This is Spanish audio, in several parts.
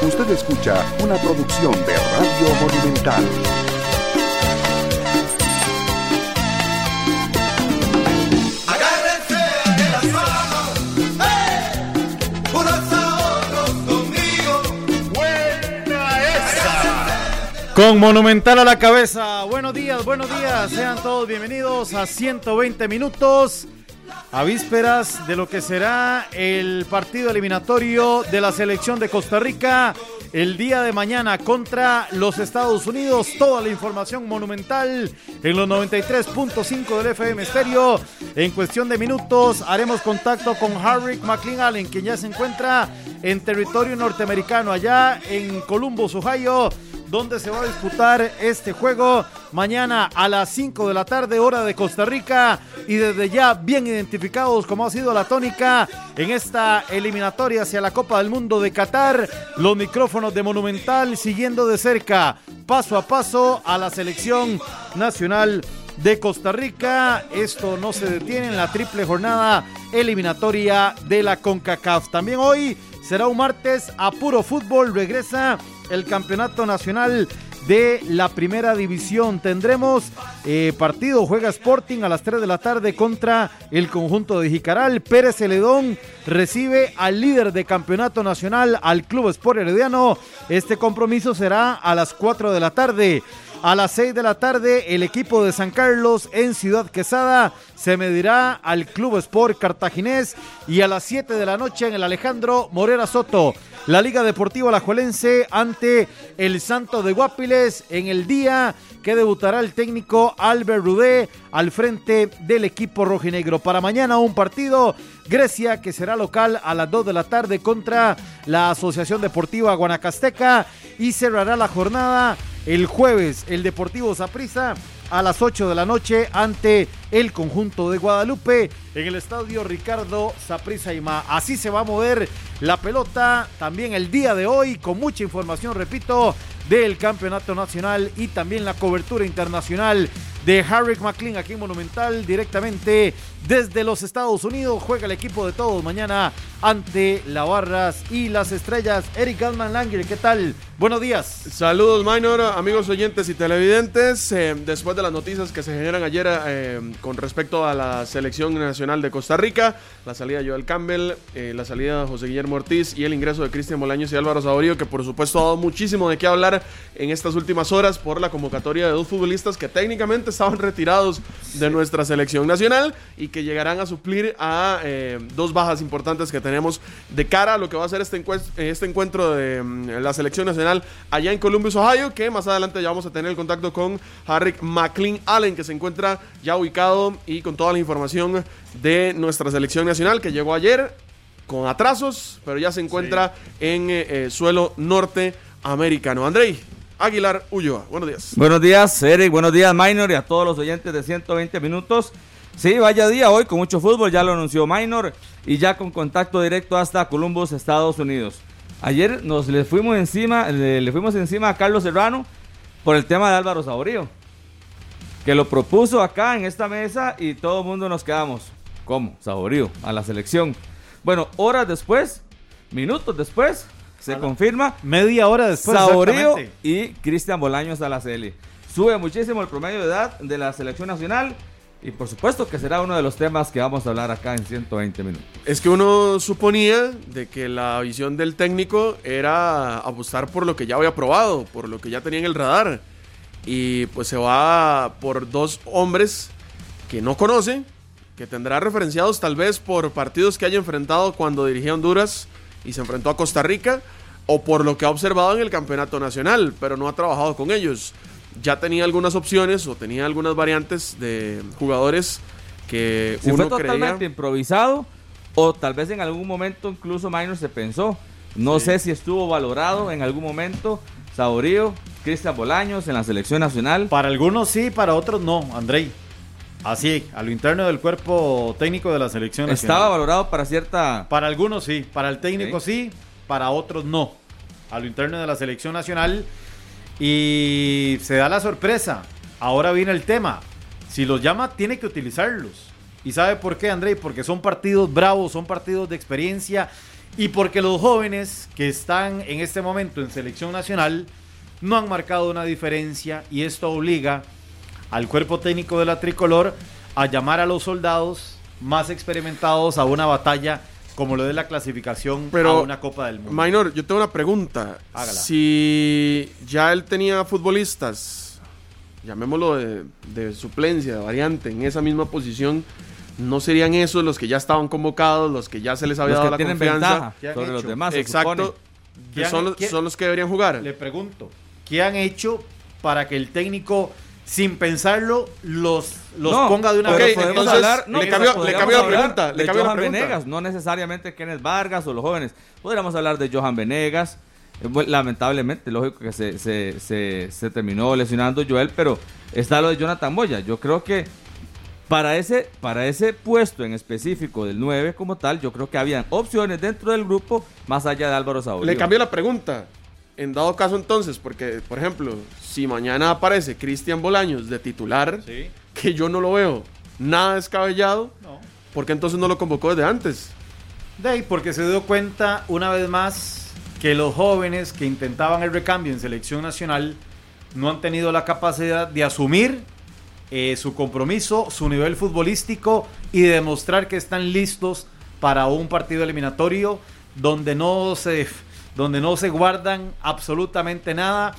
Usted escucha una producción de Radio Monumental. Con Monumental a la cabeza. Buenos días, buenos días. Sean todos bienvenidos a 120 minutos. A vísperas de lo que será el partido eliminatorio de la selección de Costa Rica el día de mañana contra los Estados Unidos. Toda la información monumental en los 93.5 del FM Estéreo. En cuestión de minutos haremos contacto con Harry McLean Allen, quien ya se encuentra en territorio norteamericano, allá en Columbus, Ohio donde se va a disputar este juego mañana a las 5 de la tarde, hora de Costa Rica. Y desde ya bien identificados como ha sido la tónica en esta eliminatoria hacia la Copa del Mundo de Qatar. Los micrófonos de Monumental siguiendo de cerca, paso a paso, a la selección nacional de Costa Rica. Esto no se detiene en la triple jornada eliminatoria de la CONCACAF. También hoy será un martes a puro fútbol. Regresa el campeonato nacional de la primera división. Tendremos eh, partido, juega Sporting a las 3 de la tarde contra el conjunto de Jicaral. Pérez Celedón recibe al líder de campeonato nacional, al Club Sport Herediano. Este compromiso será a las 4 de la tarde. A las 6 de la tarde, el equipo de San Carlos en Ciudad Quesada se medirá al Club Sport Cartaginés y a las 7 de la noche en el Alejandro Morera Soto. La Liga Deportiva Lajuelense ante el Santo de Guapiles en el día que debutará el técnico Albert Rudé al frente del equipo rojinegro. Para mañana un partido Grecia que será local a las 2 de la tarde contra la Asociación Deportiva Guanacasteca y cerrará la jornada el jueves el Deportivo Zaprisa a las 8 de la noche ante el conjunto de Guadalupe en el estadio Ricardo Zaprisa y Ma. Así se va a mover la pelota también el día de hoy con mucha información, repito, del campeonato nacional y también la cobertura internacional de Harry McLean aquí en Monumental directamente desde los Estados Unidos. Juega el equipo de todos mañana ante la Barras y las Estrellas. Eric Galman Langer, ¿qué tal? Buenos días. Saludos, Minor, amigos oyentes y televidentes. Eh, después de las noticias que se generan ayer eh, con respecto a la selección nacional de Costa Rica, la salida de Joel Campbell, eh, la salida de José Guillermo Ortiz y el ingreso de Cristian Bolaños y Álvaro Saborío, que por supuesto ha dado muchísimo de qué hablar en estas últimas horas por la convocatoria de dos futbolistas que técnicamente estaban retirados de nuestra selección nacional y que llegarán a suplir a dos bajas importantes que tenemos de cara a lo que va a ser este, encuentro, este encuentro de mm, la selección nacional allá en Columbus, Ohio, que más adelante ya vamos a tener el contacto con Harry McLean Allen, que se encuentra ya ubicado y con toda la información de nuestra selección nacional que llegó ayer con atrasos, pero ya se encuentra en eh, eh, suelo norteamericano. Andrei. Aguilar Ulloa, buenos días. Buenos días, Eric, buenos días, Minor, y a todos los oyentes de 120 minutos. Sí, vaya día hoy con mucho fútbol, ya lo anunció Minor y ya con contacto directo hasta Columbus, Estados Unidos. Ayer nos le fuimos encima, le, fuimos encima a Carlos Serrano por el tema de Álvaro Saborío, que lo propuso acá en esta mesa y todo el mundo nos quedamos. ¿Cómo? Saborío, a la selección. Bueno, horas después, minutos después, se confirma. Media hora después. Saborío y Cristian Bolaños a la CL. Sube muchísimo el promedio de edad de la selección nacional y por supuesto que será uno de los temas que vamos a hablar acá en 120 minutos. Es que uno suponía de que la visión del técnico era apostar por lo que ya había probado, por lo que ya tenía en el radar. Y pues se va por dos hombres que no conoce, que tendrá referenciados tal vez por partidos que haya enfrentado cuando dirigía Honduras y se enfrentó a Costa Rica, o por lo que ha observado en el campeonato nacional, pero no ha trabajado con ellos ya tenía algunas opciones o tenía algunas variantes de jugadores que uno fue totalmente improvisado o tal vez en algún momento incluso Minor se pensó. No sé si estuvo valorado en algún momento Saborío, Cristian Bolaños en la selección nacional. Para algunos sí, para otros no, Andrei. Así, a lo interno del cuerpo técnico de la selección nacional. Estaba valorado para cierta... Para algunos sí, para el técnico sí, para otros no. A lo interno de la selección nacional y se da la sorpresa. Ahora viene el tema. Si los llama, tiene que utilizarlos. ¿Y sabe por qué, André? Porque son partidos bravos, son partidos de experiencia y porque los jóvenes que están en este momento en selección nacional no han marcado una diferencia y esto obliga al cuerpo técnico de la tricolor a llamar a los soldados más experimentados a una batalla como lo de la clasificación Pero, a una Copa del Mundo. Minor, yo tengo una pregunta. Hágala. Si ya él tenía futbolistas, llamémoslo de, de suplencia, de variante, en esa misma posición, ¿no serían esos los que ya estaban convocados, los que ya se les había Los dado que la tienen confianza? ventaja ¿Qué han sobre los demás. se Exacto. supone. que ¿Qué han- son, los, qué- son los que deberían jugar. Le pregunto, ¿qué han hecho para que el técnico, sin pensarlo, los, los No, ponga de una vez? podemos entonces, hablar- le cambio la hablar pregunta, le la Johan pregunta. Venegas, no necesariamente Kenneth Vargas o los jóvenes. Podríamos hablar de Johan Venegas. Eh, Lamentablemente, lógico que se, se, se, se terminó lesionando Joel, pero está lo de Jonathan Moya. Yo creo que para ese, para ese puesto en específico del 9 como tal, yo creo que habían opciones dentro del grupo más allá de Álvaro Saúl. Le cambio la pregunta. En dado caso entonces, porque, por ejemplo, si mañana aparece Cristian Bolaños de titular, Sí, que yo no lo veo nada descabellado, no. ¿por qué entonces no lo convocó desde antes? De ahí, porque se dio cuenta una vez más que los jóvenes que intentaban el recambio en selección nacional no han tenido la capacidad de asumir eh, su compromiso, su nivel futbolístico y de demostrar que están listos para un partido eliminatorio donde no se, donde no se guardan absolutamente nada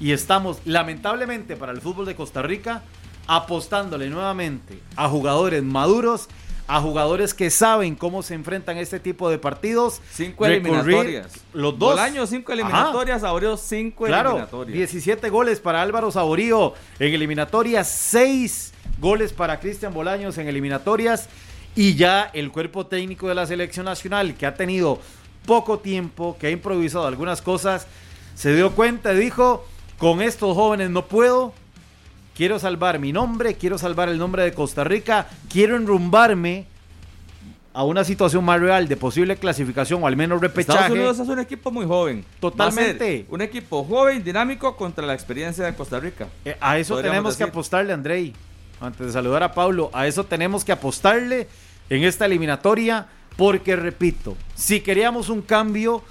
y estamos lamentablemente para el fútbol de Costa Rica apostándole nuevamente a jugadores maduros, a jugadores que saben cómo se enfrentan este tipo de partidos. Cinco recurrir eliminatorias. Los dos. año cinco Ajá. eliminatorias, abrió cinco Claro, eliminatorias. 17 goles para Álvaro Saborío en eliminatorias, 6 goles para Cristian Bolaños en eliminatorias y ya el cuerpo técnico de la selección nacional que ha tenido poco tiempo, que ha improvisado algunas cosas, se dio cuenta y dijo, con estos jóvenes no puedo, quiero salvar mi nombre, quiero salvar el nombre de Costa Rica, quiero enrumbarme a una situación más real de posible clasificación o al menos Estados repechaje. Unidos es un equipo muy joven. Totalmente. Un equipo joven, dinámico contra la experiencia de Costa Rica. Eh, a eso tenemos que apostarle, Andrei. Antes de saludar a Pablo, a eso tenemos que apostarle en esta eliminatoria, porque repito, si queríamos un cambio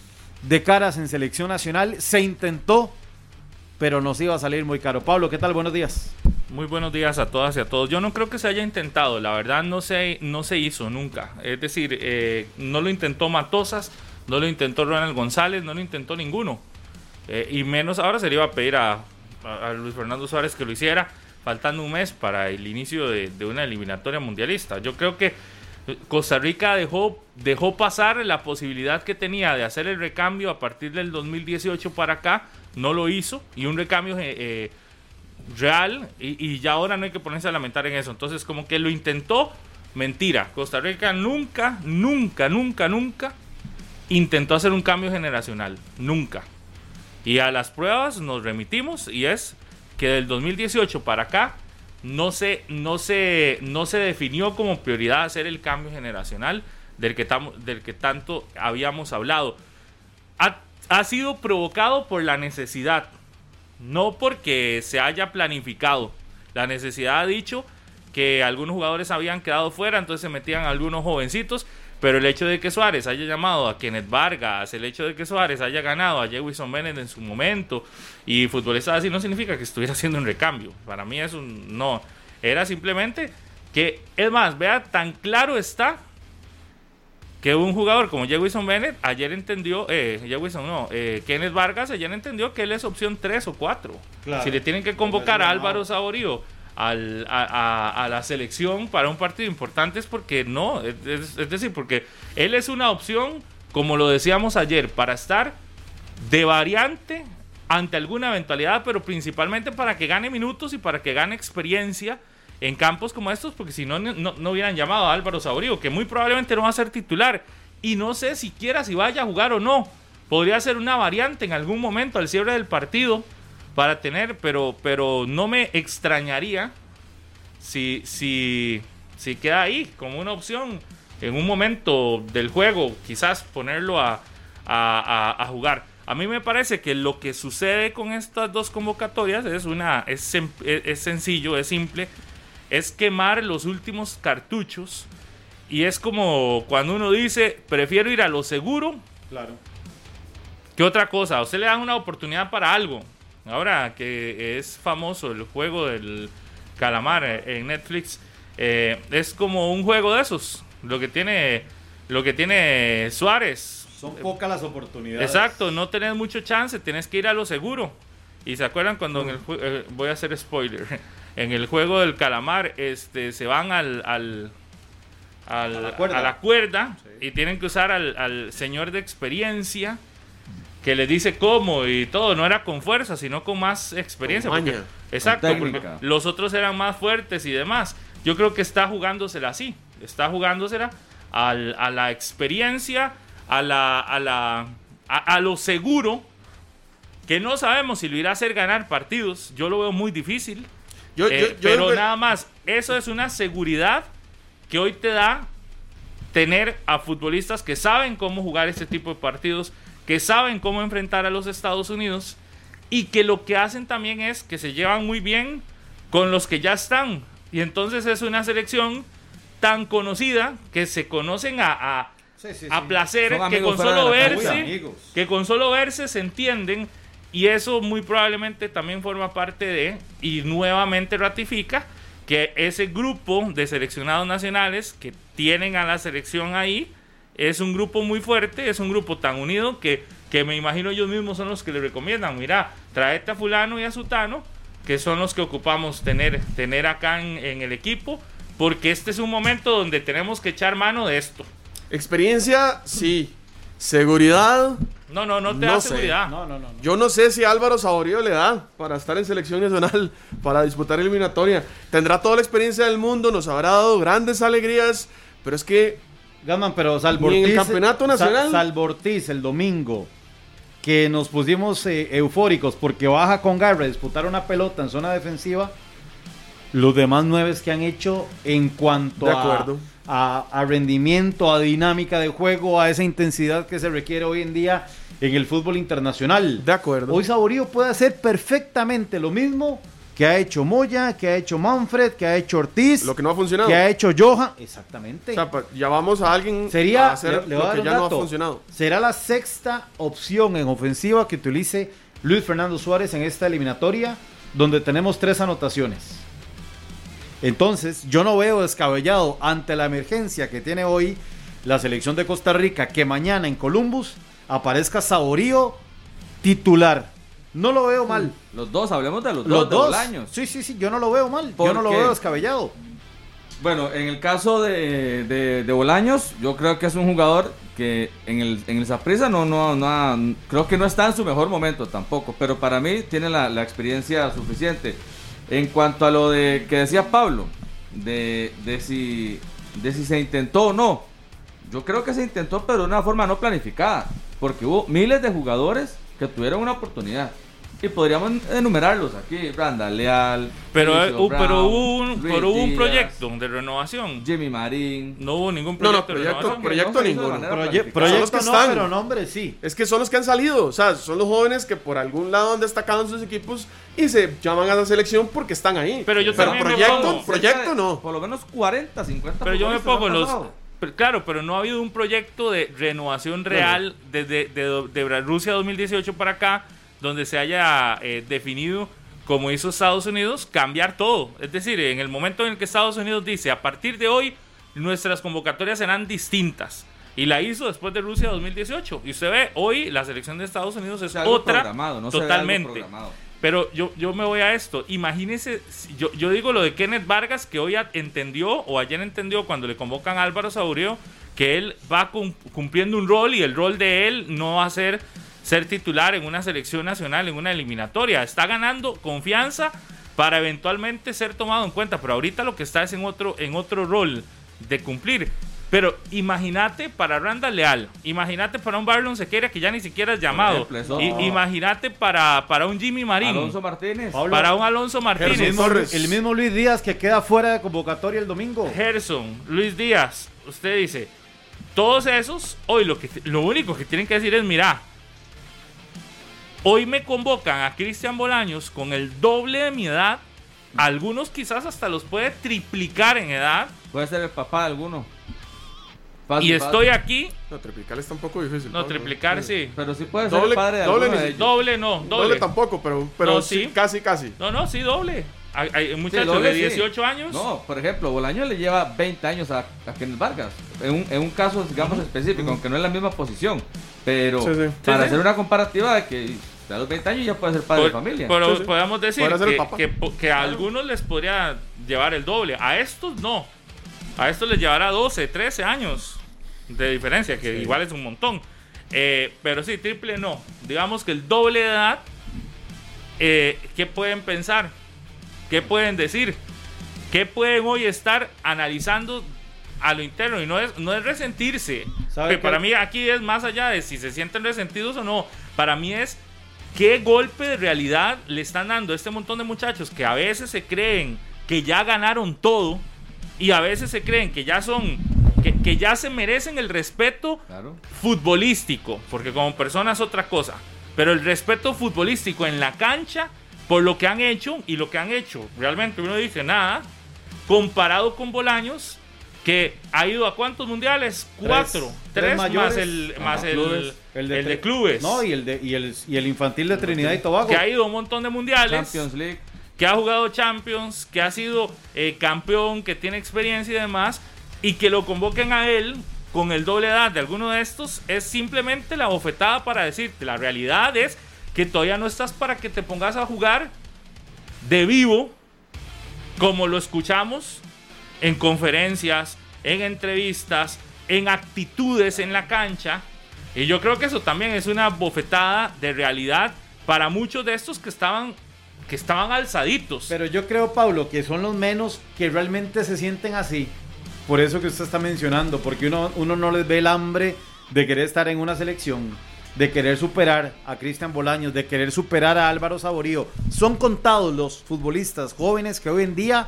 de caras en selección nacional, se intentó, pero nos iba a salir muy caro. Pablo, ¿qué tal? Buenos días. Muy buenos días a todas y a todos. Yo no creo que se haya intentado, la verdad no se, no se hizo nunca. Es decir, eh, no lo intentó Matosas, no lo intentó Ronald González, no lo intentó ninguno. Eh, y menos ahora se le iba a pedir a, Luis Fernando Suárez que lo hiciera, faltando un mes para el inicio de una eliminatoria mundialista. Yo creo que Costa Rica dejó, dejó pasar la posibilidad que tenía de hacer el recambio a partir del 2018 para acá, no lo hizo, y un recambio... eh, eh, real y, y ya ahora no hay que ponerse a lamentar en eso. Entonces, como que lo intentó, mentira. Costa Rica nunca, nunca, nunca, nunca intentó hacer un cambio generacional. Nunca. Y a las pruebas nos remitimos y es que del 2018 para acá no se, no se, no se definió como prioridad hacer el cambio generacional del que, tamo- del que tanto habíamos hablado. Ha, ha sido provocado por la necesidad, no porque se haya planificado. La necesidad ha dicho que algunos jugadores habían quedado fuera, entonces se metían algunos jovencitos, pero el hecho de que Suárez haya llamado a Kenneth Vargas, el hecho de que Suárez haya ganado a Jewison Bennett en su momento y futbolistas así no significa que estuviera haciendo un recambio. Para mí es un no. Era simplemente que, es más, vea, tan claro está que un jugador como Jewison Bennett ayer entendió, eh, Jewison no, eh, Kenneth Vargas ayer entendió que él es opción 3 o 4. Claro. Si le tienen que convocar a. Álvaro Saborío al- a, la selección para un partido importante es porque no, es, decir, porque él es una opción, como lo decíamos ayer, para estar de variante ante alguna eventualidad, pero principalmente para que gane minutos y para que gane experiencia en campos como estos, porque si no, no, no hubieran llamado a Álvaro Saborío, que muy probablemente no va a ser titular. Y no sé siquiera si vaya a jugar o no. Podría ser una variante en algún momento al cierre del partido para tener, pero, pero no me extrañaría si, si, si queda ahí como una opción en un momento del juego, quizás ponerlo a, a, a- a jugar. A mí me parece que lo que sucede con estas dos convocatorias es una es sencillo, es simple, es quemar los últimos cartuchos y es como cuando uno dice, prefiero ir a lo seguro Claro. que otra cosa. A usted le dan una oportunidad para algo. Ahora que es famoso el juego del calamar en Netflix, eh, es como un juego de esos. Lo que tiene, lo que tiene Suárez. Son pocas las oportunidades. Exacto, no tenés mucho chance, tenés que ir a lo seguro. Y se acuerdan cuando en el eh, voy a hacer spoiler, en el juego del calamar, este, se van al, al, al- A la cuerda. a la cuerda y tienen que usar al, al señor de experiencia que les dice cómo y todo, no era con fuerza, sino con más experiencia. Con porque- maña. exacto, Con porque los otros eran más fuertes y demás. Yo creo que está jugándosela así, está jugándosela al- a la experiencia, a la, a la, a, a lo seguro, que no sabemos si lo irá a hacer ganar partidos. Yo lo veo muy difícil. Yo, Eh, yo- yo- pero nada más, eso es una seguridad que hoy te da tener a futbolistas que saben cómo jugar este tipo de partidos, que saben cómo enfrentar a los Estados Unidos y que lo que hacen también es que se llevan muy bien con los que ya están. Y entonces es una selección tan conocida que se conocen a, a, Sí, sí, a sí. placer, que con solo verse, que con solo verse se entienden y eso muy probablemente también forma parte de y nuevamente ratifica que ese grupo de seleccionados nacionales que tienen a la selección ahí es un grupo muy fuerte, es un grupo tan unido que, que me imagino ellos mismos son los que le recomiendan, mira, traete a fulano y a sutano, que son los que ocupamos tener, tener acá en, en el equipo, porque este es un momento donde tenemos que echar mano de esto. Experiencia, sí. Seguridad, No, no, no te No da sé. seguridad. No, no, no. no. yo no sé si Álvaro Saborío le da para estar en selección nacional, para disputar eliminatoria. Tendrá toda la experiencia del mundo, nos habrá dado grandes alegrías, pero es que Gatman, pero salvo Ni en el campeonato nacional. Sa- salvo Ortiz el domingo, que nos pusimos eh, eufóricos porque baja con garra a disputar una pelota en zona defensiva, los demás nueve que han hecho en cuanto De a, acuerdo. a- a rendimiento, a dinámica de juego, a esa intensidad que se requiere hoy en día en el fútbol internacional. De acuerdo. Hoy Saborío puede hacer perfectamente lo mismo que ha hecho Moya, que ha hecho Manfred, que ha hecho Ortiz, lo que no ha funcionado. que ha hecho Johan. Exactamente. O sea, pa- llamamos a alguien Sería, a hacer le- le voy a lo que ya no ha funcionado. Será la sexta opción en ofensiva que utilice Luis Fernando Suárez en esta eliminatoria, donde tenemos tres anotaciones. Entonces, yo no veo descabellado ante la emergencia que tiene hoy la selección de Costa Rica que mañana en Columbus aparezca Saborío titular. No lo veo mal. Los dos, hablemos de los, Los dos, de dos. Bolaños. Sí, sí, sí, yo no lo veo mal. Yo ¿Por no lo qué? veo descabellado. Bueno, en el caso de, de, de Bolaños, yo creo que es un jugador que en el, en el Saprissa no, no, no ha- creo que no está en su mejor momento tampoco, pero para mí tiene la, la experiencia suficiente. En cuanto a lo de que decía Pablo, de, de, si, de si se intentó o no, yo creo que se intentó, pero de una forma no planificada, porque hubo miles de jugadores que tuvieron una oportunidad. Y podríamos enumerarlos aquí, Branda Leal, Pero, Mauricio eh, uh, pero hubo un, pero hubo un proyecto de renovación. Jimmy Marín. No hubo ningún No, no, proyecto de proyecto- renovación. proyecto No de ninguno. Proye- proyecto los que no, están. pero nombre sí. Es que son los que han salido, o sea, son los jóvenes que por algún lado han destacado en sus equipos y se llaman a la selección porque están ahí. Pero yo también me proyecto, pongo- proyecto de no. Por lo menos 40, 50. Pero yo me pongo los... pero claro, pero no ha habido un proyecto de renovación real desde de, de Rusia 2018 para acá, donde se haya eh, definido, como hizo Estados Unidos, cambiar todo. Es decir, en el momento en el que Estados Unidos dice, a partir de hoy, nuestras convocatorias serán distintas. Y la hizo después de Rusia 2018. Y usted ve, hoy la selección de Estados Unidos es otra no totalmente. Pero yo, yo me voy a esto. Imagínese, yo, yo digo lo de Kenneth Vargas, que hoy entendió o ayer entendió cuando le convocan a Álvaro Saurio, que él va cum- cumpliendo un rol y el rol de él no va a ser ser titular en una selección nacional, en una eliminatoria. Está ganando confianza para eventualmente ser tomado en cuenta, pero ahorita lo que está es en otro, en otro rol de cumplir. Pero imagínate para Randa Leal, imagínate para un Barlon Sequeira que ya ni siquiera es llamado, imagínate para, para un Jimmy Marín, Alonso Martínez. Pablo, para un Alonso el Martínez, mismo, el mismo Luis Díaz que queda fuera de convocatoria el domingo. Gerson, Luis Díaz, usted dice, todos esos, hoy lo, que, lo único que tienen que decir es, mira, hoy me convocan a Cristian Bolaños con el doble de mi edad, algunos quizás hasta los puede triplicar en edad, Puede ser el papá de alguno. Fácil, y estoy fácil. aquí, No, triplicar está un poco difícil. no, Pablo. triplicar sí. Pero sí puede ser Doble- el padre de doble alguno ni de si- ellos. Doble no, Doble, doble. tampoco, pero, pero No, sí, sí. casi, casi. No, no, sí, doble. Hay, hay muchachos doble de sí. 18 años. No, por ejemplo, Bolaño le lleva 20 años a, a Kenneth Vargas. En un, en un caso, digamos, específico, aunque no es la misma posición. Pero Sí, sí. para Sí, sí. hacer una comparativa de que a los 20 años ya puede ser padre Por- de familia. Pero Sí, sí. podemos decir que, que a algunos les podría llevar el doble. A estos no. A estos les llevará 12, 13 años de diferencia, que igual es un montón. Eh, pero sí, triple no. Digamos que el doble de edad, eh, ¿qué pueden pensar? ¿Qué pueden decir? ¿Qué pueden hoy estar analizando a lo interno? Y no es, no es resentirse. ¿Sabe Que para mí aquí es más allá de si se sienten resentidos o no. Para mí es qué golpe de realidad le están dando a este montón de muchachos que a veces se creen que ya ganaron todo y a veces se creen que ya son, que, que ya se merecen el respeto Claro. futbolístico, porque como persona es otra cosa, pero el respeto futbolístico en la cancha por lo que han hecho y lo que han hecho, realmente uno dice nada, comparado con Bolaños, que ha ido a cuántos mundiales? Cuatro, Tres tres, más el, más Ajá, el, de, clubes, No, y el, de, y, el, y el infantil de Trinidad y Tobago. que ha ido a un montón de mundiales, Champions League. que ha jugado Champions, que ha sido eh, campeón, que tiene experiencia y demás, y que lo convoquen a él con el doble edad de alguno de estos, es simplemente la bofetada para decirte, la realidad es que todavía no estás para que te pongas a jugar de vivo, como lo escuchamos en conferencias, en entrevistas, en actitudes en la cancha. Y yo creo que eso también es una bofetada de realidad para muchos de estos que estaban que estaban alzaditos. Pero yo creo, Pablo, que son los menos que realmente se sienten así. Por eso que usted está mencionando, porque uno, uno no les ve el hambre de querer estar en una selección, de querer superar a Cristian Bolaños, de querer superar a Álvaro Saborío. Son contados los futbolistas jóvenes que hoy en día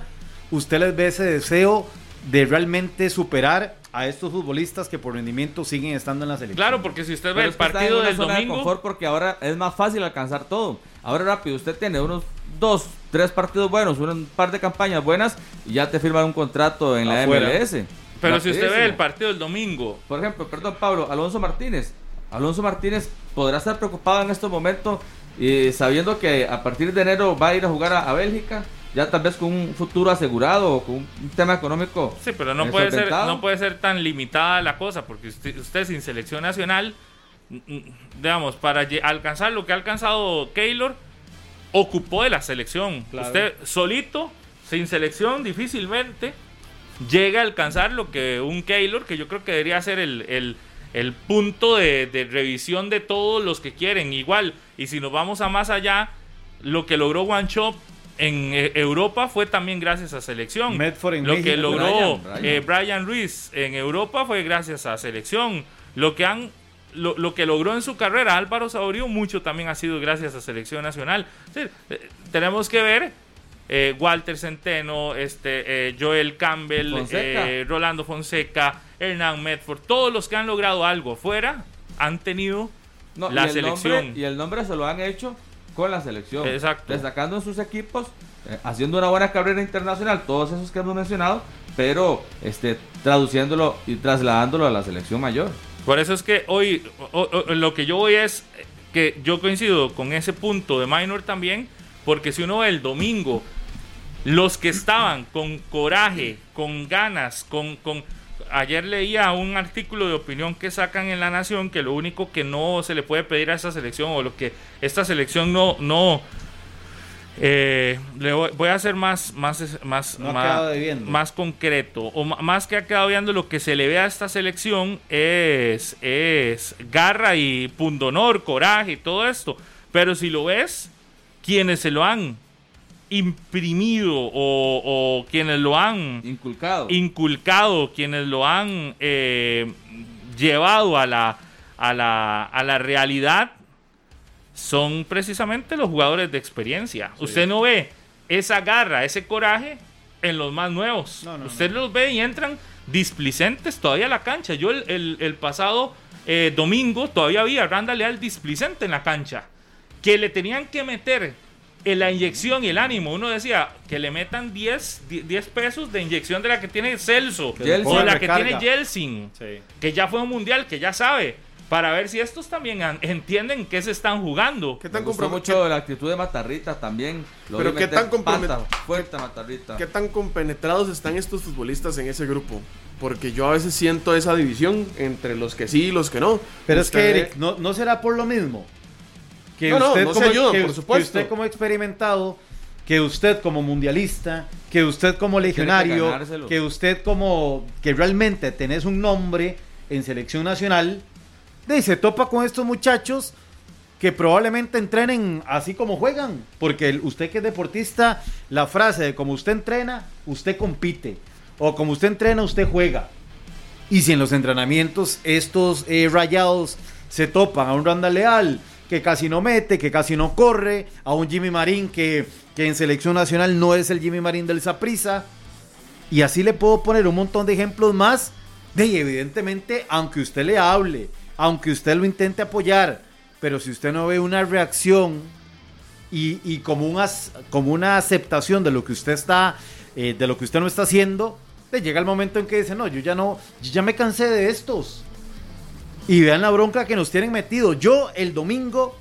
usted les ve ese deseo de realmente superar a estos futbolistas que por rendimiento siguen estando en la selección. claro, porque si usted ve Pero el es que partido del zona de domingo, confort porque ahora es más fácil alcanzar todo. Ahora rápido, usted tiene unos dos, tres partidos buenos, un par de campañas buenas y ya te firman un contrato en la Afuera. MLS. pero si usted ve el partido del domingo, Por ejemplo, perdón Pablo, Alonso Martínez. Alonso Martínez podrá estar preocupado en estos momentos y sabiendo que a partir de enero va a ir a jugar a, a Bélgica, ya tal vez con un futuro asegurado o con un, tema económico. Sí, pero no puede ser, no puede ser tan limitada la cosa, porque usted, usted sin selección nacional, digamos, para alcanzar lo que ha alcanzado Keylor, ocupó de la selección. Claro. Usted solito, sin selección, difícilmente llega a alcanzar lo que un Keylor, que yo creo que debería ser el, el- el punto de, de revisión de todos los que quieren. Igual, y si nos vamos a más allá, lo que logró One Shop en eh, Europa fue también gracias a selección. Medford en lo que logró Brian, Brian. eh, Brian Ruiz en Europa fue gracias a selección. Lo que han lo, lo que logró en su carrera Álvaro Saborío mucho también ha sido gracias a selección nacional. Sí, eh, tenemos que ver eh, Walter Centeno, este eh, Joel Campbell, Fonseca. eh, Rolando Fonseca, Hernán Medford, todos los que han logrado algo fuera han tenido No, la y selección. Nombre, y el nombre se lo han hecho con la selección. Exacto. Destacando en sus equipos, eh, haciendo una buena carrera internacional, todos esos que hemos mencionado, pero este, traduciéndolo y trasladándolo a la selección mayor. Por eso es que hoy o- o- lo que yo voy es que yo coincido con ese punto de Minor también, porque si uno ve el domingo, los que estaban con coraje, con ganas, con, con... Ayer leía un artículo de opinión que sacan en La Nación que lo único que no se le puede pedir a esta selección o lo que esta selección no... no eh, le voy, voy a ser más más más No más, más concreto o más que ha quedado viendo lo que se le ve a esta selección es es garra y pundonor coraje y todo esto. Pero si lo ves quienes se lo han imprimido o, o quienes lo han Inculcado. inculcado, quienes lo han eh, llevado a la, a, la, a la realidad, son precisamente los jugadores de experiencia. Usted no ve esa garra, ese coraje en los más nuevos. No, no, Usted los ve y entran displicentes todavía a la cancha. Yo el, el- el pasado eh, domingo todavía había a Randa Leal displicente en la cancha. Que le tenían que meter en la inyección y el ánimo. Uno decía que le metan 10, 10 pesos de inyección de la que tiene Celso Yeltsin. o la que Recarga. tiene Yeltsin, Sí. que ya fue un mundial, que ya sabe, para ver si estos también entienden qué se están jugando. ¿Qué Me tan, gustó comprom- mucho la actitud de Matarrita también. Lo Pero qué tan pata fuerte Matarrita. qué tan compenetrados están estos futbolistas en ese grupo? Porque yo a veces siento esa división entre los que sí y los que no. Pero es que, Eric, ¿no, no será por lo mismo? Que No, no, usted no se como, ayudan, que, por que supuesto. usted como experimentado, que usted como mundialista, que usted como legionario, que usted como que realmente tenés un nombre en selección nacional, de, se topa con estos muchachos que probablemente entrenen así como juegan, porque el- usted que es deportista, la frase de como usted entrena, usted compite, o como usted entrena, usted juega. Y si en los entrenamientos estos eh, rayados se topan a un Randa Leal que casi no mete, que casi no corre, a un Jimmy Marín que, que en selección nacional no es el Jimmy Marín del Saprissa, y así le puedo poner un montón de ejemplos más, de evidentemente, aunque usted le hable, aunque usted lo intente apoyar, pero si usted no ve una reacción y, y como, una, como una aceptación de lo que usted está, eh, de lo que usted no está haciendo, le llega el momento en que dice, no, yo ya no, yo ya me cansé de estos. Y vean la bronca que nos tienen metido. Yo el domingo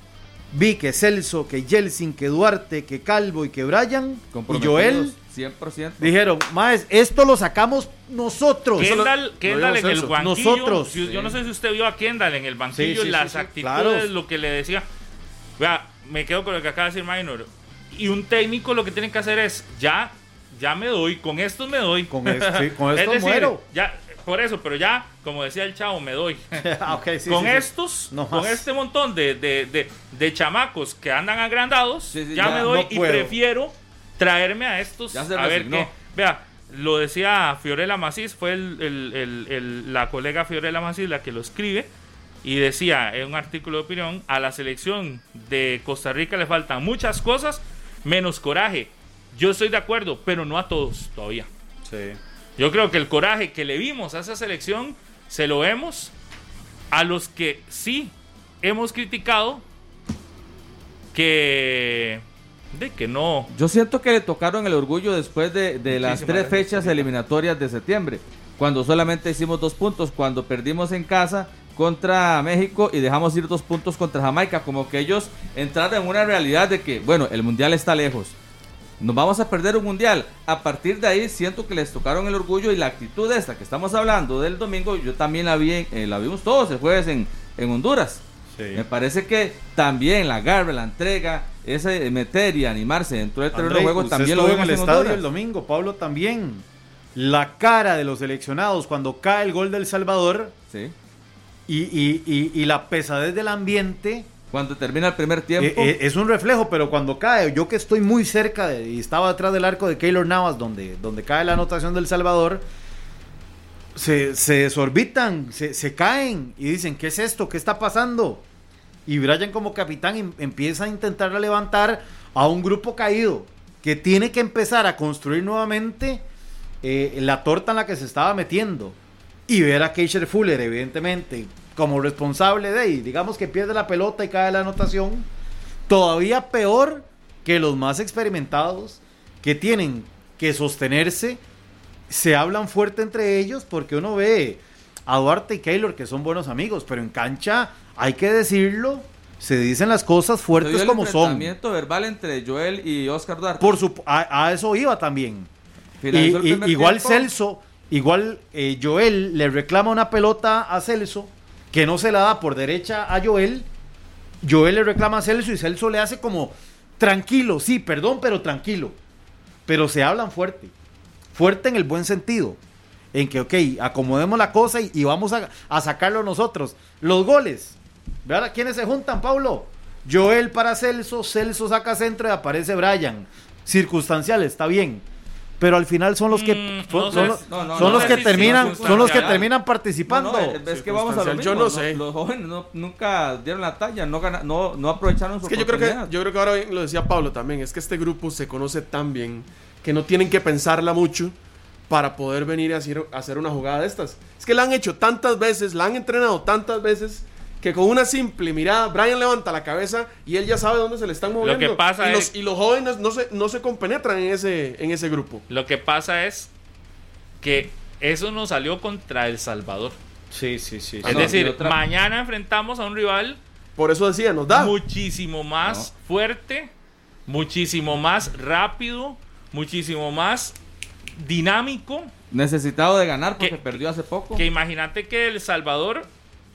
vi que Celso, que Yeltsin, que Duarte, que Calvo y que Brian y Joel 100%. dijeron, más esto lo sacamos nosotros. Kendall, lo Kendall en el banquillo. Nosotros. si- Yo no sé si usted vio a Kendall en el banquillo, Sí, sí, las sí, sí, actitudes, claro. lo que le decía. Vea, me quedo con lo que acaba de decir Minor. Y un técnico lo que tiene que hacer es, ya, ya me doy, con estos me doy. Con esto, sí, con Es esto decir, muero. Ya, por eso, pero ya, como decía el chavo, me doy. Ah, sí, con sí, estos, No con este montón de, de, de, de chamacos que andan agrandados, ya, ya, me doy no y prefiero traerme a estos Ya se a ver qué. Vea, lo decía Fiorella Macís, fue el- el- el- el- la colega Fiorella Macís la que lo escribe. Y decía en un artículo de opinión, a la selección de Costa Rica le faltan muchas cosas, menos coraje. Yo estoy de acuerdo, pero no a todos todavía. Sí. Yo creo que el coraje que le vimos a esa selección se lo vemos a los que sí hemos criticado que de que no Yo siento que le tocaron el orgullo después de, de las tres gracias, fechas eliminatorias de septiembre, cuando solamente hicimos dos puntos, cuando perdimos en casa contra México y dejamos ir dos puntos contra Jamaica, como que ellos entraron en una realidad de que, bueno, el mundial está lejos. Nos vamos a perder un mundial. A partir de ahí siento que les tocaron el orgullo y la actitud esta que estamos hablando del domingo, yo también la vi, eh, la vimos todos el jueves en, en Honduras. Me parece que también la garra, la entrega, ese meter y animarse dentro del terreno de juego también lo estuvo en vimos el en estadio Honduras. el domingo, Pablo también. La cara de los seleccionados cuando cae el gol del Salvador Sí. y, y- y- y la pesadez del ambiente Cuando termina el primer tiempo, eh, eh, es un reflejo, pero cuando cae, yo que estoy muy cerca y estaba atrás del arco de Keylor Navas, donde, donde cae la anotación del Salvador, se, se desorbitan, se, se caen y dicen, ¿qué es esto? ¿Qué está pasando? Y Brian como capitán em- empieza a intentar levantar a un grupo caído que tiene que empezar a construir nuevamente eh, la torta en la que se estaba metiendo. Y ver a Keisher Fuller, evidentemente, como responsable de ahí, digamos que pierde la pelota y cae la anotación, todavía peor que los más experimentados que tienen que sostenerse, se hablan fuerte entre ellos porque uno ve a Duarte y Keylor que son buenos amigos, pero en cancha hay que decirlo, se dicen las cosas fuertes el como son. enfrentamiento verbal entre Joel y Oscar Duarte. Por su, a, a eso iba también. Y- el y- igual tiempo. Celso, igual eh, Joel le reclama una pelota a Celso que no se la da por derecha a Joel. Joel le reclama a Celso y Celso le hace como tranquilo, sí, perdón, pero tranquilo. Pero se hablan fuerte. Fuerte en el buen sentido. En que, ok, acomodemos la cosa y, vamos a, a sacarlo nosotros. Los goles. ¿Vean a quiénes se juntan, Pablo? Joel para Celso, Celso saca centro y aparece Brian. Circunstancial, está bien. Pero al final son los que son, los, son que terminan son los que terminan participando. no, es, es que vamos a lo mismo. yo no sé. Los jóvenes no- nunca dieron la talla, no, gana- no, no aprovecharon su Es que yo creo que, oportunidad. yo creo que ahora lo decía Pablo también, es que este grupo se conoce tan bien que no tienen que pensarla mucho para poder venir a hacer, a hacer una jugada de estas. Es que la han hecho tantas veces, la han entrenado tantas veces que con una simple mirada, Brian levanta la cabeza y él ya sabe dónde se le están moviendo. que pasa y, los, es- y los jóvenes no se, no se compenetran en ese, en ese grupo. Lo que pasa es que eso nos salió contra El Salvador. Sí, sí, sí. Ah, es no, y decir, otra- mañana enfrentamos a un rival Por eso decía, nos da. muchísimo más fuerte, muchísimo más rápido, muchísimo más dinámico. Necesitado de ganar porque Que- perdió hace poco. Que imagínate que El Salvador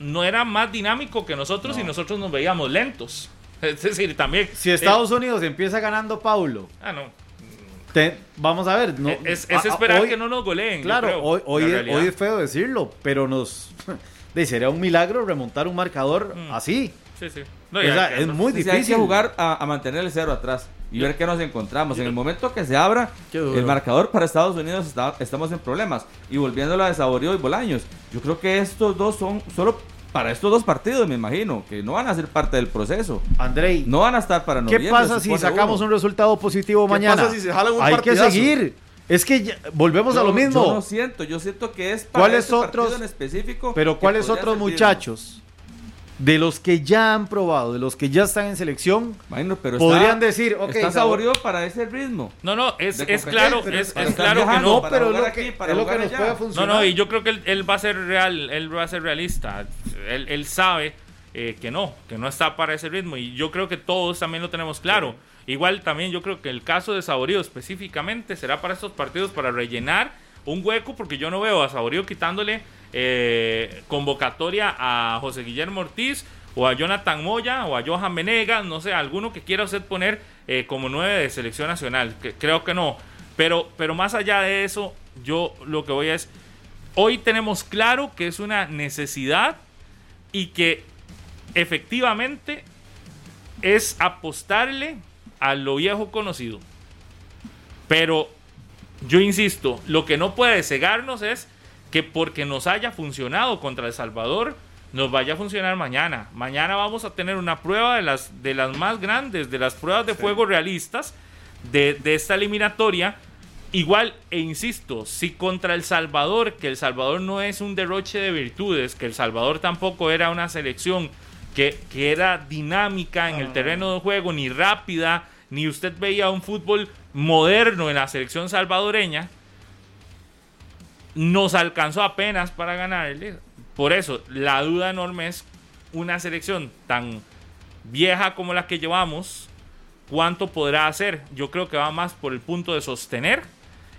no era más dinámico que nosotros y nosotros nos veíamos lentos. Es decir, también. Si Estados Unidos empieza ganando Paulo, eh, ah, no. te- vamos a ver. No, es, es a- a- esperar hoy- que no nos goleen. Claro, hoy, hoy, es, realidad. hoy es feo decirlo, pero nos. sería un milagro remontar un marcador Mm. así. Sí, sí. No, O ya- sea, ya- es muy difícil. hay que jugar a, a mantener el cero atrás y ver qué nos encontramos. En el momento que se abra Qué el marcador para Estados Unidos, está- estamos en problemas. Y volviendo a la de Saborío y Bolaños, yo creo que estos dos son solo para estos dos partidos, me imagino, que no van a ser parte del proceso. Andrei, No van a estar para ¿qué noviembre. pasa si sacamos uno. un resultado positivo ¿Qué mañana? pasa si se jalan un Hay partidazo? que seguir. Es que ya- volvemos a lo mismo. Yo no siento, yo siento que es para ¿Cuáles este partido otros- en específico. Pero ¿cuáles otros muchachos de los que ya han probado, de los que ya están en selección, Bueno, pero podrían está, decir, ok, está Sabor- Saborío para ese ritmo. No, no, es, es claro, pero es, claro que no. no, pero es lo aquí, que, para es lo que nos puede No, funcionar. no, y yo creo que él, él va a ser real, él va a ser realista. Él, él sabe eh, que no, que no está para ese ritmo. Y yo creo que todos también lo tenemos claro. Igual también yo creo que el caso de Saborío específicamente será para estos partidos para rellenar un hueco, porque yo no veo a Saborío quitándole eh, convocatoria a José Guillermo Ortiz o a Jonathan Moya o a Johan Venegas, no sé, alguno que quiera usted poner eh, como nueve de selección nacional. Que, creo que no. Pero, pero más allá de eso, yo lo que voy es, hoy tenemos claro que es una necesidad y que efectivamente es apostarle a lo viejo conocido. Pero yo insisto, lo que no puede cegarnos es que porque nos haya funcionado contra El Salvador, nos vaya a funcionar mañana. Mañana vamos a tener una prueba de las, de las más grandes, de las pruebas de fuego realistas de, de esta eliminatoria. Igual, e insisto, si contra El Salvador, que El Salvador no es un derroche de virtudes, que El Salvador tampoco era una selección que, que era dinámica en el terreno de juego, ni rápida, ni usted veía un fútbol moderno en la selección salvadoreña, nos alcanzó apenas para ganarle. Por eso, la duda enorme es una selección tan vieja como la que llevamos, ¿cuánto podrá hacer? Yo creo que va más por el punto de sostener.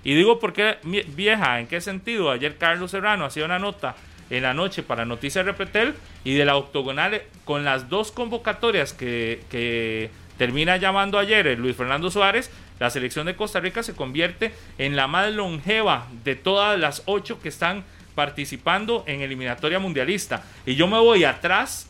Y digo porque vieja, ¿en qué sentido? Ayer Carlos Serrano hacía una nota en la noche para Noticias Repetel y de la octogonal con las dos convocatorias que, termina llamando ayer el Luis Fernando Suárez, la selección de Costa Rica se convierte en la más longeva de todas las ocho que están participando en eliminatoria mundialista. Y yo me voy atrás,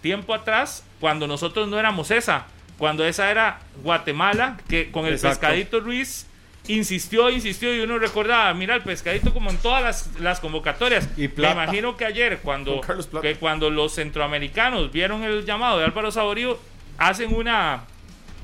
tiempo atrás, cuando nosotros no éramos esa, cuando esa era Guatemala, que con el Exacto. pescadito Ruiz insistió, insistió y uno recordaba, mira el pescadito como en todas las, las convocatorias. Y Me imagino que ayer cuando, que cuando los centroamericanos vieron el llamado de Álvaro Saborío, hacen una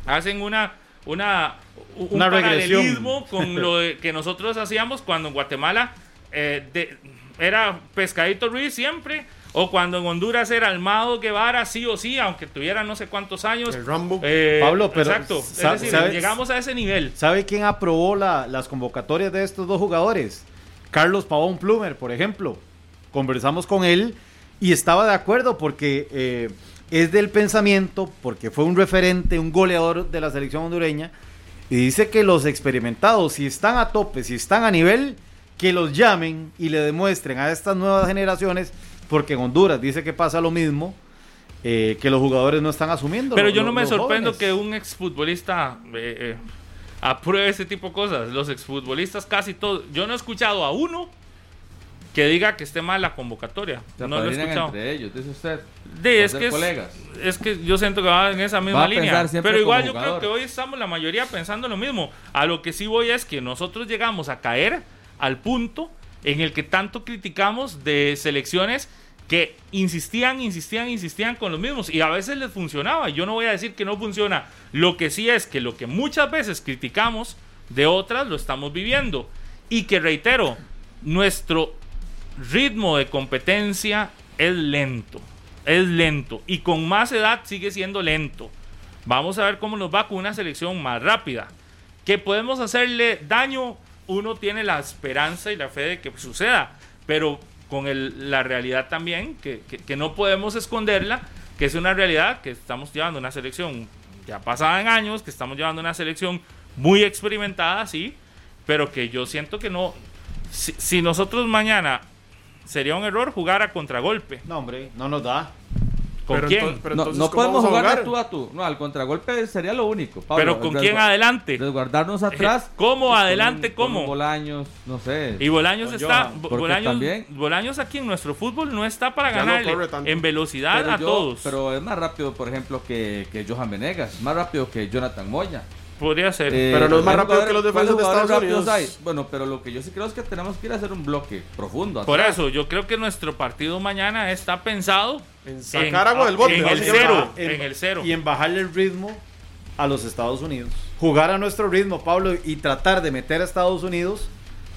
hacen una una un Una regresión. paralelismo con lo de- que nosotros hacíamos cuando en Guatemala eh, de- era Pescadito Ruiz siempre o cuando en Honduras era Almado Guevara sí o sí aunque tuviera no sé cuántos años El Rambo. Eh, Pablo, pero exacto sa- es decir ¿sabes? llegamos a ese nivel ¿Sabe quién aprobó la- las convocatorias de estos dos jugadores? Carlos Pavón Plumer, por ejemplo. Conversamos con él y estaba de acuerdo porque eh, es del pensamiento, porque fue un referente, un goleador de la selección hondureña, y dice que los experimentados, si están a tope, si están a nivel, que los llamen y le demuestren a estas nuevas generaciones, porque en Honduras dice que pasa lo mismo, eh, que los jugadores no están asumiendo. Pero lo- yo no me sorprendo jóvenes. que un exfutbolista eh, eh, apruebe ese tipo de cosas. Los exfutbolistas casi todos. Yo no he escuchado a uno que diga que esté mal la convocatoria. Se no lo he escuchado. entre ellos, dice usted. De, es, que es, colegas. es que yo siento que va en esa misma Va línea. Pero igual yo creo que hoy estamos la mayoría pensando lo mismo. A lo que sí voy es que nosotros llegamos a caer al punto en el que tanto criticamos de selecciones que insistían, insistían, insistían con los mismos y a veces les funcionaba. Yo no voy a decir que no funciona. Lo que sí es que lo que muchas veces criticamos de otras lo estamos viviendo. Y que reitero, nuestro ritmo de competencia es lento. es lento y con más edad sigue siendo lento. Vamos a ver cómo nos va con una selección más rápida. Que podemos hacerle daño, uno tiene la esperanza y la fe de que suceda, pero con la realidad también, que, no podemos esconderla, que es una realidad que estamos llevando una selección ya pasada en años, que estamos llevando una selección muy experimentada, sí, pero que yo siento que no. Si nosotros mañana sería un error jugar a contragolpe. No, hombre, no nos da. ¿Con Pero quién? ento- pero no, entonces, no ¿cómo podemos jugar de tú a tú. No, al contragolpe sería lo único. Pablo. pero ¿con quién adelante? Resguardarnos atrás. ¿Cómo pues, con adelante? con ¿Cómo? un Bolaños, no sé. Y Bolaños Con está. Bolaños, también- Bolaños aquí en nuestro fútbol no está para ganarle en velocidad pero a yo- todos. Pero es más rápido, por ejemplo, que, que Johan Venegas. Más rápido que Jonathan Moya. Podría ser. Eh, Pero no es más ¿cuáles rápido que los defensas de Estados rápidos Unidos? hay? Bueno, pero lo que yo sí creo es que tenemos que ir a hacer un bloque profundo. Por atrás. eso, yo creo que nuestro partido mañana está pensado En sacar agua del bote, En el cero. En- En el cero. Y en bajarle el ritmo a los Estados Unidos. Jugar a nuestro ritmo, Pablo, y tratar de meter a Estados Unidos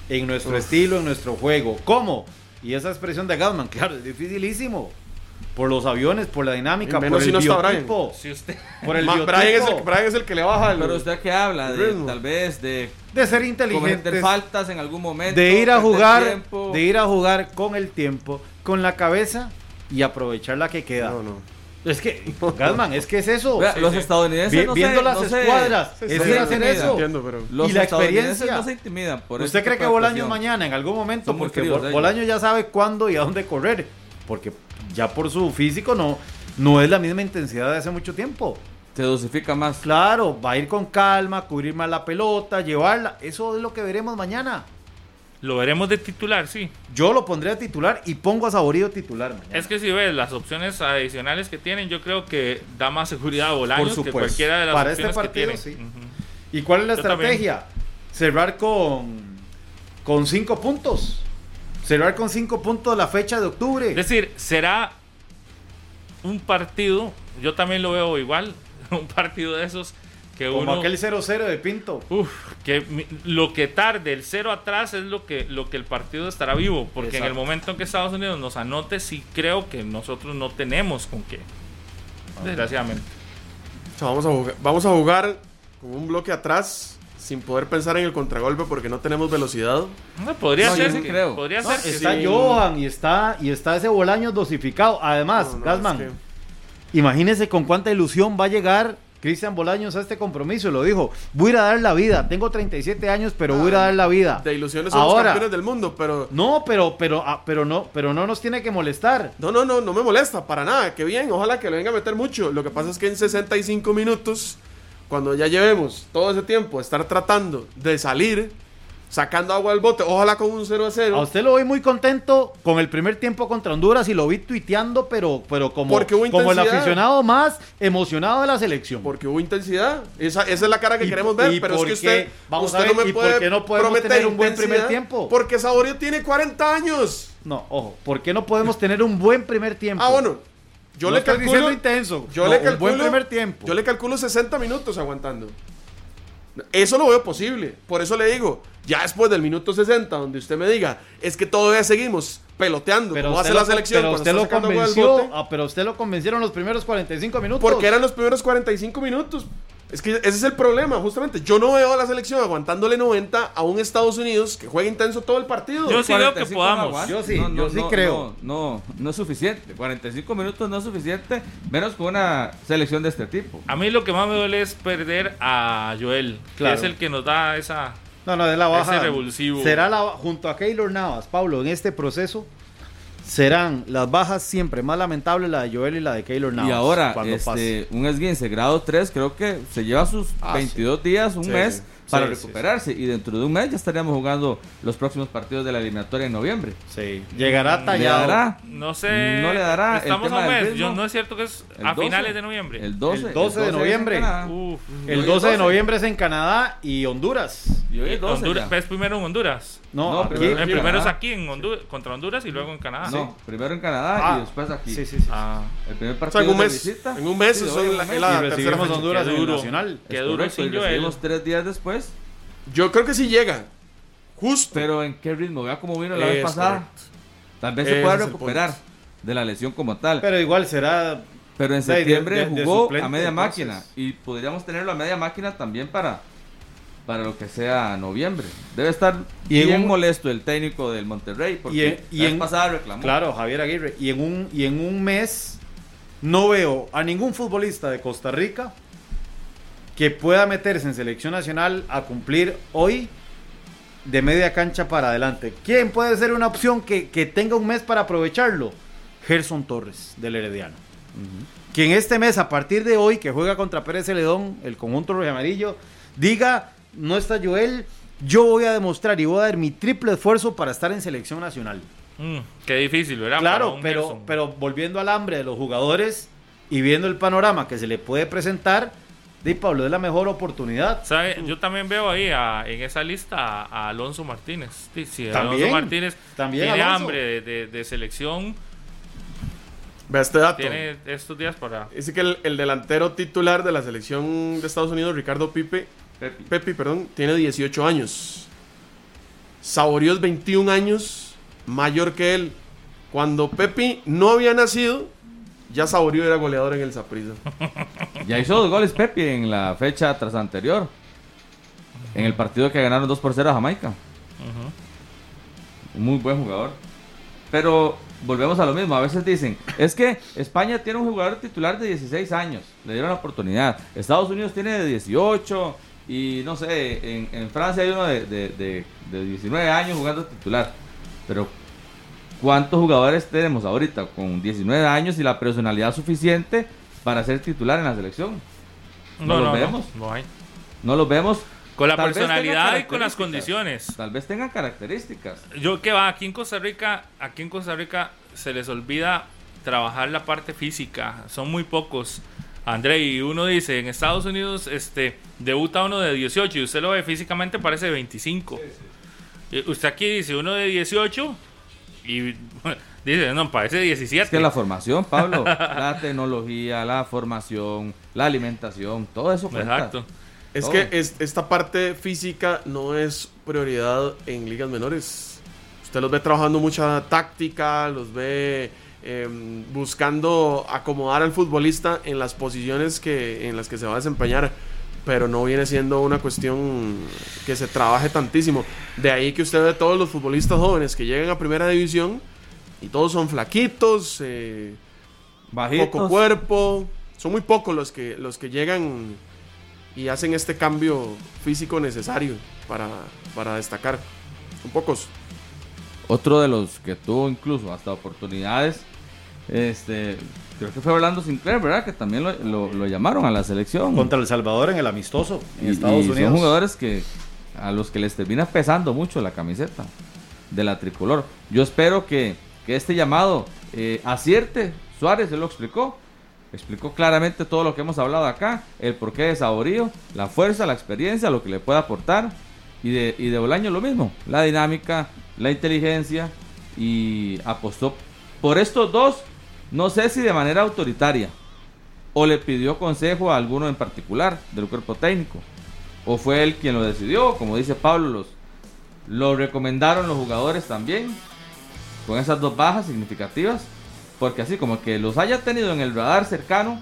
en nuestro estilo, en nuestro juego. ¿Cómo? Y esa expresión de Gatman, claro, es dificilísimo. Por los aviones, por la dinámica, menos por si el no está Brian. Si usted. Por el Ma- biotipo. Brian, es el, Brian es el que le baja el. Pero usted que habla de tal vez de de ser cometer inteligentes. faltas en algún momento. de ir a jugar, tiempo. de ir a jugar con el tiempo, con la cabeza y aprovechar la que queda. No, no. Es que, Gatman, es que es eso. Vea, Sí, los sí. estadounidenses Vi- no viendo se- las no escuadras, Sí, es sí, ir a hacer eso. Entiendo, pero. Los Y la experiencia. no se intimidan por ¿Usted cree que presión. mañana en algún momento, Son porque fríos Bo- ellos. Bolaños ya sabe cuándo y a dónde correr, porque ya por su físico no, no es la misma intensidad de hace mucho tiempo. Se dosifica más. Claro, va a ir con calma, cubrir más la pelota, llevarla, eso es lo que veremos mañana. Lo veremos de titular, sí. Yo lo pondré a titular y pongo a Saborío titular. mañana. Es que si ves las opciones adicionales que tienen, yo creo que da más seguridad a Bolaños Por que supuesto. cualquiera de las Para este opciones partido, que sí. tienen. Ujú. ¿Y cuál es la Yo también. estrategia? Cerrar con, con cinco puntos. Cerrar con cinco puntos la fecha de octubre. Es decir, será un partido, yo también lo veo igual, un partido de esos que Como uno... aquel 0-0 de Pinto. Uf, que mi- lo que tarde el cero atrás es lo que, lo que el partido estará vivo. Porque en el momento en que Estados Unidos nos anote, sí creo que nosotros no tenemos con qué. Desgraciadamente. O sea, vamos, a jugar, vamos a jugar con un bloque atrás sin poder pensar en el contragolpe porque no tenemos velocidad. No, podría No, ser. sí que- creo. Podría No, ser. que está sí. Johan y está, y está ese Bolaños dosificado. Además, No, no, Gasman, es que- imagínese con cuánta ilusión va a llegar Cristian Bolaños a este compromiso. Lo dijo, voy a ir a dar la vida. Tengo 37 años, pero voy a ir a dar la vida. De ilusiones somos Ahora, campeones del mundo, pero. no, pero, pero, ah, pero no, pero no nos tiene que molestar. No, no, no, no me molesta para nada. Que bien, ojalá que le venga a meter mucho. Lo que pasa es que en 65 minutos, cuando ya llevemos todo ese tiempo estar tratando de salir, sacando agua del bote, ojalá con un 0 a 0. A usted lo vi muy contento con el primer tiempo contra Honduras y lo vi tuiteando, pero, pero como, Porque hubo como el aficionado más emocionado de la selección. Porque hubo intensidad. Esa, esa es la cara que ¿Y- queremos ver. y pero es por que usted, Vamos usted a ver, no me ¿y por puede qué no podemos prometer tener un buen primer tiempo? Porque Saborio tiene 40 años. No, ojo, ¿por qué no podemos tener un buen primer tiempo? Ah, bueno. Yo No le calculo. diciendo intenso. Yo no, le calculo. buen primer tiempo. Yo le calculo 60 minutos aguantando. Eso lo veo posible. Por eso le digo, ya después del minuto 60, donde usted me diga, es que todavía seguimos peloteando, pero como hace lo, la selección pero usted lo convenció, bote, ah, pero usted lo convencieron los primeros 45 minutos. porque eran los primeros 45 minutos. Es que ese es el problema, justamente. Yo no veo a la selección aguantándole 90 a un Estados Unidos que juega intenso todo el partido. Yo sí veo que 45 podamos. Yo sí, yo sí creo. No, no, no es suficiente. 45 minutos no es suficiente, menos con una selección de este tipo. A mí lo que más me duele es perder a Joel, Claro. que es el que nos da esa... No, no, es la baja. Ese revulsivo. Será la junto a Keylor Navas, Pablo, en este proceso serán las bajas siempre más lamentables la de Joel y la de Keylor Navas. y ahora, cuando pase. este, un esguince grado 3, creo que se lleva sus Ah, 22 días, un Sí, mes, sí. Para Sí, sí, recuperarse. Y dentro de un mes ya estaríamos jugando los próximos partidos de la eliminatoria en noviembre. Sí, llegará ¿Le tallado. dará? No sé... No le dará el Estamos tema a un mes. Yo, no es cierto que es El a 12, finales de noviembre. El 12, El 12 de es en noviembre. Canadá. Uf. El Hoy 12 de 12. noviembre es en Canadá y Honduras. Y hoy es 12 Honduras, primero en Honduras. No, No, aquí- primero El en primero es Canadá. aquí en Honduras, contra Honduras y luego en Canadá. No, primero en Canadá Ah, y después aquí. Sí, sí, sí. Ah, El primer O sea, partido en un de mes. visita. En un mes Sí, son la- y tercera recibimos. Honduras Qué en el duro. Nacional. Qué Es duro correcto, sin y Joel. tres días después. Yo creo que sí llega. Justo. Pero ¿en qué ritmo? Vea cómo vino la vez pasada. correcto. Tal vez Ese se pueda recuperar. de la lesión como tal. Pero igual será. Pero en de- septiembre de- de jugó suplente, a media entonces. máquina y podríamos tenerlo a media máquina también para, para lo que sea noviembre. Debe estar Y en bien un- molesto el técnico del Monterrey porque Y en- y la vez en- pasada reclamó. Claro, Javier Aguirre. Y en un, y en un mes no veo a ningún futbolista de Costa Rica que pueda meterse en selección nacional a cumplir hoy de media cancha para adelante. ¿Quién puede ser una opción que, que tenga un mes para aprovecharlo? Gerson Torres, del Herediano. Que en este mes, a partir de hoy, que juega contra Pérez Celedón, el conjunto rojo amarillo, diga, no está Joel, yo voy a demostrar y voy a dar mi triple esfuerzo para estar en selección nacional. Mm, qué difícil, ¿verdad? Claro, pero, Gerson. pero volviendo al hambre de los jugadores y viendo el panorama que se le puede presentar, Di Pablo es la mejor oportunidad. ¿Sabe? Yo también veo ahí a- en esa lista a, a Alonso Martínez. Sí, sí, También, Alonso Martínez también tiene Alonso. hambre de, de- de selección. Vea este dato. Tiene estos días para. Dice que el, el delantero titular de la selección de Estados Unidos, Ricardo Pipe, Pepi. Pepi, perdón, tiene 18 años. Saborío es 21 años mayor que él. Cuando Pepi no había nacido, ya Saborío era goleador en el Saprissa. Ya hizo dos goles Pepi en la fecha tras anterior. En el partido que ganaron 2 por 0 a Jamaica. Muy buen jugador. Pero volvemos a lo mismo. A veces dicen, es que España tiene un jugador titular de 16 años. Le dieron la oportunidad. Estados Unidos tiene de 18. Y no sé, en, en Francia hay uno de, de- de- de 19 años jugando titular. Pero ¿cuántos jugadores tenemos ahorita con 19 años y la personalidad suficiente para ser titular en la selección? No los vemos. no hay. No los vemos. Con la Tal personalidad y con las condiciones. Tal vez tengan características. Yo que va, aquí en Costa Rica, aquí en Costa Rica se les olvida trabajar la parte física. Son muy pocos. André, y uno dice, en Estados Unidos este debuta uno de 18 y usted lo ve físicamente parece de 25. Y Usted aquí dice uno de 18 y dice, no, parece 17. Es que la formación, Pablo, la tecnología, la formación, la alimentación, todo eso cuenta. Exacto. Es Todo. que es- esta parte física no es prioridad en ligas menores. Usted los ve trabajando mucha táctica, los ve em, buscando acomodar al futbolista en las posiciones que, en las que se va a desempeñar, pero no viene siendo una cuestión que se trabaje tantísimo. De ahí que usted ve todos los futbolistas jóvenes que llegan a primera división y todos son flaquitos, eh, Bajitos. poco cuerpo. Son muy pocos los que, los que llegan y hacen este cambio físico necesario para, para destacar. Son pocos. Otro de los que tuvo incluso hasta oportunidades, este, creo que fue Orlando Sinclair, ¿verdad? Que también lo, lo- lo llamaron a la selección. Contra El Salvador en el amistoso en Y- Estados y Unidos. Son jugadores que a los que les termina pesando mucho la camiseta de la tricolor. Yo espero que, que este llamado eh, acierte. Suárez, él lo explicó. Explicó claramente todo lo que hemos hablado acá, el porqué de Saborío, la fuerza, la experiencia, lo que le puede aportar. Y de, y de Bolaño lo mismo, la dinámica, la inteligencia. Y apostó por estos dos, no sé si de manera autoritaria, o le pidió consejo a alguno en particular del cuerpo técnico, o fue él quien lo decidió, como dice Pablo, los, lo recomendaron los jugadores también, con esas dos bajas significativas, porque así como que los haya tenido en el radar cercano,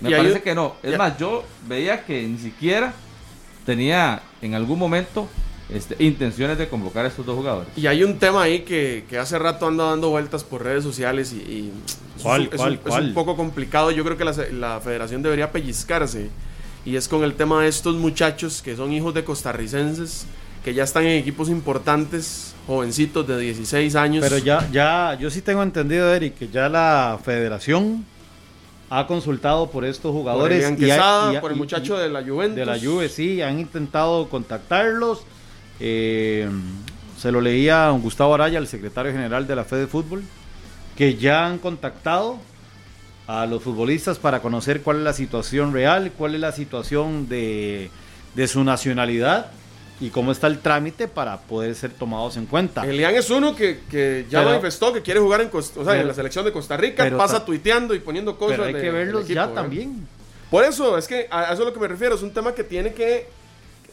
me parece que no. Es ya- más, yo veía que ni siquiera tenía en algún momento este, intenciones de convocar a estos dos jugadores. Y hay un tema ahí que, que hace rato anda dando vueltas por redes sociales y, y es ¿Cuál, un- es, cuál, un, es cuál? un poco complicado. Yo creo que la, la federación debería pellizcarse. Y es con el tema de estos muchachos que son hijos de costarricenses, que ya están en equipos importantes, jovencitos de 16 años. Pero ya, ya, yo sí tengo entendido, Eric, que ya la federación ha consultado por estos por jugadores. Y ha- Quesada, y ha- por el y- muchacho de la Juventus. de la Juve, sí, han intentado contactarlos. Eh, se lo leía a don Gustavo Araya, el secretario general de la Fede Fútbol, que ya han contactado a los futbolistas para conocer cuál es la situación real, cuál es la situación de, de su nacionalidad y cómo está el trámite para poder ser tomados en cuenta. Elian es uno que, que ya Pero- manifestó que quiere jugar en, Costa- o sea, pero- en la selección de Costa Rica, pasa ta- tuiteando y poniendo cosas. Pero hay de- que verlos equipo, ya ¿verdad? también. Por eso, es que a a eso es lo que me refiero. Es un tema que tiene que,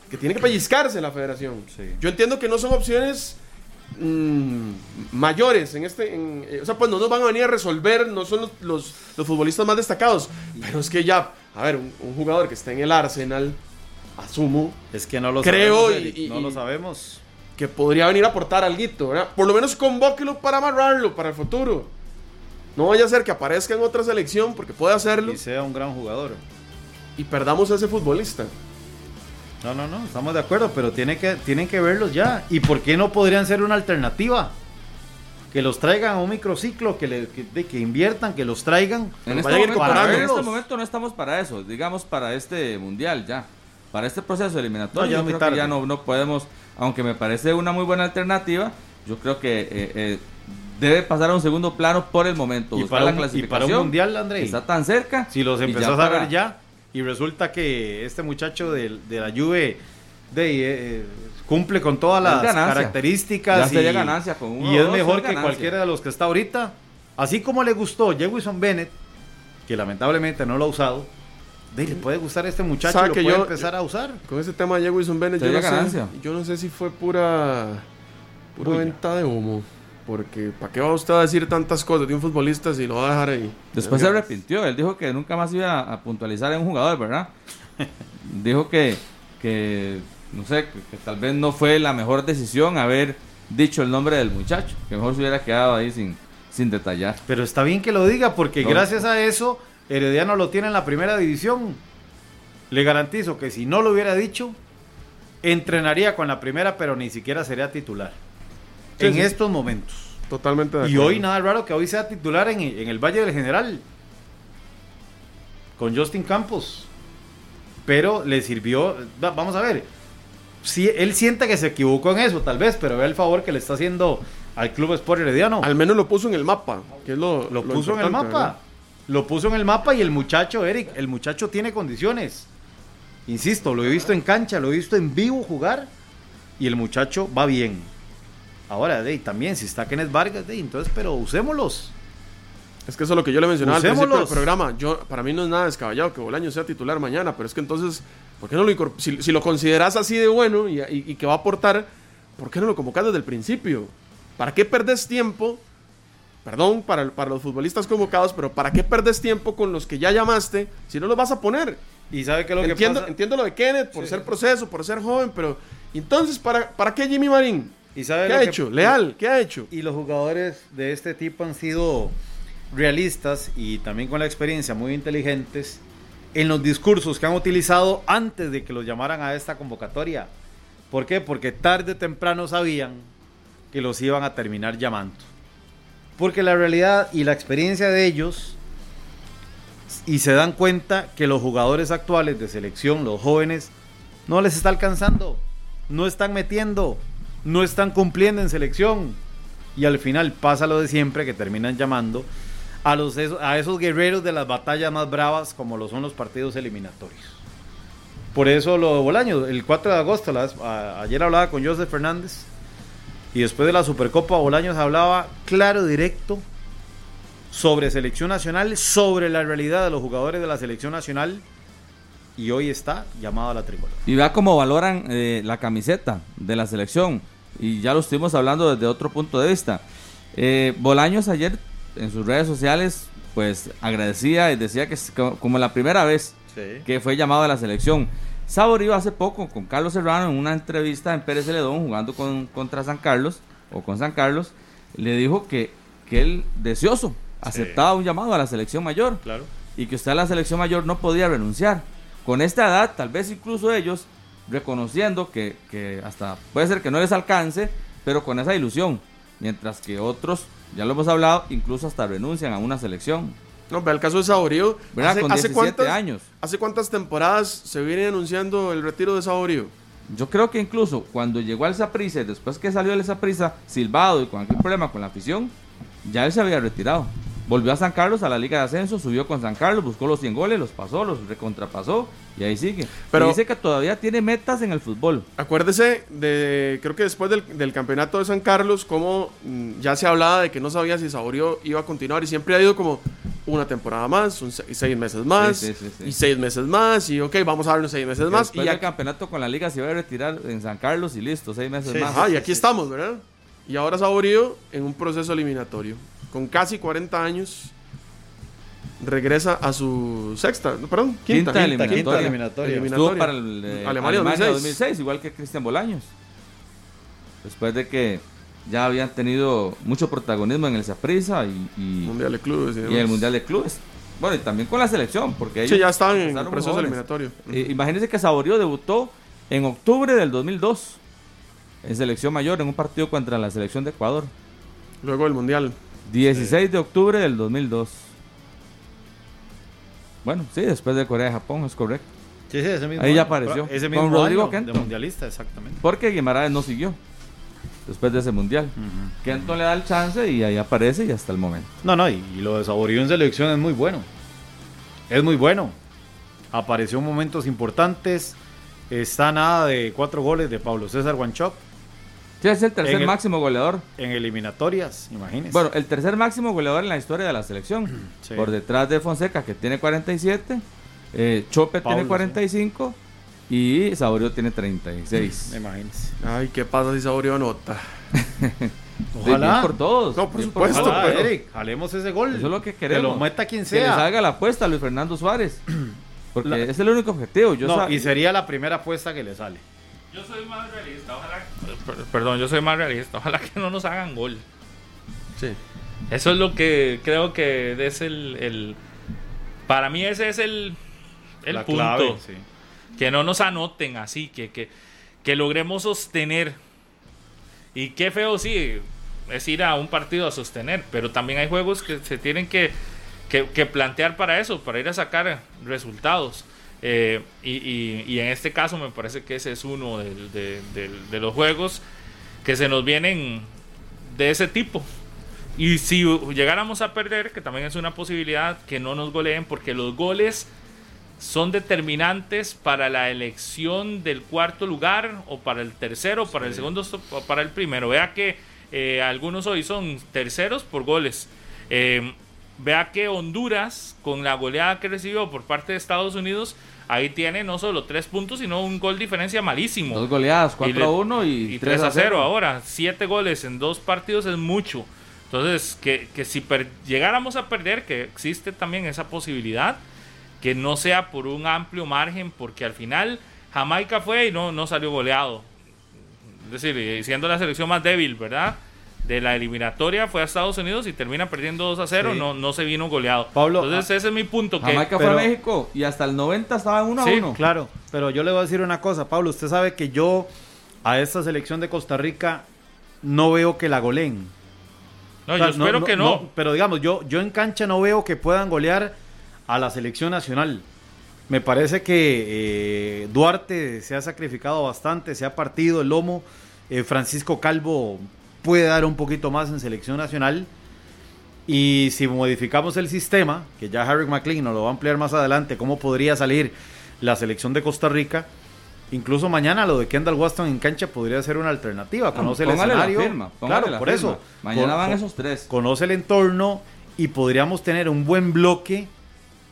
que tiene que pellizcarse la federación. Sí. Yo entiendo que no son opciones mm, mayores en este, en- eh, o sea, pues no nos van a venir a resolver, no son los, los- los futbolistas más destacados, pero es que ya, a ver, un, un jugador que está en el Arsenal, asumo, Es que no lo Creo sabemos. y- y- no lo sabemos. que podría venir a aportar algo, ¿verdad? Por lo menos convóquelo para amarrarlo para el futuro. No vaya a ser que aparezca en otra selección, porque puede hacerlo, Y sea un gran jugador. y perdamos a ese futbolista. No, no, no, estamos de acuerdo, pero tiene que, tienen que verlos ya. ¿Y por qué no podrían ser una alternativa? Que los traigan a un microciclo, que, le, que, de- que inviertan, que los traigan. En este, momento, en este momento no estamos para eso, digamos para este mundial ya. Para este proceso eliminatorio, No, ya yo creo que ya no, no podemos, aunque me parece una muy buena alternativa, yo creo que eh, eh, debe pasar a un segundo plano por el momento. Y para, la un, y clasificación. para un mundial, André. Está tan cerca. Si los empezás a ver ya, y resulta que este muchacho de, de la Juve de, eh, cumple con todas las ganancia. características. Ya y, ganancia con uno y es dos, mejor que cualquiera de los que está ahorita. Así como le gustó Jewison Bennett, que lamentablemente no lo ha usado, de, le puede gustar a este muchacho ¿Sabe y lo que puede yo- empezar a usar. Con ese tema de Wilson Bennett, yo no, sé, ganancia. yo no sé si fue pura, pura venta de humo. Porque, ¿para qué va usted a decir tantas cosas de un futbolista si lo va a dejar ahí? Después se arrepintió, él dijo que nunca más iba a puntualizar en un jugador, ¿verdad? dijo que, que no sé, que, que tal vez no fue la mejor decisión haber dicho el nombre del muchacho, que mejor se hubiera quedado ahí sin, sin detallar. Pero está bien que lo diga, porque No. gracias a eso, Herediano lo tiene en la primera división. Le garantizo que si no lo hubiera dicho, entrenaría con la primera, pero ni siquiera sería titular. Sí, en sí. estos momentos. Totalmente de Y hoy nada raro que hoy sea titular en, en el Valle del General. Con Justin Campos. Pero le sirvió. va- Vamos a ver. Si él siente que se equivocó en eso, tal vez, pero ve el favor que le está haciendo al Club Sport Herediano. Al menos lo puso en el mapa, que es lo Lo puso en el mapa. ¿verdad? Lo puso en el mapa y el muchacho, Eric, el muchacho tiene condiciones. Insisto, lo he visto en cancha, lo he visto en vivo jugar y el muchacho va bien. Ahora, de, ahí, también, si está Kenneth Vargas, de, entonces, pero usémoslos. Es que eso es lo que yo le mencionaba al principio del programa. Yo, para mí no es nada descabellado que Bolaño sea titular mañana, pero es que entonces, ¿por qué no lo si, si lo consideras así de bueno y, y- y que va a aportar, ¿por qué no lo convocas desde el principio? ¿Para qué perdes tiempo? Perdón para, para los futbolistas convocados, pero ¿para qué perdes tiempo con los que ya llamaste si no los vas a poner? Y sabe que lo entiendo, que pasa. entiendo lo de Kenneth por Sí. ser proceso, por ser joven, pero entonces, ¿para, para qué Jimmy Marín? Y sabe ¿Qué ha que- hecho? Leal, ¿qué ha hecho? Y los jugadores de este tipo han sido realistas y también con la experiencia muy inteligentes en los discursos que han utilizado antes de que los llamaran a esta convocatoria. ¿Por qué? Porque tarde o temprano sabían que los iban a terminar llamando. Porque la realidad y la experiencia de ellos y se dan cuenta que los jugadores actuales de selección, los jóvenes, no les está alcanzando, no están metiendo, no están cumpliendo en selección. Y al final pasa lo de siempre que terminan llamando a, los, a esos guerreros de las batallas más bravas como lo son los partidos eliminatorios. Por eso lo de Bolaño, el 4 de agosto, ayer hablaba con Joseph Fernández y después de la Supercopa Bolaños hablaba claro, directo sobre selección nacional, sobre la realidad de los jugadores de la selección nacional y hoy está llamado a la tricolor. Y vea cómo valoran eh, la camiseta de la selección. Y ya lo estuvimos hablando desde otro punto de vista. Eh, Bolaños ayer en sus redes sociales, pues agradecía y decía que es co- como la primera vez que fue llamado a la selección. Saborío hace poco con Carlos Serrano en una entrevista en Pérez Celedón jugando con, contra San Carlos o con San Carlos, le dijo que, que él deseoso aceptaba un llamado a la selección mayor Claro. y que usted a la selección mayor no podía renunciar. Con esta edad, tal vez incluso ellos reconociendo que, que hasta puede ser que no les alcance, pero con esa ilusión. Mientras que otros, ya lo hemos hablado, incluso hasta renuncian a una selección. No, ve el caso de Saborío. ¿Hace, Con hace 17 cuántas, años. ¿Hace cuántas temporadas se viene anunciando el retiro de Saborío? Yo creo que incluso cuando llegó al Saprissa después que salió del Saprissa, silbado y con aquel problema con la afición, ya él se había retirado. Volvió a San Carlos a la Liga de Ascenso, subió con San Carlos, buscó los 100 goles, los pasó, los recontrapasó y ahí sigue. Pero- Y dice que todavía tiene metas en el fútbol. Acuérdese de, creo que después del, del campeonato de San Carlos, como mm, ya se hablaba de que no sabía si Saborío iba a continuar y siempre ha ido como una temporada más, un se- seis meses más, Sí, sí, sí, sí. y seis meses más, y ok, vamos a darnos seis meses Y más. Y, del aquí, campeonato con la liga se iba a retirar en San Carlos y listo, seis meses más. ajá, y aquí estamos, ¿verdad? Y ahora Saborío en un proceso eliminatorio. Con casi 40 años, regresa a su sexta, no, perdón, quinta, Quinta Quinta, eliminatoria. quinta eliminatoria. Eliminatoria. Estuvo para el eh, Alemania Alemania, 2006. 2006. igual que Cristian Bolaños. Después de que ya habían tenido mucho protagonismo en el Saprissa y, y, Mundial de Clubes y, el Mundial de Clubes. Bueno, y también con la selección, porque ellos Sí, ya estaban en el proceso jóvenes. eliminatorio. Eh, imagínense que Saborío debutó en octubre del 2002 en selección mayor en un partido contra la selección de Ecuador. Luego del Mundial. 16 de octubre del 2002. Bueno, sí, después de Corea y Japón, es correcto. Sí, sí, ese mismo Ahí ya apareció. Ese Con mismo Rodrigo año Kenton. de mundialista, exactamente. Porque Guimaraes no siguió después de ese mundial. Kenton le da el chance y ahí aparece y hasta el momento. No, no, y, y lo de Saborío en selección es muy bueno. Es muy bueno. Apareció en momentos importantes. Está nada de cuatro goles de Pablo César Guanchop Sí, es el tercer el- máximo goleador. en eliminatorias, imagínense. Bueno, el tercer máximo goleador en la historia de la selección. Sí. Por detrás de Fonseca, que tiene 47. eh, Chope Pablo, tiene sí. 45. Y Saborío tiene 36. imagínense. Ay, ¿qué pasa si Saborío anota? Ojalá. Por todos. No, por bien supuesto. Ojalá, pero- Eric, jalemos ese gol. Eso es lo que Que queremos. lo meta quien Que le sea. salga la apuesta a Luis Fernando Suárez. Porque La- es el único objetivo. Yo No, sa- y sería la primera apuesta que le sale. Yo soy más realista, ojalá. Per- Perdón, yo soy más realista, ojalá que no nos hagan gol. Sí. Eso es lo que creo que es el. el- para mí, ese es el, el la punto. clave, sí. Que no nos anoten así, que, que, que logremos sostener. Y qué feo, sí, es ir a un partido a sostener, pero también hay juegos que se tienen que, que- que plantear para eso, para ir a sacar resultados. Eh, y, y- y en este caso me parece que ese es uno del- de, del- de los juegos que se nos vienen de ese tipo. Y si llegáramos a perder, que también es una posibilidad, que no nos goleen, porque los goles son determinantes para la elección del cuarto lugar o para el tercero, para el segundo o para el primero. Vea que eh, algunos hoy son terceros por goles. Eh, vea que Honduras, con la goleada que recibió por parte de Estados Unidos, ahí tiene no solo tres puntos, sino un gol diferencia malísimo. Dos goleadas, Y 4 le- a 1 y, y 3 a 0 ahora. Siete goles en dos partidos es mucho. Entonces, que, que si per- llegáramos a perder, que existe también esa posibilidad, que no sea por un amplio margen, porque al final Jamaica fue y no, no salió goleado. Es decir, siendo la selección más débil, ¿verdad? De la eliminatoria fue a Estados Unidos y termina perdiendo 2 a 0, Sí. no, no se vino goleado. Pablo, Entonces, ese es mi punto. Que, Jamaica pero- fue a México y hasta el 90 estaba en 1 Sí, a 1. Claro, pero yo le voy a decir una cosa, Pablo. Usted sabe que yo a esta selección de Costa Rica no veo que la goleen. no, O sea, yo espero que no. Pero digamos, yo, yo en cancha no veo que puedan golear a la selección nacional. Me parece que eh, Duarte se ha sacrificado bastante, se ha partido el lomo. Eh, Francisco Calvo puede dar un poquito más en selección nacional. Y si modificamos el sistema, que ya Harry McLean nos lo va a ampliar más adelante, cómo podría salir la selección de Costa Rica. Incluso mañana lo de Kendall Waston en cancha podría ser una alternativa. Conoce el la escenario. firma, claro, la por firma. eso. Mañana Con- van esos tres. Conoce el entorno y podríamos tener un buen bloque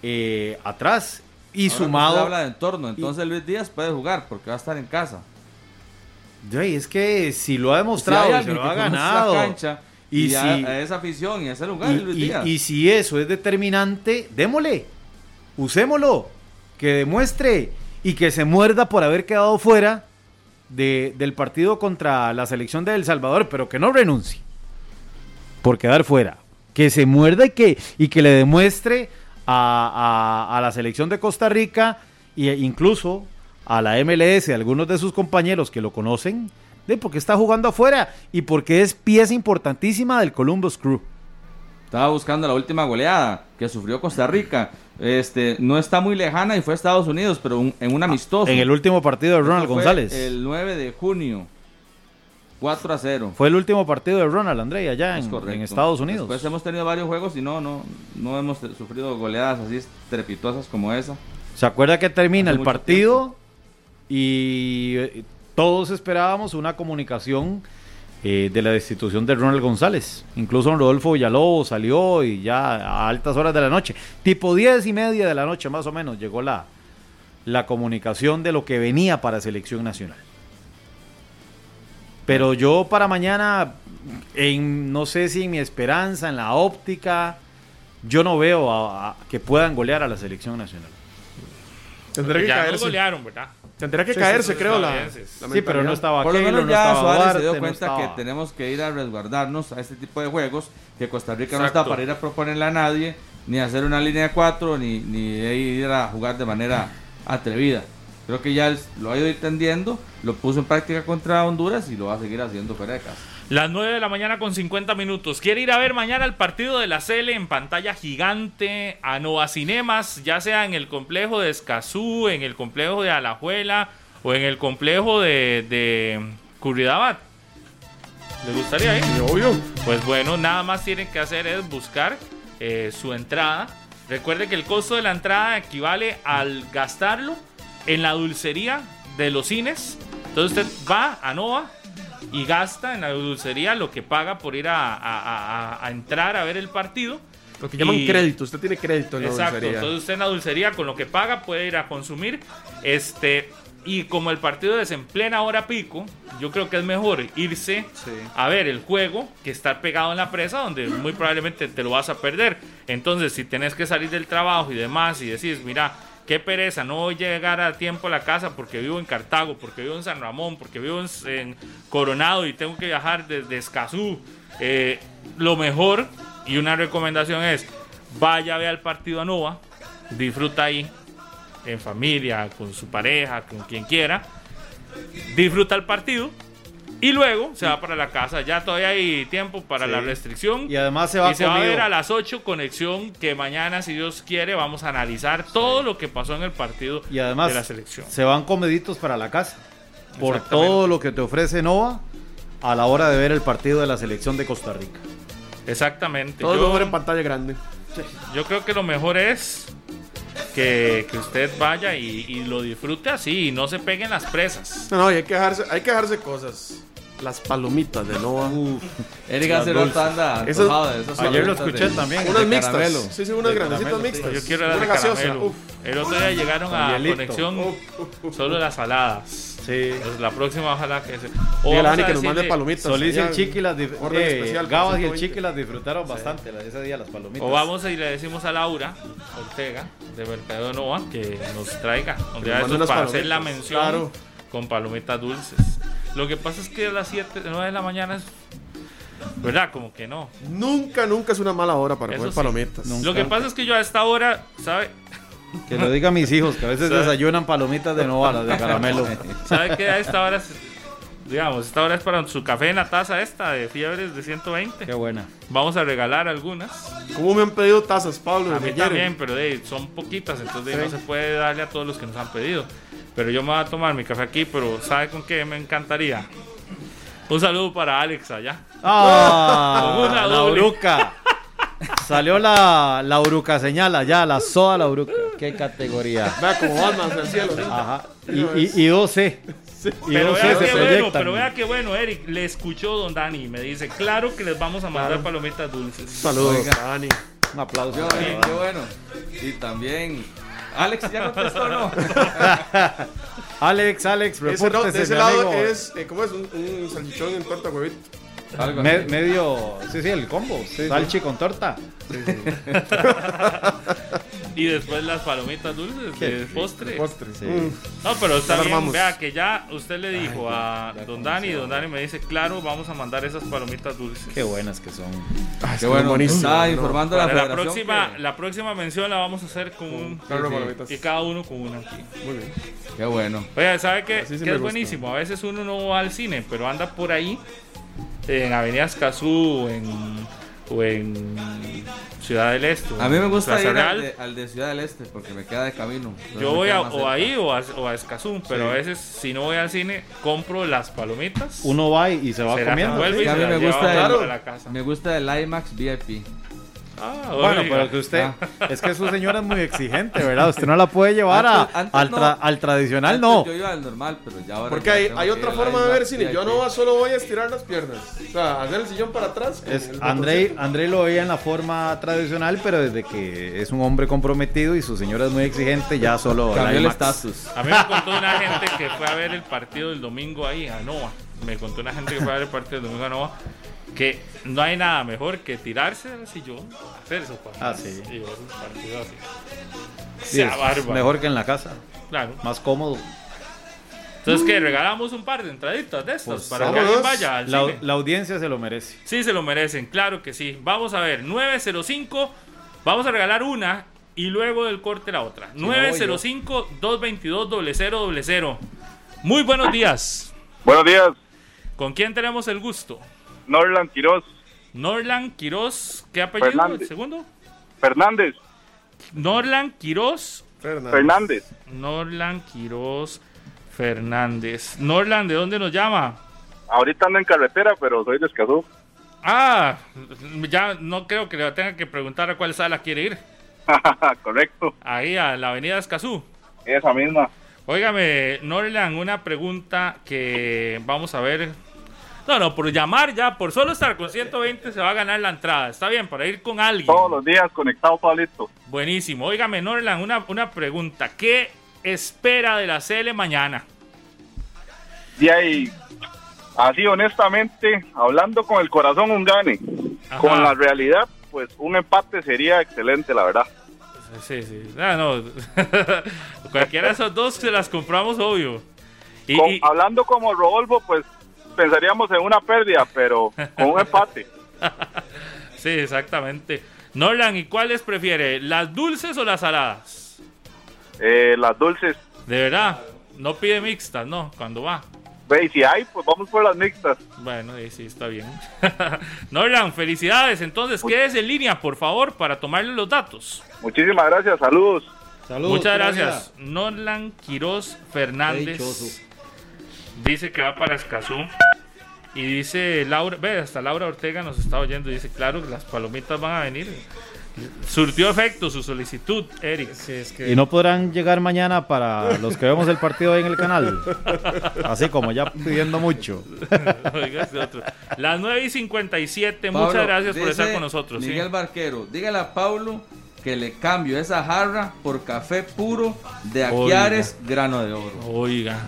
eh, atrás y Ahora sumado. habla de entorno, entonces Luis Díaz puede jugar porque va a estar en casa. Ay, es que si lo ha Si demostrado, y se lo ha ganado. cancha y y, a, si- a esa afición y a ese lugar, Y, es Luis y- Díaz. y si eso es determinante, démosle, usémoslo, que demuestre y que se muerda por haber quedado fuera de- del partido contra la selección de El Salvador, pero que no renuncie por quedar fuera. Que se muerda y que, y que le demuestre a, a- a la selección de Costa Rica e incluso a la MLS, a algunos de sus compañeros que lo conocen, de por qué está jugando afuera y porque es pieza importantísima del Columbus Crew. Estaba buscando la última goleada que sufrió Costa Rica. Este, no está muy lejana y fue a Estados Unidos, pero un- en un amistoso. Ah, En el último partido de Ronald González. El 9 de junio. 4 a 0. Fue el último partido de Ronald André allá en, en Estados Unidos. Después hemos tenido varios juegos y no, no, no hemos sufrido goleadas así estrepitosas como esa. ¿Se acuerda que termina Hace el partido y eh, todos esperábamos una comunicación eh, de la destitución de Ronald González? Incluso don Rodolfo Villalobos salió y ya a altas horas de la noche, tipo diez y media de la noche más o menos, llegó la, la comunicación de lo que venía para selección nacional. Pero yo para mañana en, no sé si en mi esperanza, en la óptica, yo no veo a- a- que puedan golear a la selección nacional. Tendría que ya no caerse. golearon, ¿verdad? Tendría que Sí, caerse, sí, creo, la, Sí, pero no estaba Por lo menos no ya Suárez Duarte, se dio cuenta que tenemos que ir a resguardarnos a este tipo de juegos, que Costa Rica no está para ir a proponerle a nadie, ni hacer una línea de cuatro, ni, ni ir a jugar de manera atrevida. Creo que ya lo ha ido entendiendo, lo puso en práctica contra Honduras y lo va a seguir haciendo Perecas. Las 9 de la mañana con 50 minutos. ¿Quiere ir a ver mañana el partido de la Cele en pantalla gigante a Nova Cinemas, ya sea en el complejo de Escazú, en el complejo de Alajuela o en el complejo de, de Curridabat? ¿Le gustaría ir? Sí, obvio. Pues bueno, nada más tienen que hacer es buscar eh, su entrada. Recuerde que el costo de la entrada equivale al gastarlo en la dulcería de los cines. Entonces usted va a Nova y gasta en la dulcería lo que paga por ir a, a- a- a entrar a ver el partido. Lo que llaman Y- crédito. Usted tiene crédito en la Exacto, dulcería. entonces usted en la dulcería con lo que paga puede ir a consumir. Este, y como el partido es en plena hora pico, yo creo que es mejor irse a ver el juego que estar pegado en la presa donde muy probablemente te lo vas a perder. Entonces, si tenés que salir del trabajo y demás y decís, mira, qué pereza, no a llegar a tiempo a la casa porque vivo en Cartago, porque vivo en San Ramón, porque vivo en, Coronado y tengo que viajar desde Escazú. Eh, lo mejor y una recomendación es, vaya, vea el partido a Nova, disfruta ahí, en familia, con su pareja, con quien quiera, disfruta el partido y luego se va para la casa. Ya todavía hay tiempo para Sí. la restricción. Y además se va Y se va a ver a las 8 conexión que mañana, si Dios quiere, vamos a analizar todo lo que pasó en el partido Y además de la selección. se van comeditos para la casa. Por todo lo que te ofrece Nova a la hora de ver el partido de la selección de Costa Rica. Exactamente. Todo Yo- mejor en pantalla grande. Yo creo que lo mejor es que, que usted vaya y, y lo disfrute así y no se peguen las presas. No, no, y hay que dejarse, hay que dejarse cosas. Las palomitas de Nova. Eric Las hace rato anda Esas- antojado de esas Ayer lo escuché de- también. unas de mixtas. caramelo. Sí, sí, unas De grandecitas mixtas. Yo quiero las de caramelo. Uf. El otro día llegaron a conexión Uf, uf, uf. solo las saladas. Sí. Pues la próxima ojalá que se... O Dígale a vamos Dani a que nos mande palomitas. Solís y el Chiqui las eh, especial, Gabas y el 120. Chiqui las disfrutaron bastante la- ese día las palomitas. O vamos y le decimos a Laura Ortega de Mercado Nova que nos traiga un Que día nos de mande estos para hacer la mención claro. con palomitas dulces. Lo que pasa es que a las 7, 9 de la mañana es. ¿Verdad? Como que no. Nunca, nunca es una mala hora para Eso comer sí. palomitas. Nunca. Lo que pasa es que yo a esta hora, ¿sabe? Que lo digan mis hijos, que a veces ¿Sabe? desayunan palomitas de Nova, las de caramelo. ¿Sabe que a esta hora, es- digamos, esta hora es para su café en la taza esta de fiebres de 120? Qué buena. Vamos a regalar algunas. ¿Cómo me han pedido tazas, Pablo? A mí también, pero de, son poquitas, entonces Sí. no se puede darle a todos los que nos han pedido. Pero yo me voy a tomar mi café aquí, pero ¿sabe con qué me encantaría? Un saludo para Alex allá. ¡Ah! Con una la. Salió la, la uruca señala, ya, la soda la uruca. ¿Qué categoría? Vea como Batman hacia el cielo. ¿sí? Ajá. Y, y, y 12. Y Pero 12 vea se qué bueno, pero vea qué bueno, Eric. Le escuchó Don Dani y me dice, claro que les vamos a mandar palomitas dulces. Saludos, Oiga. Dani. Un aplauso. Bueno, Dani. qué bueno. Y también. Alex, ¿ya contestó o no? Alex, Alex, Ese, no, repórtese, de ese mi lado amigo. es, eh, ¿cómo es? Un, un salchichón en torta huevito. Algo Me- así. medio, sí, sí, el combo. Salchi con torta. Y después las palomitas dulces de postre. Postre. Sí. Mm. No, pero está Ya lo bien, armamos. vea que ya usted le dijo a Don Dani y Don Dani me dice, claro, vamos a mandar esas palomitas dulces. Qué buenas que son. Ah, es Qué que bueno. buenísimo, Estaba ¿no? informando a la Para la federación. próxima, que- la próxima mención la vamos a hacer con un... Claro, Sí, sí. palomitas. Y cada uno con una aquí. Muy bien. Qué bueno. Oye, ¿sabe qué, Así sí qué me es gusta. buenísimo? A veces uno no va al cine, pero anda por ahí, en Avenida Escazú o en, o en Ciudad del Este. A mí me gusta Plaza ir Real. al de, al de Ciudad del Este porque me queda de camino. Yo voy a, o cerca. ahí o a, o a Escazú, pero a veces si no voy al cine, compro las palomitas. Uno va y se va se comiendo. y A se mí me gusta a la casa. Me gusta el IMAX VIP. Ah, Bueno, oiga. pero que usted, Ah. es que su señora es muy exigente, ¿verdad? Usted no la puede llevar a- Antes- antes al, no. tra- al tradicional, Antes no. Yo iba al normal, pero ya ahora. Porque ya hay, hay otra forma de ver cine. Yo no solo voy a estirar las piernas. O sea, hacer el sillón para atrás. Es, André, lo veía en la forma tradicional, pero desde que es un hombre comprometido y su señora es muy exigente, ya solo Cambió el estatus. A mí me contó una gente que fue a ver el partido del domingo ahí, a Nova. Me contó una gente que fue a ver el partido del domingo a Nova, que no hay nada mejor que tirarse al sillón, hacer su Ah, sí. y ver un partido así. Sí, Sea es bárbaro. mejor que en la casa, Claro. más cómodo. Entonces, que regalamos un par de entraditas de estas Pues, para que alguien vaya al La, cine. la audiencia se lo merece. Sí, se lo merecen, claro que sí. Vamos a ver, 905, vamos a regalar una y luego del corte la otra. 905-222-0000. Muy buenos días. Buenos días, ¿Con quién tenemos el gusto? Norland Quiroz Norlan Quiroz, ¿qué apellido? Fernández. ¿El segundo? Fernández, Norlan Quiroz, Fernández. Fernández, Norlan Quiroz Fernández. Norlan, ¿de dónde nos llama? ahorita ando en carretera, pero soy de Escazú. Ah, ya no creo que le tenga que preguntar a cuál sala quiere ir. Correcto, Ahí a la avenida Escazú. esa misma. Óigame, Norlan, una pregunta que vamos a ver. No, no, por llamar ya, por solo estar con 120 se va a ganar la entrada. Está bien, para ir con alguien. Todos los días conectado, Pablito. Buenísimo. Óigame, Norlan, una, una pregunta. ¿Qué espera de la CL mañana? Y ahí, así honestamente, hablando con el corazón, un gane. Ajá. Con la realidad, pues un empate sería excelente, la verdad. Sí, sí. Ah, no. Cualquiera de esos dos se las compramos, obvio. Y, Con- y- hablando como Rodolfo, pues pensaríamos en una pérdida, pero con un empate. sí, exactamente. Norlan, ¿y cuáles prefiere? ¿Las dulces o las saladas? Eh, las dulces, De verdad, no pide mixtas, ¿no? Cuando va. ve, y si hay, pues vamos por las mixtas. Bueno, ahí sí, está bien. Norlan, felicidades. Entonces, quédese en línea, por favor, para tomarle los datos. Muchísimas gracias, saludos. Saludos. Muchas gracias. Norlan Quiroz Fernández dice que va para Escazú. Y dice Laura, ve, hasta Laura Ortega nos está oyendo. y Dice, claro, las palomitas van a venir. Surtió efecto su solicitud, Eric. Y no podrán llegar mañana para los que vemos el partido ahí en el canal. Así como ya pidiendo mucho. Oiga, este otro. Las 9 y 57, Pablo, muchas gracias por estar con nosotros. sí. Miguel Barquero, dígale a Paulo que le cambio esa jarra por café puro de Aquiares, grano de oro. Oiga,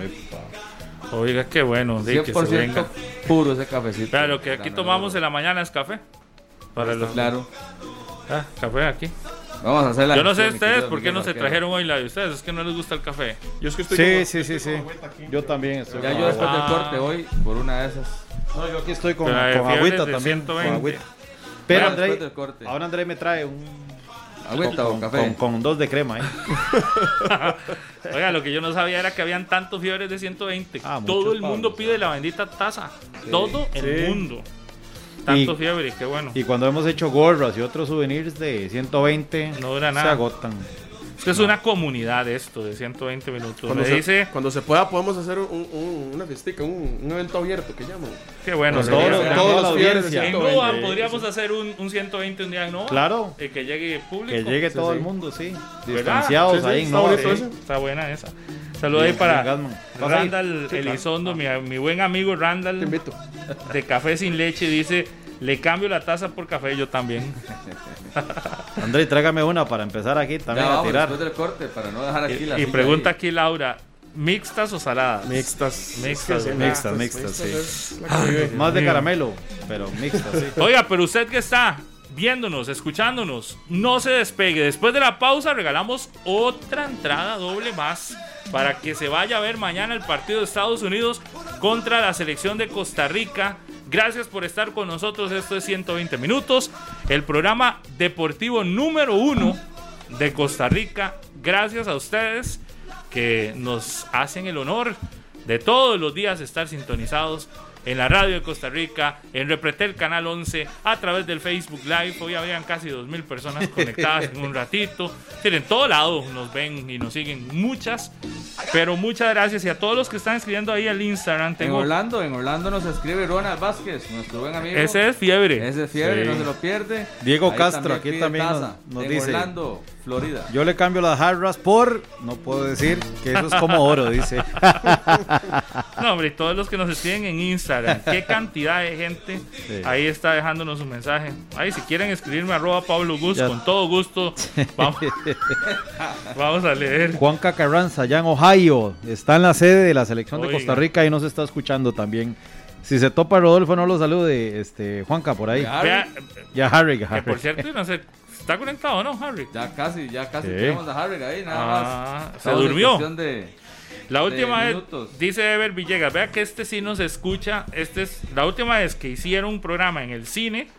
oiga, qué bueno. de que se 100% venga. puro ese cafecito. Claro, lo que aquí tomamos en la mañana es café. Para los, Claro. Ah, café aquí. Vamos a hacer la Yo no sé ustedes por qué no se trajeron hoy la de ustedes. Es que no les gusta el café. Yo es que estoy Sí, como- sí, sí, sí. Yo también estoy Ya yo después del corte voy por una de esas. No, yo aquí estoy con, con agüita también. 120. Con agüita. Pero André, después del corte. ahora André me trae un Agüita con, o café. con- con dos de crema, ¿eh? Oiga, lo que yo no sabía era que habían tantos fiebres de 120. Ah, Todo el mundo pide la bendita taza. Todo el Sí. mundo. Tanto Y- fiebre, qué bueno. Y cuando hemos hecho gorras y otros souvenirs de 120, No dura se nada. agotan. Es que es una comunidad esto de 120 minutos. Cuando se, dice, cuando se pueda podemos hacer un- un- una fiestica, un, un evento abierto que llaman. qué bueno. Todos los viernes. En 120. Nova podríamos hacer un, un 120 un día en Nova. Claro. Y que llegue público. Que llegue Sí, todo sí. el mundo, sí. Distanciados Sí, sí, ahí en está Nova. bonito sí. eso. Está buena esa. Saludos ahí para. Randall Elizondo, mi, mi buen amigo Te Randall invito. de Café Sin Leche. Dice, le cambio la taza por café, yo también. André, tráigame una para empezar aquí también Ya a tirar. después del corte para no dejar aquí la Y, silla pregunta ahí. aquí Laura, ¿mixtas o saladas? Mixtas. Mixtas, Sí, sí, mixtas, mixtas, sí. es la que vive. Más de caramelo, pero mixta, sí. Oiga, pero usted que está viéndonos, escuchándonos, no se despegue. Después de la pausa regalamos otra entrada doble más para que se vaya a ver mañana el partido de Estados Unidos contra la selección de Costa Rica. Gracias por estar con nosotros. Esto es 120 minutos. El programa deportivo número uno de Costa Rica. Gracias a ustedes que nos hacen el honor de todos los días estar sintonizados en la radio de Costa Rica, en Repretel Canal 11, a través del Facebook Live. Hoy habían casi 2.000 personas conectadas en un ratito. En todo lado nos ven y nos siguen muchas. Pero muchas gracias y a todos los que están escribiendo ahí al Instagram. En Tengo, Orlando, en Orlando nos escribe Ronald Vázquez, nuestro buen amigo. ese es fiebre. Ese es fiebre, Sí. no se lo pierde. Diego Ahí Castro, aquí también nos- taza, nos en dice. Orlando, Florida. Yo le cambio las jarras por, no puedo decir, que eso es como oro, dice. No, hombre, y todos los que nos escriben en Instagram, qué cantidad de gente Sí. ahí está dejándonos un mensaje. Ahí, si quieren escribirme arroba Pablo Gus, Ya. con todo gusto, vamos, vamos a leer. Juan Cacarranza, allá en Ohio, está en la sede de la selección de. Costa Rica y nos está escuchando también Si se topa Rodolfo, no lo salude, este, Juanca, por ahí. Ya. Vea, Ya Harry, que Harry. por cierto, no sé, ¿está conectado no, Harry? Ya casi, ya casi Sí. tenemos a Harry ahí, nada Ah, más. se Estamos durmió. de- La última vez, minutos. dice Ever Villegas, vea que este sí nos escucha. Este es la última vez que hicieron un programa en el cine.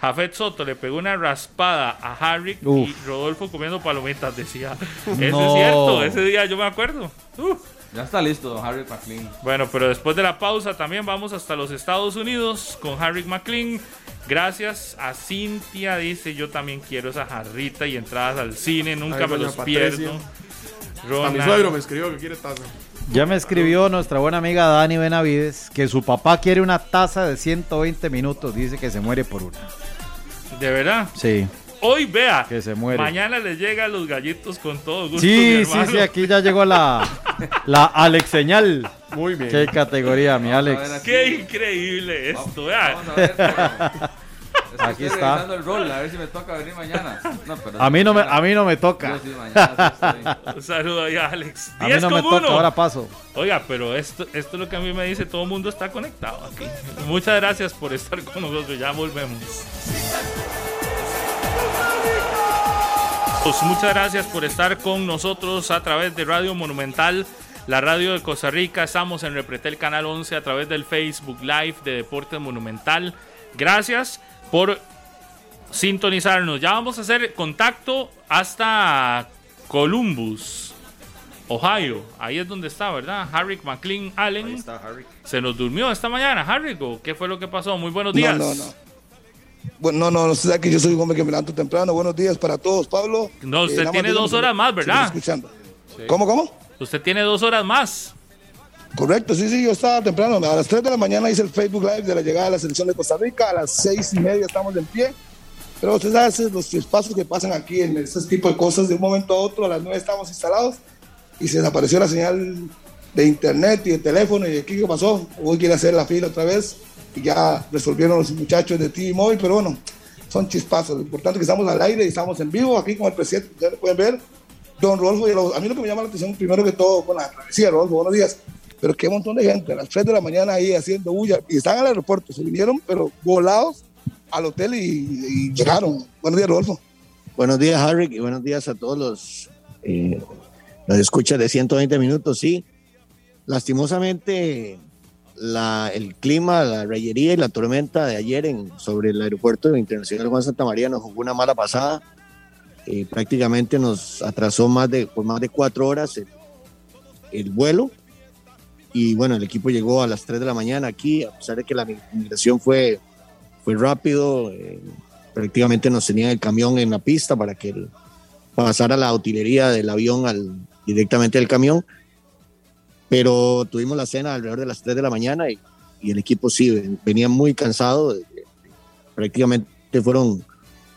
Jafet Soto le pegó una raspada a Harry y. Rodolfo comiendo palomitas, decía. Ese No. es cierto, ese día yo me acuerdo. Uf. Ya está listo, don Harry McLean. Bueno, pero después de la pausa también vamos hasta los Estados Unidos con Harry McLean. Gracias a Cintia, dice yo también quiero esa jarrita y entradas al cine, nunca Ay, me los Patricia. pierdo. A mi Ronald- suegro me escribió que quiere taza. Ya me escribió nuestra buena amiga Dani Benavides que su papá quiere una taza de 120 minutos. Dice que se muere por una. De verdad. Sí, Hoy vea. que se muere. Mañana les llegan los gallitos con todo gusto. Sí, sí, sí, aquí ya llegó la, la Alex señal. Muy bien. Qué categoría, mi a Alex. Qué increíble esto, vea. Vamos a ver. pero- Es que Aquí estoy está. el rol, a ver si me toca venir mañana. No, pero A mí no me, a mí no me Yo toca. sí, mañana sí estoy. Un saludo ahí a Alex. A mí 10 no me con toca, uno. ahora paso. Oiga, pero esto, esto es lo que a mí me dice, todo el mundo está conectado aquí. Muchas gracias por estar con nosotros, ya volvemos. Pues muchas gracias por estar con nosotros a través de Radio Monumental, la radio de Costa Rica. Estamos en Repretel Canal 11 a través del Facebook Live de Deportes Monumental. Gracias por sintonizarnos. Ya vamos a hacer contacto hasta Columbus, Ohio. Ahí es donde está, ¿verdad? Harry McLean Allen. Se nos durmió esta mañana, Harry. ¿o ¿Qué fue lo que pasó? Muy buenos días. No, no, no. Bueno, no, no, no sé que yo soy un hombre que me levanto temprano. Buenos días para todos, Pablo. No, usted nada más tiene dos horas más, ¿verdad? está escuchando. ¿Cómo, cómo? Usted tiene dos horas más. Correcto, sí, sí, yo estaba temprano. A las 3 de la mañana hice el Facebook Live de la llegada de la selección de Costa Rica. A las 6 y media estamos en pie. Pero usted sabe los espacios que pasan aquí en este tipo de cosas de un momento a otro. A las 9 estamos instalados y se desapareció la señal de internet y de teléfono. ¿Y aquí qué pasó? Hoy quiere hacer la fila otra vez y ya resolvieron los muchachos de TV Móvil, pero bueno, son chispazos. Lo importante es que estamos al aire y estamos en vivo aquí con el presidente. Ya lo pueden ver. Don lo- a mí lo que me llama la atención, primero que todo, con la travesía, Rodolfo, buenos días. Pero qué montón de gente a las 3 de la mañana ahí haciendo bulla. Y están el aeropuerto, se vinieron, pero volados al hotel y, llegaron. Buenos días, Rodolfo. Buenos días, Harry, y buenos días a todos los, eh, los escuchas de 120 minutos. Sí, lastimosamente la, el clima, la rayería y la tormenta de ayer en, sobre el aeropuerto internacional Juan Santa María nos jugó una mala pasada. Eh, prácticamente nos atrasó más de, por más de cuatro horas el vuelo. Y bueno, el equipo llegó a las 3 de la mañana aquí, a pesar de que la migración fue, fue rápido. eh, prácticamente nos tenían el camión en la pista para que el- pasara la utilería del avión al, directamente del camión. Pero tuvimos la cena alrededor de las 3 de la mañana y, y el equipo sí, ven- venía muy cansado. eh, Prácticamente fueron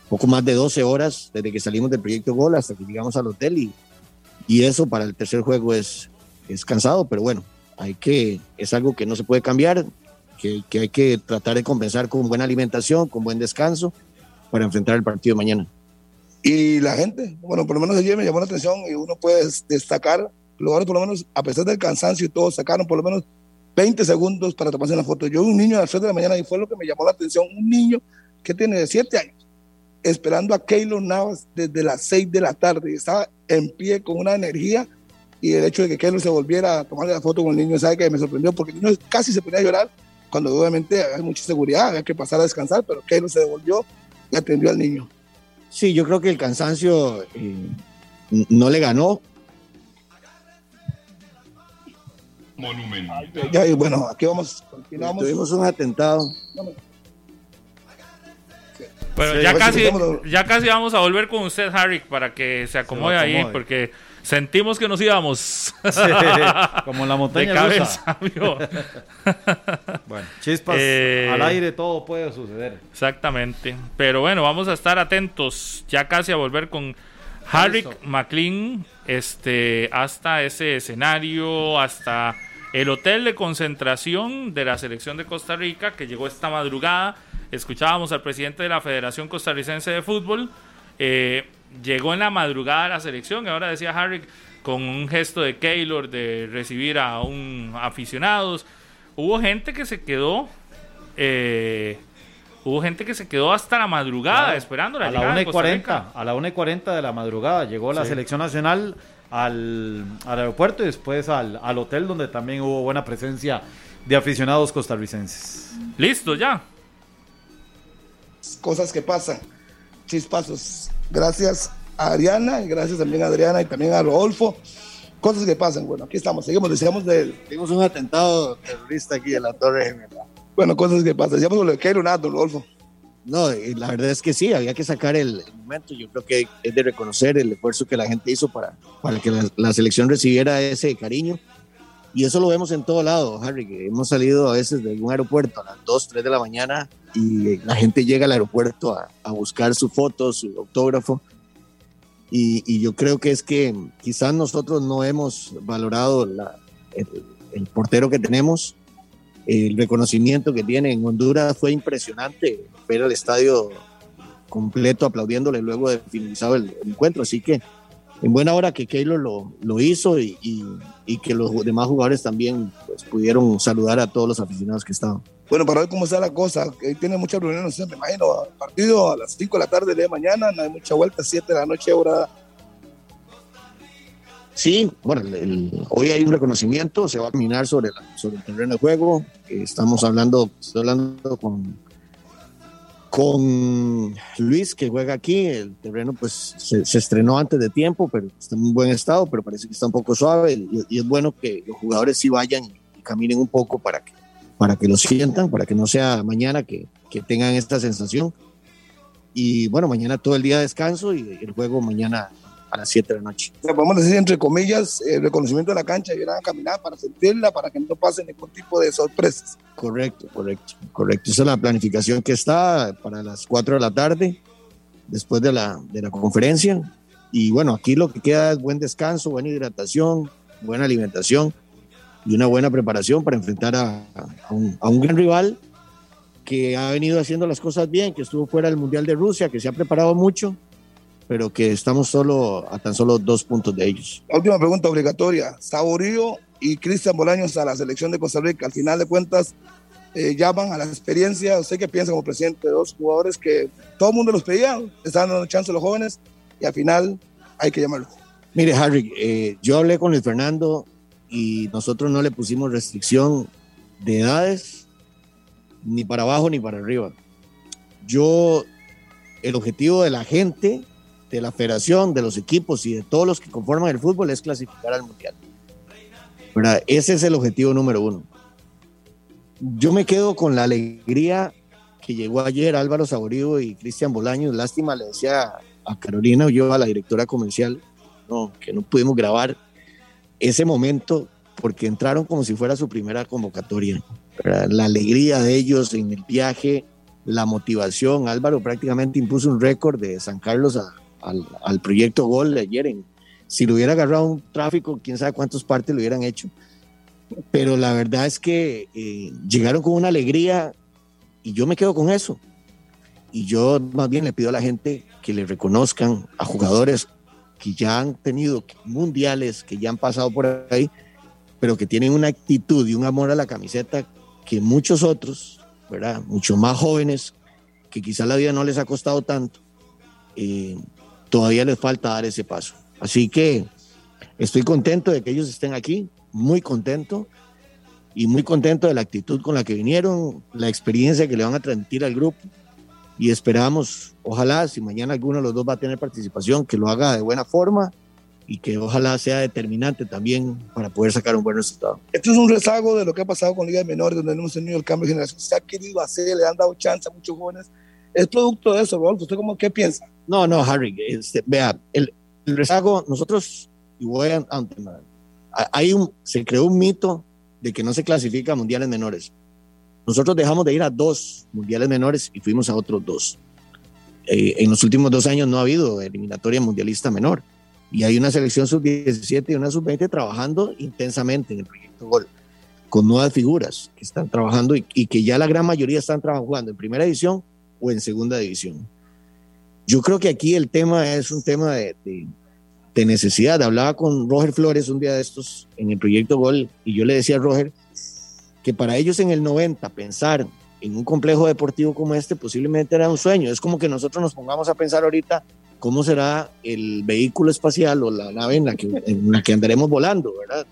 poco más de 12 horas desde que salimos del proyecto Gol hasta que llegamos al hotel y, y eso para el tercer juego es, es cansado, pero bueno, hay que, es algo que no se puede cambiar, que, que hay que tratar de compensar con buena alimentación, con buen descanso para enfrentar el partido de mañana. Y la gente, bueno, por lo menos ayer me llamó la atención y uno puede destacar, lograron por lo menos, a pesar del cansancio y todo, sacaron por lo menos 20 segundos para tomarse la foto. Yo, un niño a las 3 de la mañana, y fue lo que me llamó la atención, un niño que tiene 7 años, esperando a Keylor Navas desde las 6 de la tarde, y estaba en pie con una energía, y el hecho de que Keylor se volviera a tomarle la foto con el niño, sabe que me sorprendió, porque el niño casi se ponía a llorar, cuando obviamente hay mucha seguridad, había que pasar a descansar, pero Keylor se devolvió y atendió al niño. Sí, yo creo que el cansancio eh, no le ganó. Ya, y bueno, aquí vamos, continuamos. Tuvimos un atentado. Bueno, Sí, ya, si casi, ya casi vamos a volver con usted, Harry, para que se acomode, ahí, acomode. porque sentimos que nos íbamos Sí, como la de montaña rusa. cabeza. Bueno, chispas Eh, al aire, todo puede suceder. Exactamente. Pero bueno, vamos a estar atentos ya casi a volver con Harry McLean este, hasta ese escenario, hasta el hotel de concentración de la selección de Costa Rica que llegó esta madrugada. Escuchábamos al presidente de la Federación Costarricense de Fútbol. eh, llegó en la madrugada a la selección y ahora decía Harry con un gesto de Keylor de recibir a un aficionados hubo gente que se quedó. eh, hubo gente que se quedó hasta la madrugada Claro, esperando la a la llegada 1 de y Costa 40, Rica. a la 1 y 40 de la madrugada llegó la Sí. selección nacional al, al aeropuerto y después al, al hotel donde también hubo buena presencia de aficionados costarricenses. Listo, ya. Cosas que pasan, chispazos. Gracias a Ariana y gracias también a Adriana y también a Rodolfo. Cosas que pasan. Bueno, aquí estamos, seguimos, decíamos de, un atentado terrorista aquí en la Torre Gemela. bueno, cosas que pasan. Decíamos lo de Keylor Nado, Rodolfo. No, y la verdad es que sí, había que sacar el, el momento. Yo creo que es de reconocer el esfuerzo que la gente hizo para, para que la, la selección recibiera ese cariño. Y eso lo vemos en todo lado, Harry, que hemos salido a veces de algún aeropuerto a las 2, 3 de la mañana y la gente llega al aeropuerto a, a buscar su foto, su autógrafo. Y, y yo creo que es que quizás nosotros no hemos valorado la- el, el portero que tenemos, el reconocimiento que tiene en Honduras fue impresionante ver el estadio completo aplaudiéndole luego de finalizado el encuentro. Así que en buena hora que Keylor lo, lo hizo y, y- y que los demás jugadores también pues, pudieron saludar a todos los aficionados que estaban. Bueno, para ver cómo está la cosa, que tiene muchas reuniones, me imagino, partido a las 5 de la tarde de mañana, no hay mucha vuelta, 7 de la noche, hora. Sí, bueno, el- el- hoy hay un reconocimiento, se va a caminar sobre, la- sobre el terreno de juego. estamos hablando, estoy hablando con, con Luis que juega aquí. El terreno pues se, estrenó antes de tiempo, pero está en un buen estado, pero parece que está un poco suave y, y es bueno que los jugadores sí vayan y caminen un poco para que, para que lo sientan, para que no sea mañana que, que tengan esta sensación. Y bueno, mañana todo el día de descanso y el juego mañana a las 7 de la noche. Sea, podemos decir, entre comillas, el reconocimiento de la cancha, y a caminar para sentirla, para que no pase ningún tipo de sorpresas. Correcto, correcto, correcto. Esa es la planificación que está para las 4 de la tarde, después de la, de la conferencia. Y bueno, aquí lo que queda es buen descanso, buena hidratación, buena alimentación y una buena preparación para enfrentar a, a un, a un gran rival que ha venido haciendo las cosas bien, que estuvo fuera del Mundial de Rusia, que se ha preparado mucho, pero que estamos solo a tan solo dos puntos de ellos. La última pregunta obligatoria. Saborío y Cristian Bolaños a la selección de Costa Rica. Al final de cuentas, eh, llaman a la experiencia. ¿Usted qué piensa como presidente? Dos jugadores que todo el mundo los pedía, están dando chance a los jóvenes y al final hay que llamarlo. Mire, Harry, eh, yo hablé con Luis Fernando y nosotros no le pusimos restricción de edades, ni para abajo ni para arriba. Yo, el objetivo de la gente, de la federación, de los equipos y de todos los que conforman el fútbol es clasificar al mundial. Ese es el objetivo número uno. Yo me quedo con la alegría que llegó ayer Álvaro Saborío y Cristian Bolaños. Lástima, le decía a Carolina yo, a la directora comercial, no, que no pudimos grabar ese momento porque entraron como si fuera su primera convocatoria. La alegría de ellos en el viaje, la motivación. Álvaro prácticamente impuso un récord de San Carlos a- al, al proyecto Gol de ayer. En, si lo hubiera agarrado un tráfico, quién sabe cuántos partes lo hubieran hecho. Pero la verdad es que eh, llegaron con una alegría y yo me quedo con eso. Y yo más bien le pido a la gente que le reconozcan a jugadores que ya han tenido mundiales, que ya han pasado por ahí, pero que tienen una actitud y un amor a la camiseta que muchos otros, ¿verdad? Mucho más jóvenes, que quizá la vida no les ha costado tanto, eh, todavía les falta dar ese paso. Así que estoy contento de que ellos estén aquí, muy contento y muy contento de la actitud con la que vinieron, la experiencia que le van a transmitir al grupo y esperamos, ojalá, si mañana alguno de los dos va a tener participación, que lo haga de buena forma y que ojalá sea determinante también para poder sacar un buen resultado. Esto es un rezago de lo que ha pasado con ligas menores, donde hemos tenido el cambio de generación. Se ha querido hacer, le han dado chance a muchos jóvenes. Es producto de eso, Rodolfo. ¿Usted cómo, qué piensa? No, no, Harry, este, vea, el, el rezago, nosotros, y voy a, hay un, se creó un mito de que no se clasifica a mundiales menores. Nosotros dejamos de ir a dos mundiales menores y fuimos a otros dos. Eh, en los últimos dos años no ha habido eliminatoria mundialista menor. Y hay una selección sub-17 y una sub-20 trabajando intensamente en el proyecto Gol, con nuevas figuras que están trabajando y, y que ya la gran mayoría están trabajando en primera división o en segunda división. Yo creo que aquí el tema es un tema de, de- de necesidad. Hablaba con Roger Flores un día de estos en el proyecto Gol y yo le decía a Roger que para ellos en el 90 pensar en un complejo deportivo como este posiblemente era un sueño. Es como que nosotros nos pongamos a pensar ahorita cómo será el vehículo espacial o la nave en la que, en la que andaremos volando, ¿verdad?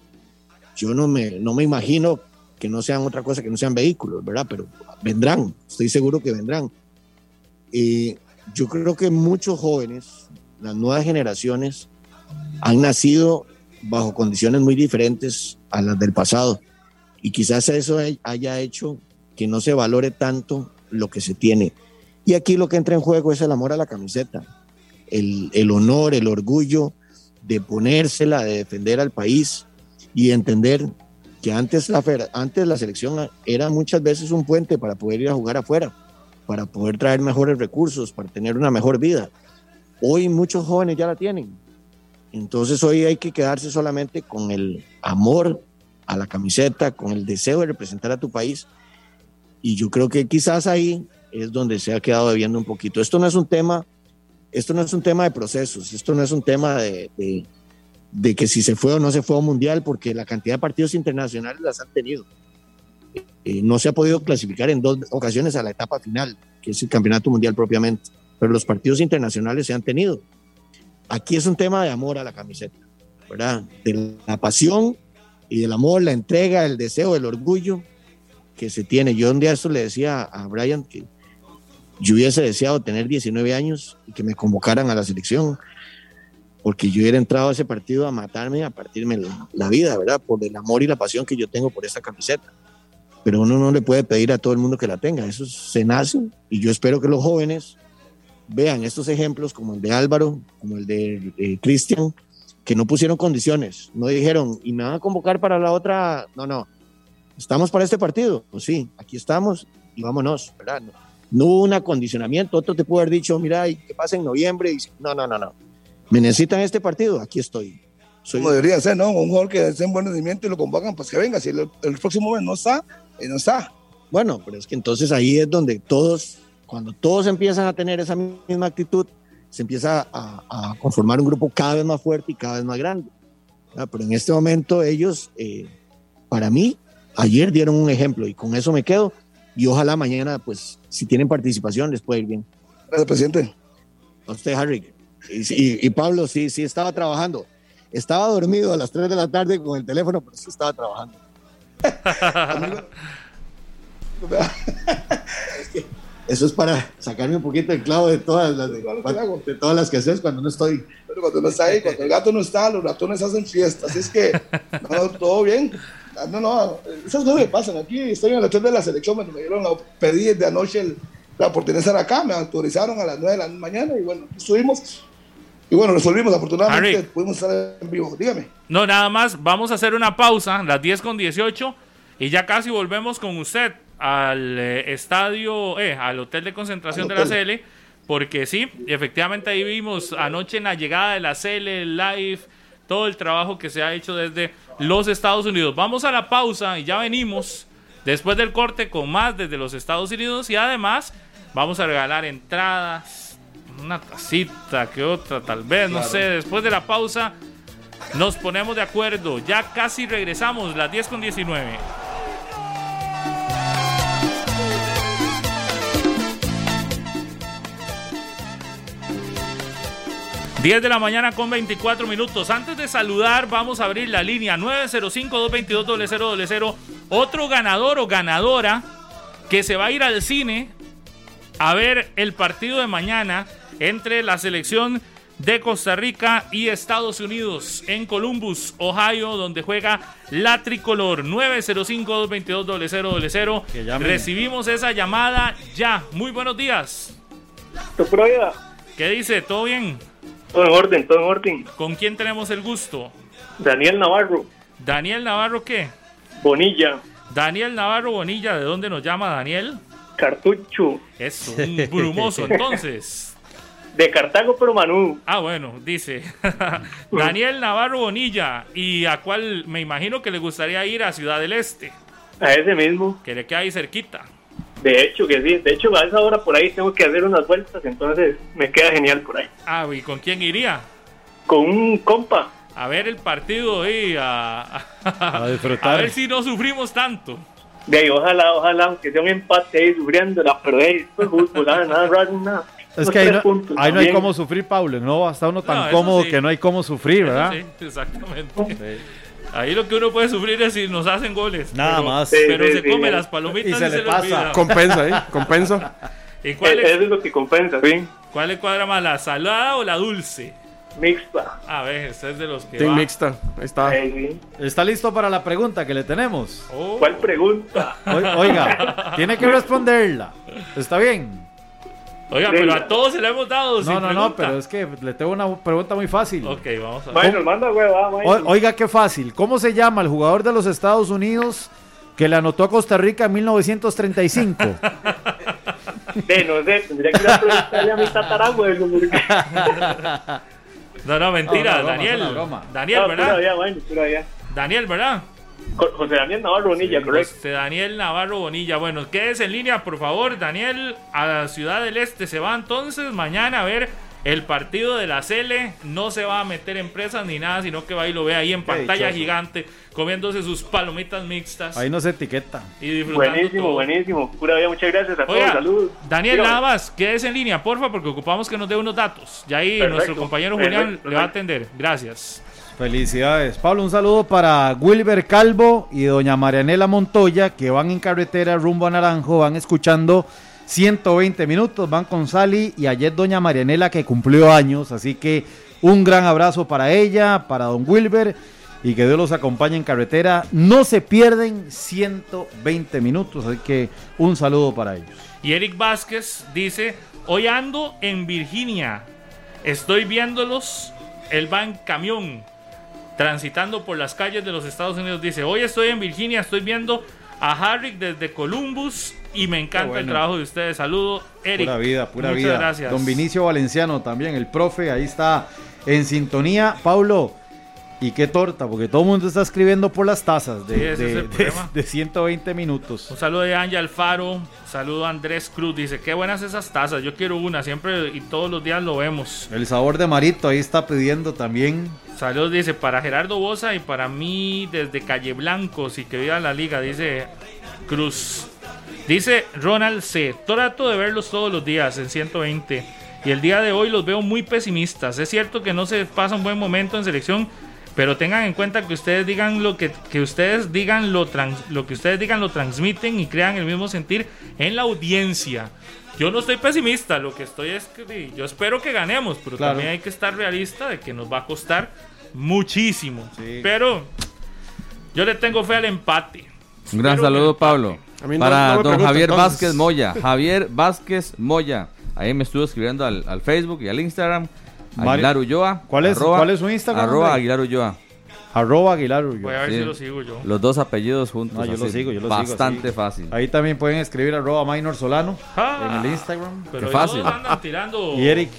Yo no me, no me imagino que no sean otra cosa que no sean vehículos, ¿verdad? Pero vendrán, estoy seguro que vendrán. Y yo creo que muchos jóvenes, las nuevas generaciones, han nacido bajo condiciones muy diferentes a las del pasado. Y quizás eso haya hecho que no se valore tanto lo que se tiene. Y aquí lo que entra en juego es el amor a la camiseta, el, honor, el orgullo de ponérsela, de defender al país y entender que antes la selección era muchas veces un puente para poder ir a jugar afuera, para poder traer mejores recursos, para tener una mejor vida. Hoy muchos jóvenes ya la tienen. Entonces hoy hay que quedarse solamente con el amor a la camiseta, con el deseo de representar a tu país. Y yo creo que quizás ahí es donde se ha quedado debiendo un poquito. Esto no es un tema, esto no es un tema de procesos, esto no es un tema de, de, que si se fue o no se fue un mundial, porque la cantidad de partidos internacionales las han tenido. Eh, no se ha podido clasificar en dos ocasiones a la etapa final, que es el campeonato mundial propiamente, pero los partidos internacionales se han tenido. Aquí es un tema de amor a la camiseta, ¿verdad? De la pasión y del amor, la entrega, el deseo, el orgullo que se tiene. Yo un día esto le decía a Brian que yo hubiese deseado tener 19 años y que me convocaran a la selección, porque yo hubiera entrado a ese partido a matarme, a partirme la, vida, ¿verdad? Por el amor y la pasión que yo tengo por esta camiseta. Pero uno no le puede pedir a todo el mundo que la tenga, eso se nace y yo espero que los jóvenes vean estos ejemplos como el de Álvaro, como el de Cristian, que no pusieron condiciones, no dijeron, y me van a convocar para la otra, no, no, estamos para este partido, pues sí, aquí estamos y vámonos, ¿verdad? No, hubo un acondicionamiento, otro te pudo haber dicho, mira, ¿qué pasa en noviembre? Y, no, no, no, no, me necesitan este partido, aquí estoy. Soy... Como debería ser, ¿no? Un jugador que esté en buen rendimiento y lo convocan, pues que venga, si el, próximo mes no está, eh, no está. Bueno, pero es que entonces ahí es donde todos, cuando todos empiezan a tener esa misma actitud, se empieza a, conformar un grupo cada vez más fuerte y cada vez más grande. Pero en este momento ellos, eh, para mí, ayer dieron un ejemplo y con eso me quedo y ojalá mañana, pues, si tienen participación, les puede ir bien. Gracias, presidente. A usted, Harry. Y, Pablo, sí, sí estaba trabajando. Estaba dormido a las 3 de la tarde con el teléfono, pero sí estaba trabajando. Eso es para sacarme un poquito el clavo de todas las, de, todas las que haces cuando no estoy. Pero cuando no está ahí, cuando el gato no está, los ratones hacen fiestas. Es que, todo bien. Ah, no, no, esas cosas me pasan. Aquí estoy en el hotel de la selección, me dieron la, pedí de anoche la oportunidad de estar acá, me autorizaron a las 9 de la mañana y bueno, estuvimos. Y bueno, resolvimos, afortunadamente pudimos estar en vivo. Dígame. No, nada más, vamos a hacer una pausa, las 10 con 18, y ya casi volvemos con usted al eh, estadio, eh, al hotel de concentración de la CL, porque sí, efectivamente ahí vimos anoche en la llegada de la CL live todo el trabajo que se ha hecho desde los Estados Unidos. Vamos a la pausa y ya venimos después del corte con más desde los Estados Unidos y además vamos a regalar entradas, una tacita que otra tal vez, no sé, después de la pausa nos ponemos de acuerdo. Ya casi regresamos, las 10 con 19. 10 de la mañana con 24 minutos. Antes de saludar, vamos a abrir la línea 905-222-0000. Otro ganador o ganadora que se va a ir al cine a ver el partido de mañana entre la selección de Costa Rica y Estados Unidos en Columbus, Ohio, donde juega la tricolor 905-222-0000. Recibimos esa llamada ya. Muy buenos días. ¿Qué dice? ¿Todo bien? Todo en orden, todo en orden. ¿Con quién tenemos el gusto? Daniel Navarro. ¿Daniel Navarro qué? Bonilla. Daniel Navarro Bonilla, ¿de dónde nos llama Daniel? Cartucho. Es un brumoso, entonces. De Cartago, pero Manú. Ah, bueno, dice. Daniel Navarro Bonilla. ¿Y a cuál me imagino que le gustaría ir a Ciudad del Este? A ese mismo. Que le queda ahí cerquita. De hecho que sí, de hecho a esa hora por ahí tengo que hacer unas vueltas, entonces me queda genial por ahí. Ah, ¿y con quién iría? Con un compa. A ver el partido y a, a, disfrutar. A ver si no sufrimos tanto. De ahí, ojalá, ojalá, aunque sea un empate ahí sufriéndola, pero hey, esto es fútbol, nada, nada raro, nada. Es que ahí no, puntos ahí no hay cómo sufrir, Pablo. No está uno tan No, cómodo sí. que no hay cómo sufrir, Eso ¿verdad? sí, exactamente. Ahí lo que uno puede sufrir es si nos hacen goles. Nada pero- más. Pero Sí, se sí, come sí. las palomitas Y se le le pasa. olvida. Compensa, ¿eh? Compensa. ¿Y cuál, Eh, Eso es lo que compensa, sí. cuál le cuadra más, la salada o la dulce? Mixta. A ver, usted es de los que Team va. mixta. Ahí está. Sí. ¿Está listo para la pregunta que le tenemos? Oh, ¿Cuál pregunta? O- Oiga, tiene que responderla. ¿Está bien? Oiga, pero a todos se le hemos dado. sin No, no, no, pero es que le tengo una pregunta muy fácil. Ok, vamos a ver. Bueno, manda hueva, oiga, qué fácil. ¿Cómo se llama el jugador de los Estados Unidos que le anotó a Costa Rica en 1935? De, no sé, tendría que ir a preguntarle a mi tatarabuelo. No, no, mentira, No, una broma, Daniel. Daniel, No, ¿verdad? Daniel, ¿verdad? Jo- José Daniel Navarro Bonilla, correcto. José Daniel Navarro Bonilla. Bueno, quédese en línea, por favor. Daniel, a Ciudad del Este se va entonces mañana a ver el partido de la Cele. No se va a meter en presas ni nada, sino que va y lo ve ahí en pantalla dichoso. gigante, comiéndose sus palomitas mixtas Ahí no se etiqueta. y disfrutando Buenísimo, todo. buenísimo. Pura vida, muchas gracias a todos. Oiga, Saludos. Daniel, Dígame. nada más, quédese en línea, porfa, porque ocupamos que nos dé unos datos. Y ahí Perfecto, nuestro compañero Julián perfecto, le va a atender. Gracias. Felicidades. Pablo, un saludo para Wilber Calvo y doña Marianela Montoya, que van en carretera rumbo a Naranjo, van escuchando 120 minutos, van con Sally y ayer doña Marianela que cumplió años, así que un gran abrazo para ella, para don Wilber y que Dios los acompañe en carretera. No se pierden 120 minutos, así que un saludo para ellos. Y Eric Vázquez dice, hoy ando en Virginia, estoy viéndolos, él va en camión, transitando por las calles de los Estados Unidos. Dice, hoy estoy en Virginia, estoy viendo a Harrick desde Columbus y me encanta el trabajo de ustedes. Saludo, Eric. Pura vida, pura Muchas vida. gracias. Don Vinicio Valenciano también, el profe, ahí está en sintonía. Paulo, y qué torta, porque todo el mundo está escribiendo por las tazas de, Sí, de- es el de- problema. de 120 minutos. Un saludo de Ángel Alfaro, saludo a Andrés Cruz, dice, qué buenas esas tazas, yo quiero una, siempre y todos los días lo vemos. El sabor de Marito ahí está pidiendo también. Saludos, dice, para Gerardo Bosa y para mí desde Calle Blanco, si que viva la liga, dice Cruz. Dice Ronald C. Trato de verlos todos los días en 120 y el día de hoy los veo muy pesimistas. Es cierto que no se pasa un buen momento en selección, pero tengan en cuenta que ustedes digan lo que, que ustedes digan lo, trans- lo que ustedes digan lo transmiten y crean el mismo sentir en la audiencia. Yo no estoy pesimista, lo que estoy es que yo espero que ganemos, pero Claro. también hay que estar realista de que nos va a costar muchísimo. Sí. Pero yo le tengo fe al empate. Un gran Espero saludo, empate. Pablo. No- Para no don Javier entonces. Vázquez Moya. Javier Vázquez Moya. Ahí me estuvo escribiendo al, al Facebook y al Instagram. Aguilar Ulloa. ¿Cuál es- cuál es su Instagram, Arroba hombre? Aguilar Ulloa. Arroba Aguilar Ulloa. Voy a ver Sí. si lo sigo yo. Los dos apellidos juntos. No, yo lo así, sigo, yo lo sigo. Bastante así. fácil. Ahí también pueden escribir arroba Minor Solano Ah. en el Instagram. Pero Qué fácil. andan tirando. Y Eric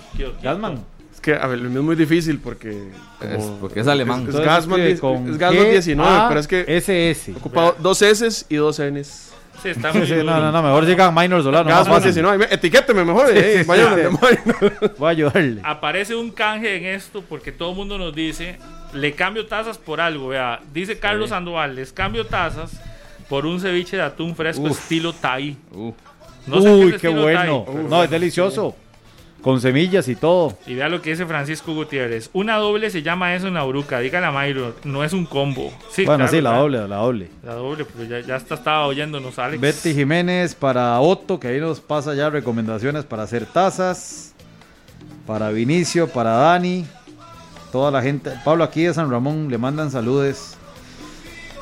Gasman. Es que, a ver, el mío es muy difícil porque. como- Es porque es alemán. Es, Gasman, escribe diez- con es Gasman 19, pero es que SS. ocupado dos S y dos Ns. Sí, está muy Sí, duro. no, no, no, mejor llegan Minor Solano. más Gasman fácil. 19. Etiquéteme mejor. Sí, eh, sí, vayan de. Voy a ayudarle. Aparece un canje en esto porque todo el mundo nos dice, le cambio tazas por algo, vea, dice Carlos Sandoval, les cambio tazas por un ceviche de atún fresco Uf. estilo Thai. Uh, No sé Uy, es qué bueno. Thai. No, es delicioso. Con semillas y todo. Y vea lo que dice Francisco Gutiérrez. Una doble se llama eso en la bruca. Dígale a Mayro, no es un combo. Sí, bueno, claro, sí, la claro. doble, la doble. La doble, pero ya, ya hasta estaba oyéndonos, Alex. Betty Jiménez para Otto, que ahí nos pasa ya recomendaciones para hacer tazas. Para Vinicio, para Dani. Toda la gente. Pablo aquí de San Ramón le mandan saludes.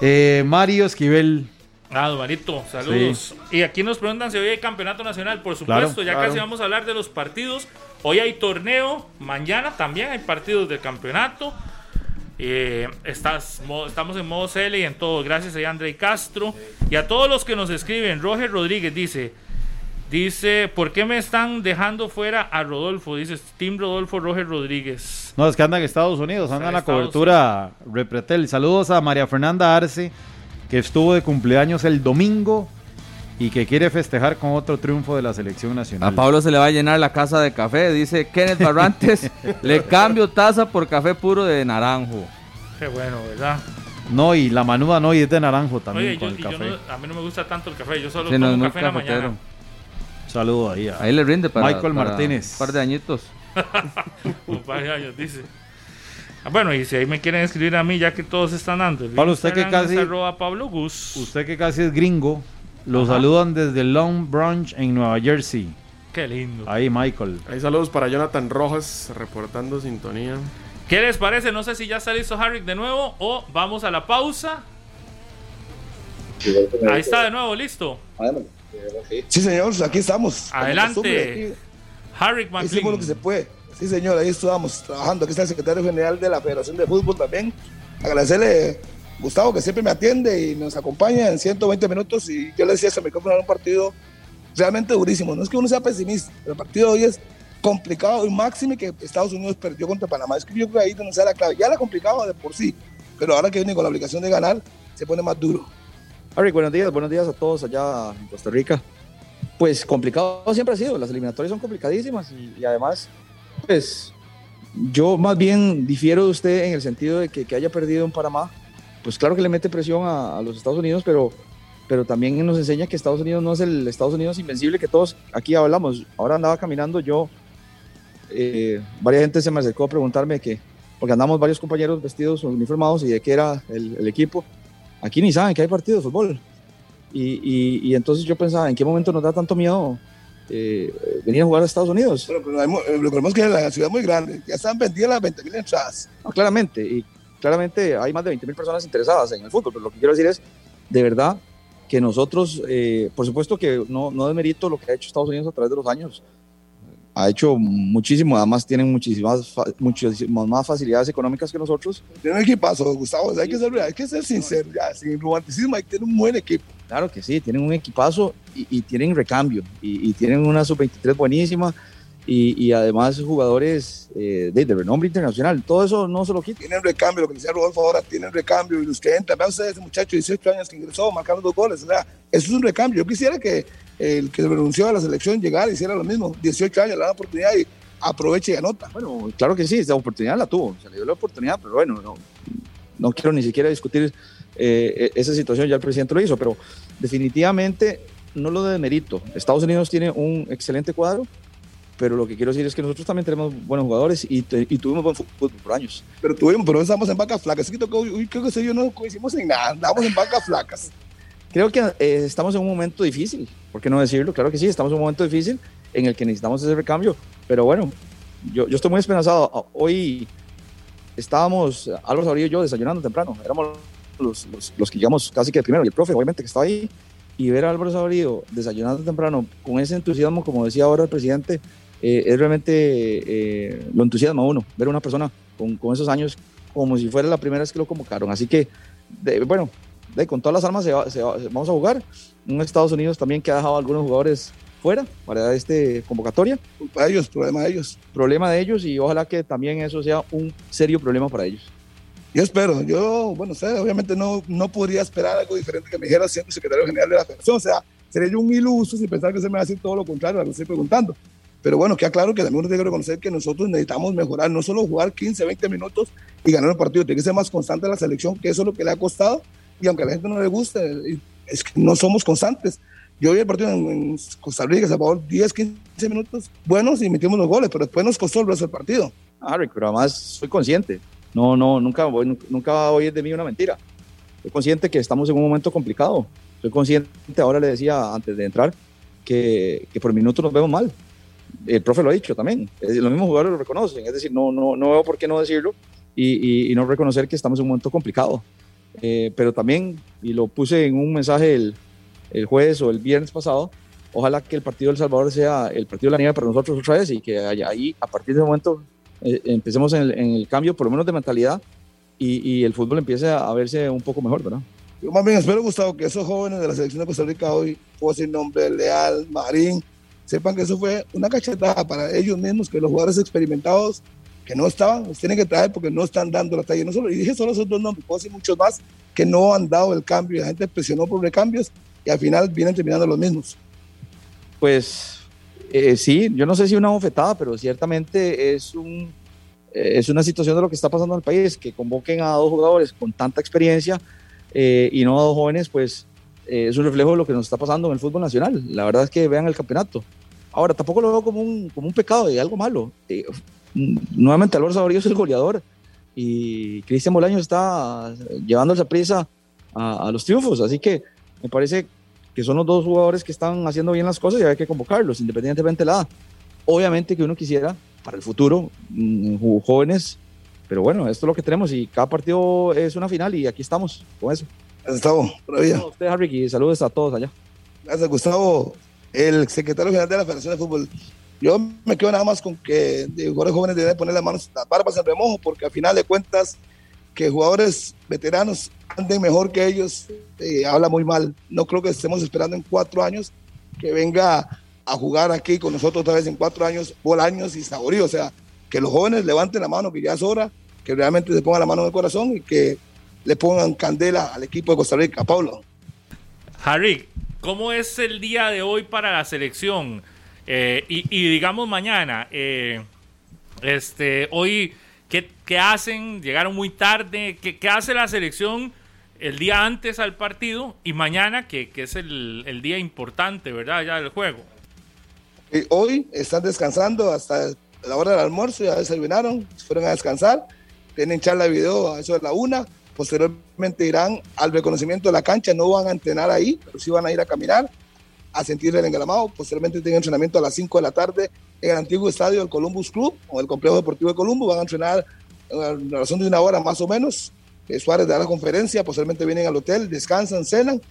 Eh, Mario Esquivel. Ah, don Marito, saludos. Y aquí nos preguntan si hoy hay campeonato nacional, por supuesto, Claro, ya claro. casi vamos a hablar de los partidos. Hoy hay torneo, mañana también hay partidos del campeonato. Eh, estás, mo- estamos en modo CL y en todo. Gracias a André Castro y a todos los que nos escriben. Roger Rodríguez dice, dice, ¿por qué me están dejando fuera a Rodolfo? Dice Team Rodolfo Roger Rodríguez. No, es que anda en Estados Unidos, anda Está en en la Estados cobertura Repretel. Saludos a María Fernanda Arce, que estuvo de cumpleaños el domingo y que quiere festejar con otro triunfo de la selección nacional. a Pablo se le va a llenar la casa de café. Dice Kenneth Barrantes. le cambio taza por café puro de naranjo. Qué bueno, ¿verdad? No, y la manuda no, y es de naranjo también Oye, con yo, el y yo café. no- a mí no me gusta tanto el café, yo solo Sí, tomo café en la cafetero. mañana. Saludo ahí a Ahí le rinde para Michael para Martínez. Un par de añitos. Un par de años, dice. Ah, Bueno, y si ahí me quieren escribir a mí, ya que todos están dando. Pablo, usted que casi- Pablo Gus. Usted que casi es gringo, lo Ajá. saludan desde Long Branch en Nueva Jersey. Qué lindo. Ahí, Michael. Ahí saludos para Jonathan Rojas reportando sintonía. ¿Qué les parece? No sé si ya está listo Harry de nuevo o vamos a la pausa. Ahí está de nuevo, listo. Sí, señor, aquí estamos. Adelante. Harry aquí Hicimos lo que se McLean. puede. Sí, señor, ahí estamos trabajando. Aquí está el secretario general de la Federación de Fútbol también. Agradecerle Gustavo que siempre me atiende y nos acompaña en 120 minutos. Y yo le decía, se me compra un partido realmente durísimo. No es que uno sea pesimista, pero el partido de hoy es complicado y máximo que Estados Unidos perdió contra Panamá. Es que yo creo que ahí donde está la clave. Ya era complicado de por sí, pero ahora que viene con la obligación de ganar, se pone más duro. Harry, buenos días, buenos días a todos allá en Costa Rica. Pues complicado siempre ha sido, las eliminatorias son complicadísimas y, y además, pues yo más bien difiero de usted en el sentido de que, que haya perdido en Panamá, pues claro que le mete presión a, a los Estados Unidos, pero, pero también nos enseña que Estados Unidos no es el Estados Unidos invencible que todos aquí hablamos. Ahora andaba caminando yo, eh, varias gente se me acercó a preguntarme que, porque andamos varios compañeros vestidos uniformados y de qué era el, el equipo aquí ni saben que hay partido de fútbol. Y, y- y entonces yo pensaba, ¿en qué momento nos da tanto miedo eh, venir a jugar a Estados Unidos? Pero, pero hay eh, lo que vemos es que la ciudad es muy grande. Ya están vendidas las 20 mil entradas. No, claramente, y claramente hay más de 20 mil personas interesadas en el fútbol, pero lo que quiero decir es, de verdad, que nosotros, eh, por supuesto que no, no demerito lo que ha hecho Estados Unidos a través de los años, ha hecho muchísimo, además tienen muchísimas, muchísimas más facilidades económicas que nosotros. Tiene un equipazo, Gustavo. Hay que ser, hay que ser sincero, ya, sin romanticismo, hay que tener un buen equipo. Claro que sí, tienen un equipazo y, y tienen recambio y, y tienen una sub-23 buenísima y, y además jugadores eh, de, de renombre internacional. Todo eso no se lo quita. Tienen recambio, lo que decía Rodolfo ahora, tienen recambio. Y los que entran, vean ustedes, ese muchacho de 18 años que ingresó marcando dos goles. O sea, eso es un recambio. Yo quisiera que el que renunció a la selección llegara y hiciera lo mismo. 18 años, le da la oportunidad y aproveche y anota. Bueno, claro que sí, esa oportunidad la tuvo, se le dio la oportunidad, pero bueno, no, no quiero ni siquiera discutir eh, esa situación, ya el presidente lo hizo, pero definitivamente no lo demerito. Estados Unidos tiene un excelente cuadro, pero lo que quiero decir es que nosotros también tenemos buenos jugadores y, y tuvimos buen fútbol por años. Pero tuvimos, pero estamos en vacas flacas. Así que tocó, uy, creo que yo no coincidimos en nada. Andamos en vacas flacas. Creo que eh, estamos en un momento difícil, ¿por qué no decirlo? Claro que sí, estamos en un momento difícil en el que necesitamos ese recambio, pero bueno, yo, yo estoy muy esperanzado. Ah, Hoy estábamos, Álvaro Sabrillo y yo, desayunando temprano, éramos los, los, los que llegamos casi que primero, y el profe, obviamente, que estaba ahí, y ver a Álvaro Sabrillo desayunando temprano con ese entusiasmo, como decía ahora el presidente, eh, es realmente eh, lo entusiasma a uno, ver a una persona con, con esos años como si fuera la primera vez que lo convocaron. Así que, de- bueno, de, con todas las armas se va- se va- vamos a jugar. Un Estados Unidos también que ha dejado a algunos jugadores fuera para este convocatoria. Culpa de ellos, problema de ellos. Problema de ellos y ojalá que también eso sea un serio problema para ellos. Yo espero, yo, bueno, usted obviamente no, no podría esperar algo diferente que me dijera siendo secretario general de la federación. O sea, sería yo un iluso si pensar que se me va a decir todo lo contrario a lo que estoy preguntando. Pero bueno, queda claro que también uno tiene que reconocer que nosotros necesitamos mejorar, no solo jugar 15, 20 minutos y ganar el partido, tiene que ser más constante la selección, que eso es lo que le ha costado. Y aunque a la gente no le guste, es que no somos constantes. Yo vi el partido en, Costa Rica, se pagó 10, 15 minutos buenos y metimos los goles, pero después nos costó el resto del partido. Harry, pero además soy consciente. No, no, nunca voy, nunca va a oír de mí una mentira. Soy consciente que estamos en un momento complicado. Soy consciente, ahora le decía antes de entrar, que, que por minutos nos vemos mal. El profe lo ha dicho también. Los mismos jugadores lo reconocen. Es decir, no, no, no veo por qué no decirlo y, y- y no reconocer que estamos en un momento complicado. Eh, pero también, y lo puse en un mensaje el, el jueves o el viernes pasado, ojalá que el partido del Salvador sea el partido de la nieve para nosotros otra vez y que haya- ahí, a partir de ese momento, eh, empecemos en el, en el cambio, por lo menos de mentalidad, y, y el fútbol empiece a verse un poco mejor, ¿verdad? Yo más bien espero, Gustavo, que esos jóvenes de la selección de Costa Rica hoy, puedo decir nombre, Leal, Marín, sepan que eso fue una cachetada para ellos mismos, que los jugadores experimentados que no estaban, los tienen que traer porque no están dando la talla. No solo, y dije solo esos dos nombres, puedo decir muchos más que no han dado el cambio y la gente presionó por recambios y al final vienen terminando los mismos. Pues eh, sí, yo no sé si una bofetada, pero ciertamente es un, eh, es una situación de lo que está pasando en el país, que convoquen a dos jugadores con tanta experiencia eh, y no a dos jóvenes, pues eh, es un reflejo de lo que nos está pasando en el fútbol nacional. La verdad es que vean el campeonato. Ahora, tampoco lo veo como un, como un pecado y algo malo. Eh, nuevamente, Álvaro Saborío es el goleador y Cristian Bolaños está llevando esa prisa a, a los triunfos. Así que me parece que son los dos jugadores que están haciendo bien las cosas y hay que convocarlos, independientemente de la edad. Obviamente que uno quisiera para el futuro mm, jóvenes, pero bueno, esto es lo que tenemos y cada partido es una final y aquí estamos con eso. Gustavo, A usted, Harry, y saludos a todos allá. Gracias, Gustavo, el secretario general de la Federación de Fútbol. Yo me quedo nada más con que jugadores jóvenes deben poner las manos, las barbas en remojo, porque al final de cuentas, que jugadores veteranos anden mejor que ellos, eh, habla muy mal. No creo que estemos esperando en cuatro años que venga a jugar aquí con nosotros otra vez en cuatro años, años y saborío. O sea, que los jóvenes levanten la mano, que ya es hora, que realmente se pongan la mano en el corazón y que le pongan candela al equipo de Costa Rica. Pablo. Harry, ¿cómo es el día de hoy para la selección? Eh, y, y, digamos mañana, eh, este, hoy, ¿qué, ¿qué, hacen? Llegaron muy tarde. ¿Qué, ¿Qué, hace la selección el día antes al partido y mañana, que, que es el, el, día importante, ¿verdad? Ya del juego. Hoy están descansando hasta la hora del almuerzo, ya desayunaron, fueron a descansar, tienen charla de video a eso de la una Posteriormente irán al reconocimiento de la cancha, no van a entrenar ahí, pero sí van a ir a caminar, a sentir el engalamado. Posteriormente tienen entrenamiento a las 5 de la tarde en el antiguo estadio del Columbus Club o el complejo deportivo de Columbus. Van a entrenar a la razón de una hora más o menos. Eh, Suárez da la conferencia, posteriormente vienen al hotel, descansan, cenan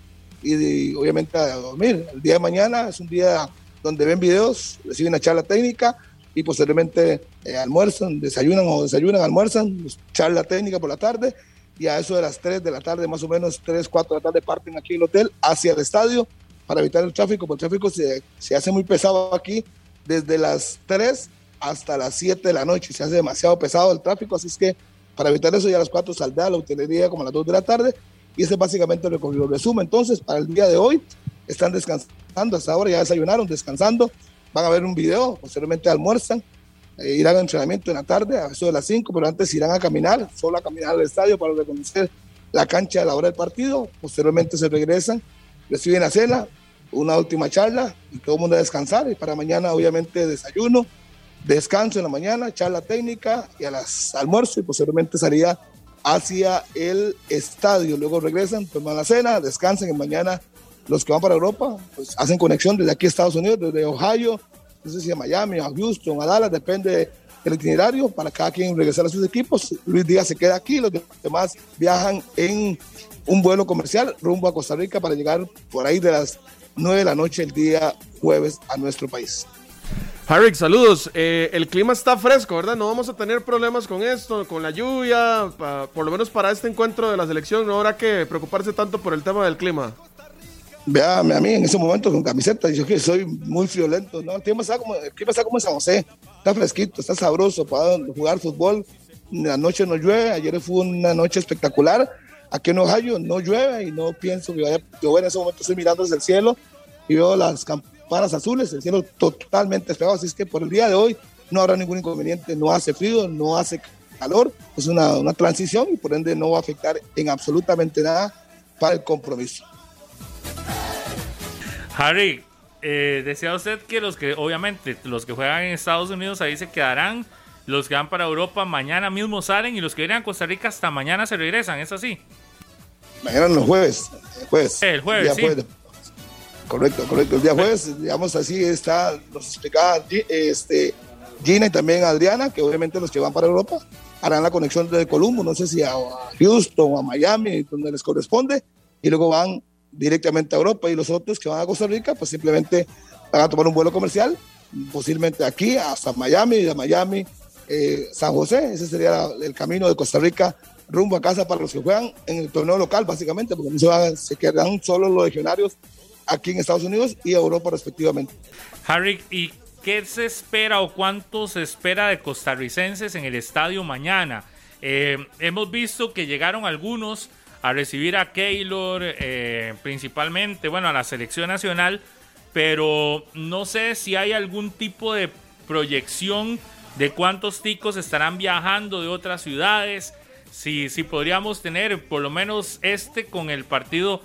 y, y obviamente a dormir. El día de mañana es un día donde ven videos, reciben una charla técnica y posteriormente eh, almuerzan, desayunan o desayunan, almuerzan, charla técnica por la tarde y a eso de las 3 de la tarde, más o menos 3, 4 de la tarde, parten aquí el hotel hacia el estadio para evitar el tráfico, porque el tráfico se, se hace muy pesado aquí desde las 3 hasta las 7 de la noche, se hace demasiado pesado el tráfico, así es que para evitar eso ya a las 4 saldrá la hotelería como a las 2 de la tarde y ese es básicamente el recorrido. Resumen, entonces, para el día de hoy están descansando, hasta ahora ya desayunaron, descansando, van a ver un video, posteriormente almuerzan, irán a entrenamiento en la tarde, a eso de las 5, pero antes irán a caminar, solo a caminar al estadio para reconocer la cancha a la hora del partido, posteriormente se regresan, reciben la cena, una última charla y todo el mundo a descansar. Y para mañana obviamente desayuno, descanso en la mañana, charla técnica y a las almuerzo. Y posteriormente salía hacia el estadio, luego regresan, toman la cena, descansan y mañana los que van para Europa pues hacen conexión desde aquí a Estados Unidos, desde Ohio, no sé si a Miami, a Houston, a Dallas, depende del itinerario para cada quien regresar a sus equipos. Luis Díaz se queda aquí, los demás viajan en un vuelo comercial rumbo a Costa Rica para llegar por ahí de las 9 de la noche el día jueves a nuestro país. Harry, saludos. Eh, el clima está fresco, ¿verdad? No vamos a tener problemas con esto, con la lluvia, por lo menos para este encuentro de la selección. No habrá que preocuparse tanto por el tema del clima. Véame a mí en ese momento con camiseta, yo que soy muy friolento, ¿no? El clima está como, está como en San José, está fresquito, está sabroso para jugar fútbol. La noche no llueve, ayer fue una noche espectacular. Aquí en Ohio no llueve y no pienso que vaya llover. En ese momento estoy mirando desde el cielo y veo las campanas azules, el cielo totalmente despejado. Así es que por el día de hoy no habrá ningún inconveniente. No hace frío, no hace calor. Es una, una transición y por ende no va a afectar en absolutamente nada para el compromiso. Harry, eh, decía usted que los que, obviamente, los que juegan en Estados Unidos ahí se quedarán, los que van para Europa mañana mismo salen y los que vienen a Costa Rica hasta mañana se regresan, ¿es así? Mañana no, jueves. El jueves. El jueves, sí. jueves. Correcto, correcto. El día jueves, digamos así, está, nos explicaba este, Gina y también Adriana, que obviamente los que van para Europa harán la conexión desde Columbo, no sé si a Houston o a Miami, donde les corresponde, y luego van directamente a Europa y los otros que van a Costa Rica, pues simplemente van a tomar un vuelo comercial, posiblemente aquí hasta Miami, de Miami, eh, San José, ese sería el camino de Costa Rica rumbo a casa para los que juegan en el torneo local, básicamente, porque no se, van, se quedan solo los legionarios aquí en Estados Unidos y Europa respectivamente. Harry, ¿y qué se espera o cuánto se espera de costarricenses en el estadio mañana? Eh, hemos visto que llegaron algunos a recibir a Keylor, eh, principalmente, bueno, a la selección nacional, pero no sé si hay algún tipo de proyección de cuántos ticos estarán viajando de otras ciudades, si, si podríamos tener por lo menos este con el partido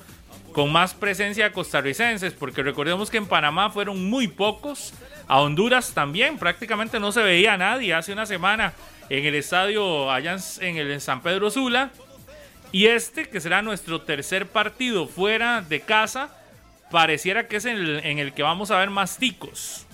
con más presencia costarricenses, porque recordemos que en Panamá fueron muy pocos, a Honduras también, prácticamente no se veía nadie hace una semana en el estadio allá en el San Pedro Sula. Y este, que será nuestro tercer partido fuera de casa, pareciera que es el, en el que vamos a ver más ticos.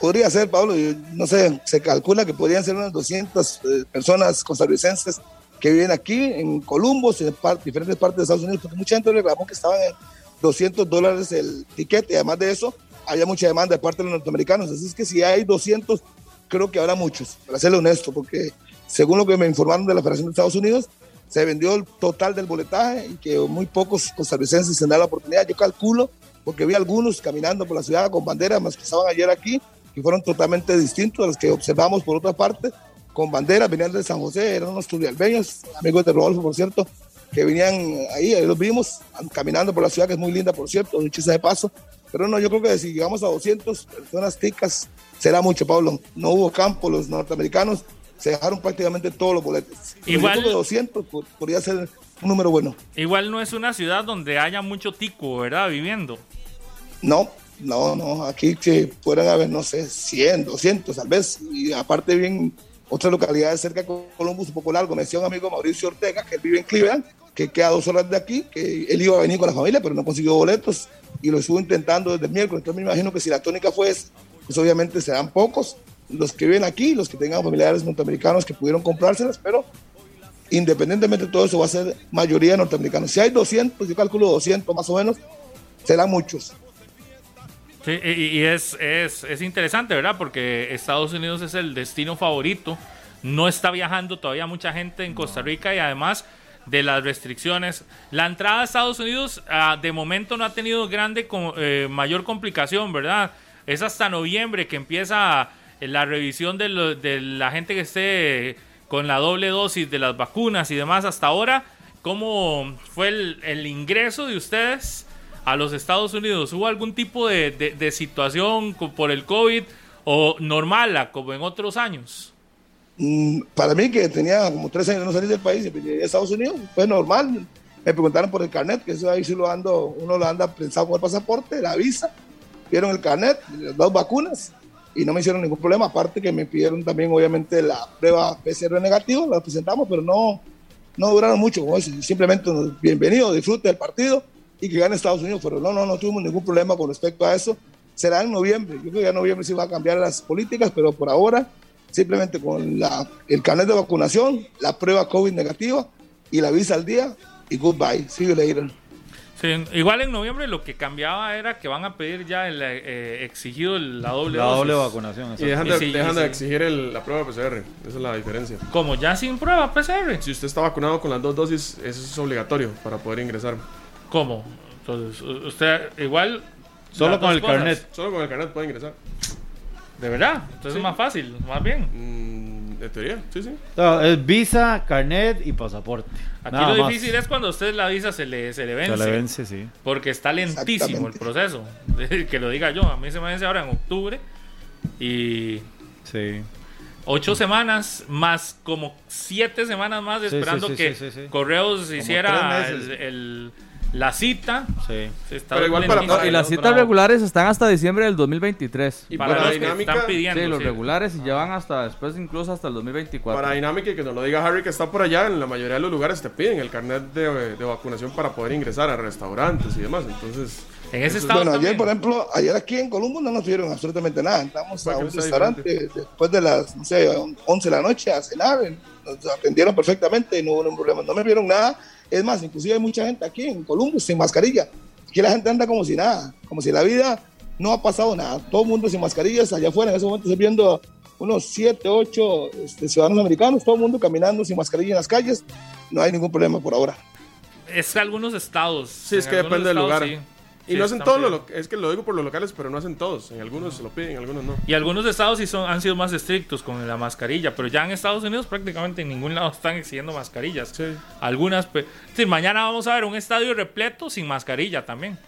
Podría ser, Pablo, yo no sé, se calcula que podrían ser unas 200 eh, personas costarricenses que viven aquí en Columbus, en par- diferentes partes de Estados Unidos, porque mucha gente reclamó que estaban en 200 dólares el tiquete, y además de eso, había mucha demanda de parte de los norteamericanos, así es que si hay 200, creo que habrá muchos, para serle honesto, porque según lo que me informaron de la Federación de Estados Unidos, se vendió el total del boletaje y que muy pocos costarricenses se dan la oportunidad, yo calculo, porque vi algunos caminando por la ciudad con banderas, más que estaban ayer aquí, que fueron totalmente distintos a los que observamos por otra parte, con banderas, venían de San José, eran unos turrialbeños, amigos de Rodolfo, por cierto, que venían ahí, ahí los vimos, caminando por la ciudad, que es muy linda, por cierto, dicho sea de paso. Pero no, yo creo que si llegamos a 200 personas ticas, será mucho, Pablo. No hubo campo, los norteamericanos se dejaron prácticamente todos los boletos. Pero Igual- Yo creo que 200 po- podría ser un número bueno. Igual no es una ciudad donde haya mucho tico, ¿verdad? Viviendo. No, no, no, aquí que pueden haber, no sé, 100, 200 tal vez, y aparte bien otras localidades cerca de Columbus, un poco largo, me decía un amigo Mauricio Ortega, que él vive en Cleveland, que queda dos horas de aquí, que él iba a venir con la familia, pero no consiguió boletos, y lo estuvo intentando desde el miércoles, entonces me imagino que si la tónica fue esa, pues obviamente serán pocos los que viven aquí, los que tengan familiares norteamericanos que pudieron comprárselas, pero independientemente de todo eso va a ser mayoría norteamericanos. Si hay 200, yo calculo 200 más o menos, serán muchos. Sí, y, es, es, es interesante, ¿verdad? Porque Estados Unidos es el destino favorito. No está viajando todavía mucha gente en Costa Rica y además de las restricciones. La entrada a Estados Unidos ah, de momento no ha tenido grande eh, mayor complicación, ¿verdad? Es hasta noviembre que empieza la revisión de, lo- de la gente que esté con la doble dosis de las vacunas y demás. Hasta ahora, ¿cómo fue el, ingreso de ustedes a los Estados Unidos? ¿Hubo algún tipo de, situación por el COVID o normal, como en otros años? Mm, para mí que tenía como tres años de no salir del país y llegué a Estados Unidos, fue normal. Me preguntaron por el carnet, que eso ahí sí lo ando, uno lo anda pensado con el pasaporte, la visa, vieron el carnet, dos vacunas y no me hicieron ningún problema. Aparte que me pidieron también obviamente la prueba PCR negativa, la presentamos, pero no, no duraron mucho. Simplemente bienvenido, disfrute del partido y que gane Estados Unidos. Pero no, no, no tuvimos ningún problema con respecto a eso. Será en noviembre. Yo creo que en noviembre sí va a cambiar las políticas, pero por ahora simplemente con la, el carnet de vacunación, la prueba COVID negativa y la visa al día y goodbye. See you later. Sí, igual en noviembre lo que cambiaba era que van a pedir ya el eh, exigido la doble La dosis. doble vacunación. Y dejan de, Y sí, dejan y de sí. exigir el- la prueba PCR. Esa es la diferencia. Como ya sin prueba PCR. Si usted está vacunado con las dos dosis, eso es obligatorio para poder ingresar. ¿Cómo? Entonces, usted igual... Solo con el cosas. carnet. Solo con el carnet puede ingresar. ¿De verdad? Entonces es más fácil, más bien. Mm, de teoría, sí, sí. No, es visa, carnet y pasaporte. Aquí Nada lo más. difícil es cuando a usted la visa se le, se le vence. Se le vence, sí. Porque está lentísimo el proceso. que lo diga yo. A mí se me vence ahora en octubre. Y Sí. ocho semanas más como siete semanas más Sí, sí, esperando sí, que sí, sí, sí. Correos hiciera el- la cita. Sí. Se está Pero igual para- lentísimo. para- y las citas regulares están hasta diciembre del 2023. Y para, para, los que dinámica, están pidiendo. Sí, los sí. regulares y ya van hasta después, incluso hasta el 2024. para dinámica y que nos lo diga Harry que está por allá, en la mayoría de los lugares te piden el carnet de, de vacunación para poder ingresar a restaurantes y demás. Entonces, En ese estado Bueno, ayer, también. por ejemplo, ayer aquí en Columbus no nos dieron absolutamente nada. Entramos a un restaurante después de las, no sé, 11 de la noche a cenar. Nos atendieron perfectamente y no hubo ningún problema. No me vieron nada. Es más, inclusive hay mucha gente aquí en Columbus sin mascarilla. Aquí la gente anda como si nada, como si la vida no ha pasado nada. Todo el mundo sin mascarillas. Allá afuera en ese momento estoy viendo unos 7, 8 este, ciudadanos americanos, todo el mundo caminando sin mascarilla en las calles. No hay ningún problema por ahora. Es que algunos estados. sí, es que depende del lugar. sí. Y Sí, no hacen todos los, es que lo digo por los locales, pero no hacen todos. En algunos se lo piden, en algunos no. Y algunos estados sí son, han sido más estrictos con la mascarilla, pero ya en Estados Unidos prácticamente en ningún lado están exigiendo mascarillas. Sí. Algunas, sí, mañana vamos a ver un estadio repleto sin mascarilla también.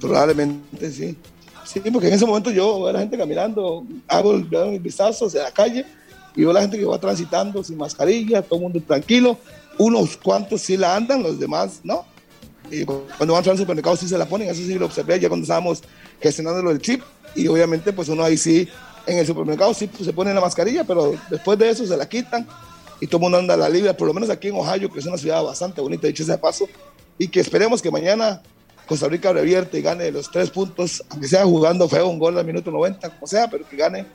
Probablemente sí. Sí, porque en ese momento yo veo a la gente caminando, hago el, mis vistazos en la calle y veo a la gente que va transitando sin mascarilla, todo el mundo tranquilo. Unos cuantos sí la andan, los demás no. Y cuando van al supermercado sí se la ponen, eso sí lo observé ya cuando estábamos gestionando lo del chip. Y obviamente, pues uno ahí sí, en el supermercado sí pues, se pone la mascarilla, pero después de eso se la quitan y todo el mundo anda a la libre, por lo menos aquí en Ohio, que es una ciudad bastante bonita, dicho ese paso, y que esperemos que mañana Costa Rica revierte y gane los tres puntos, aunque sea jugando feo un gol al minuto 90, como sea, pero que gane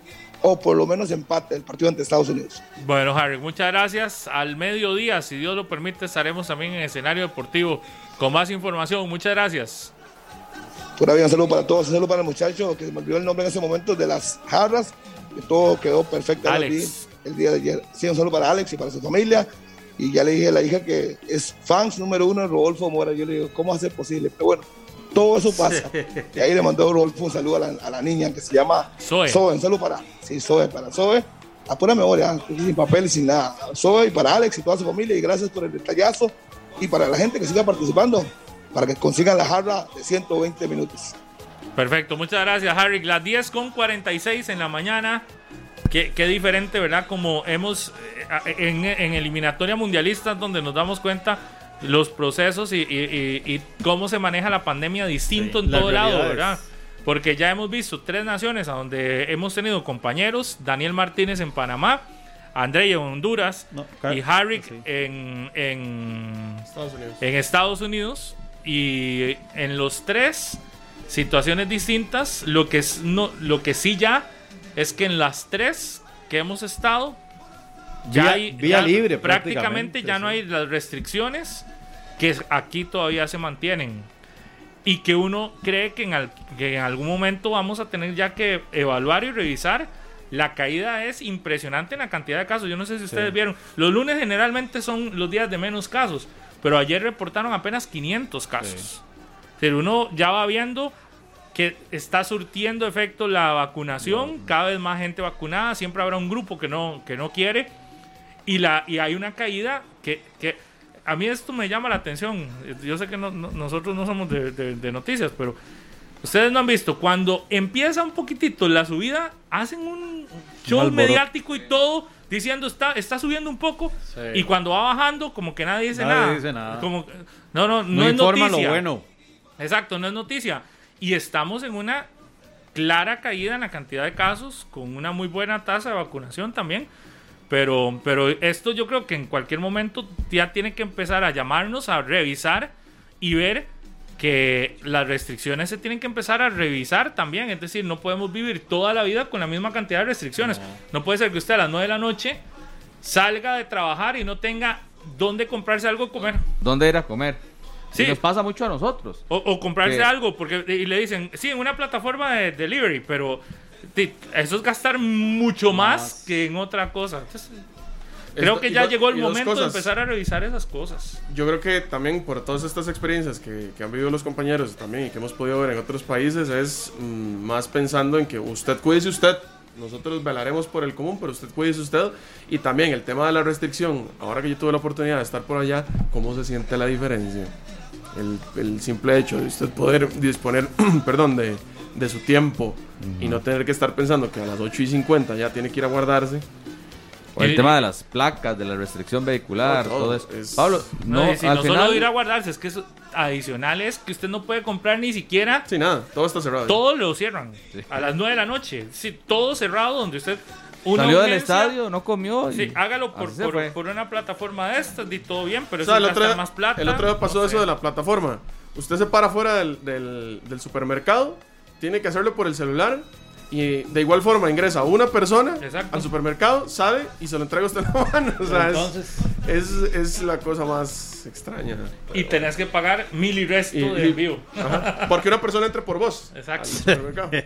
o por lo menos empate el partido ante Estados Unidos. Bueno, Harry, muchas gracias. Al mediodía, si Dios lo permite, estaremos también en escenario deportivo con más información. Muchas gracias. Pura vida, un saludo para todos, un saludo para el muchacho que se me olvidó el nombre en ese momento de las jarras, que todo quedó perfecto el Alex. el día de ayer. Sí, un saludo para Alex y para su familia. Y ya le dije a la hija que es fans número uno de Rodolfo Mora. Yo le digo, ¿cómo hacer posible? Pero bueno, todo eso pasa. Y ahí le mandó Rodolfo un saludo a la, a la niña que se llama Zoe. Un saludo para, sí, Zoe, para Zoe. A pura memoria, sin papel y sin nada. Zoe y para Alex y toda su familia. Y gracias por el detallazo. Y para la gente que siga participando, para que consigan la jarra de 120 minutos. Perfecto, muchas gracias, Harry. Las 10 con 46 en la mañana. Qué, qué diferente, ¿verdad? Como hemos eh, en, en eliminatoria mundialista, donde nos damos cuenta los procesos y, y- y- y cómo se maneja la pandemia distinto Sí, en todo lado. ¿verdad? Porque ya hemos visto tres naciones a donde hemos tenido compañeros: Daniel Martínez en Panamá, André en Honduras No, y Harry sí. en, en, Estados Unidos. en Estados Unidos y en los tres situaciones distintas lo que es no lo que sí ya es que en las tres que hemos estado ya Vía- hay vía ya libre, prácticamente prácticamente, ya no hay las restricciones que aquí todavía se mantienen y que uno cree que en, al- que en algún momento vamos a tener ya que evaluar y revisar. La caída es impresionante en la cantidad de casos. Yo no sé si ustedes vieron. Los lunes generalmente son los días de menos casos, pero ayer reportaron apenas 500 casos. Pero uno ya va viendo que está surtiendo efecto la vacunación, cada vez más gente vacunada, siempre habrá un grupo que no, que no quiere y, la, y hay una caída que, que a mí esto me llama la atención. Yo sé que no- no- nosotros no somos de, de- de noticias, pero ustedes no han visto, cuando empieza un poquitito la subida, hacen un show mediático y todo diciendo está, está subiendo un poco Sí. y cuando va bajando como que nadie dice Nadie nada. dice nada. Como, no, no, no, No, es noticia. lo bueno. Exacto, no es noticia. Y estamos en una clara caída en la cantidad de casos, con una muy buena tasa de vacunación también. Pero, pero esto yo creo que en cualquier momento ya tiene que empezar a llamarnos a revisar y ver que las restricciones se tienen que empezar a revisar también. Es decir, no podemos vivir toda la vida con la misma cantidad de restricciones. No, puede ser que usted a las 9 de la noche salga de trabajar y no tenga dónde comprarse algo de comer. ¿Dónde ir a comer? Sí. Y nos pasa mucho a nosotros. O, o comprarse Que- algo, porque y le dicen, sí, en una plataforma de delivery, pero eso es gastar mucho más, que en otra cosa. Entonces, creo que ya llegó el momento de empezar a revisar esas cosas. Yo creo que también por todas estas experiencias que, que han vivido los compañeros también y que hemos podido ver en otros países es mm, más pensando en que usted cuídese usted. Nosotros velaremos por el común, pero usted cuídese usted. Y también el tema de la restricción. Ahora que yo tuve la oportunidad de estar por allá, ¿cómo se siente la diferencia? El, el simple hecho de usted poder disponer, perdón, de, de su tiempo y no tener que estar pensando que a las 8 y 50 ya tiene que ir a guardarse. O el Y- tema de las placas, de la restricción vehicular, No, todo, todo, eso. es- Pablo, No, no, si al no final, solo ir a guardarse, es que eso adicional es que usted no puede comprar ni siquiera. Sí, nada, todo está cerrado. Todo lo cierran a las 9 de la noche. Sí, todo cerrado donde usted. una salió del estadio, no comió. y Sí, hágalo por, una plataforma de estas y todo bien, pero O sea, eso el otro, día, más plata. el otro día pasó no eso sé. de la plataforma. Usted se para fuera del, del- del supermercado, tiene que hacerlo por el celular y de igual forma ingresa una persona Exacto. al supermercado, sale y se lo entrega a usted en la mano. O sea, es- Entonces, es, es la cosa más extraña. Y tenés que pagar mil y resto Y- de y- envío. Ajá, porque una persona entre por vos. Exacto. al supermercado.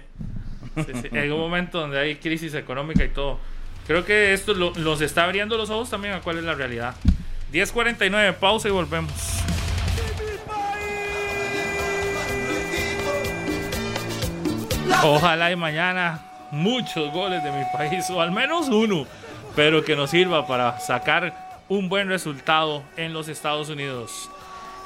Sí, sí, En un momento donde hay crisis económica y todo. Creo que esto lo- nos está abriendo los ojos también a cuál es la realidad. 10.49, pausa y volvemos. Ojalá y mañana muchos goles de mi país, o al menos uno, pero que nos sirva para sacar un buen resultado en los Estados Unidos.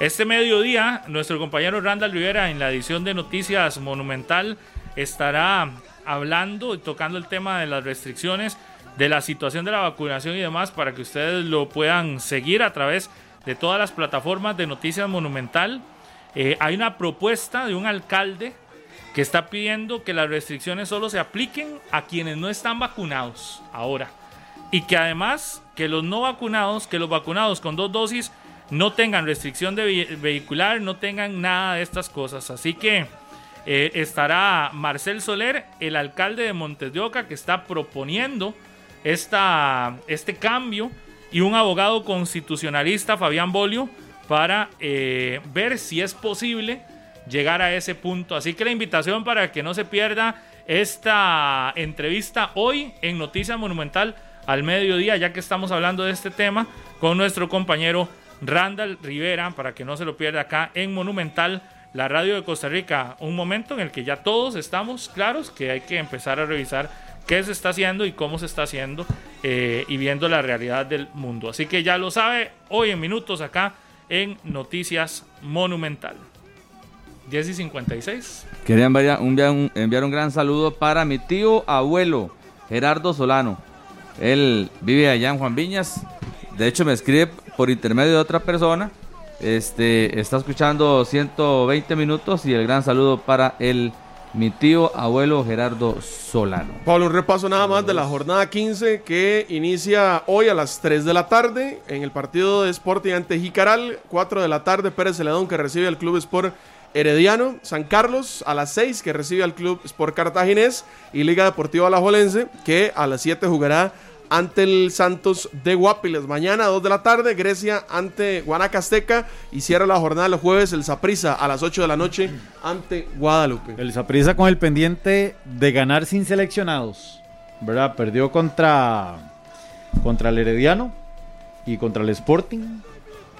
Este mediodía, nuestro compañero Randall Rivera en la edición de Noticias Monumental estará hablando y tocando el tema de las restricciones, de la situación de la vacunación y demás, para que ustedes lo puedan seguir a través de todas las plataformas de Noticias Monumental. Eh, hay una propuesta de un alcalde que está pidiendo que las restricciones solo se apliquen a quienes no están vacunados ahora. Y que además que los no vacunados, que los vacunados con dos dosis no tengan restricción de vehicular, no tengan nada de estas cosas. Así que eh, estará Marcel Soler, el alcalde de Montes de Oca, que está proponiendo esta, este cambio, y un abogado constitucionalista, Fabián Bolio, para eh, ver si es posible llegar a ese punto. Así que la invitación para que no se pierda esta entrevista hoy en Noticias Monumental al mediodía, ya que estamos hablando de este tema con nuestro compañero Randall Rivera, para que no se lo pierda acá en Monumental, la radio de Costa Rica. Un momento en el que ya todos estamos claros que hay que empezar a revisar qué se está haciendo y cómo se está haciendo eh, y viendo la realidad del mundo. Así que ya lo sabe, hoy en minutos acá en Noticias Monumental. 10 y 56. Quería enviar un, enviar un gran saludo para mi tío abuelo, Gerardo Solano. Él vive allá en Juan Viñas. De hecho, me escribe por intermedio de otra persona. Este está escuchando 120 minutos y el gran saludo para el mi tío abuelo Gerardo Solano. Pablo, un repaso nada más de la jornada 15 que inicia hoy a las 3 de la tarde en el partido de Sporting ante Jicaral, 4 de la tarde Pérez Celedón que recibe al Club Sport Herediano, San Carlos a las 6 que recibe al Club Sport Cartaginés y Liga Deportiva Alajuelense que a las 7 jugará ante el Santos de Guapiles. Mañana a 2 de la tarde, Grecia ante Guanacasteca y cierra la jornada el jueves el Saprisa a las 8 de la noche ante Guadalupe. El Saprisa con el pendiente de ganar sin seleccionados, ¿verdad? Perdió contra contra el Herediano y contra el Sporting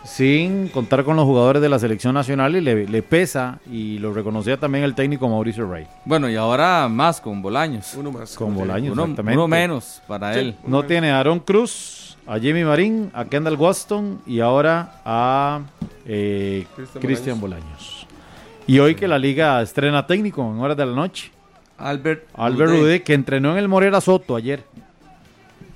sin contar con los jugadores de la selección nacional y le, pesa y lo reconocía también el técnico Mauricio Rey. Bueno, y ahora más con Bolaños. Uno más. Con Bolaños, uno, exactamente. Uno menos para él. No tiene a Aaron Cruz, a Jimmy Marín, a Kendall Waston y ahora a eh, Cristian Bolaños. Y hoy que la liga estrena técnico en horas de la noche. Albert, Albert Rude, que entrenó en el Morera Soto ayer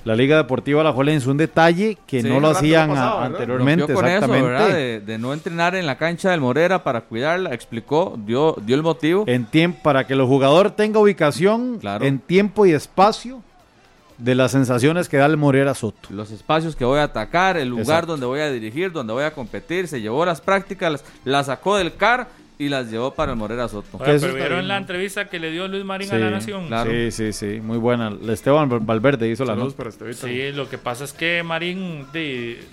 la Liga Deportiva La es un detalle que no lo hacían anteriormente. exactamente. De, no entrenar en la cancha del Morera para cuidarla, explicó, dio, dio el motivo. En tiempo, para que el jugador tenga ubicación en tiempo y espacio de las sensaciones que da el Morera Soto. Los espacios que voy a atacar, el lugar donde voy a dirigir, donde voy a competir, se llevó las prácticas, las sacó del CAR y las llevó para el Morera Soto. pero vieron la entrevista que le dio Luis Marín a la Nación. Sí, sí, sí, muy buena. Esteban Valverde hizo la luz para Sí, lo que pasa es que Marín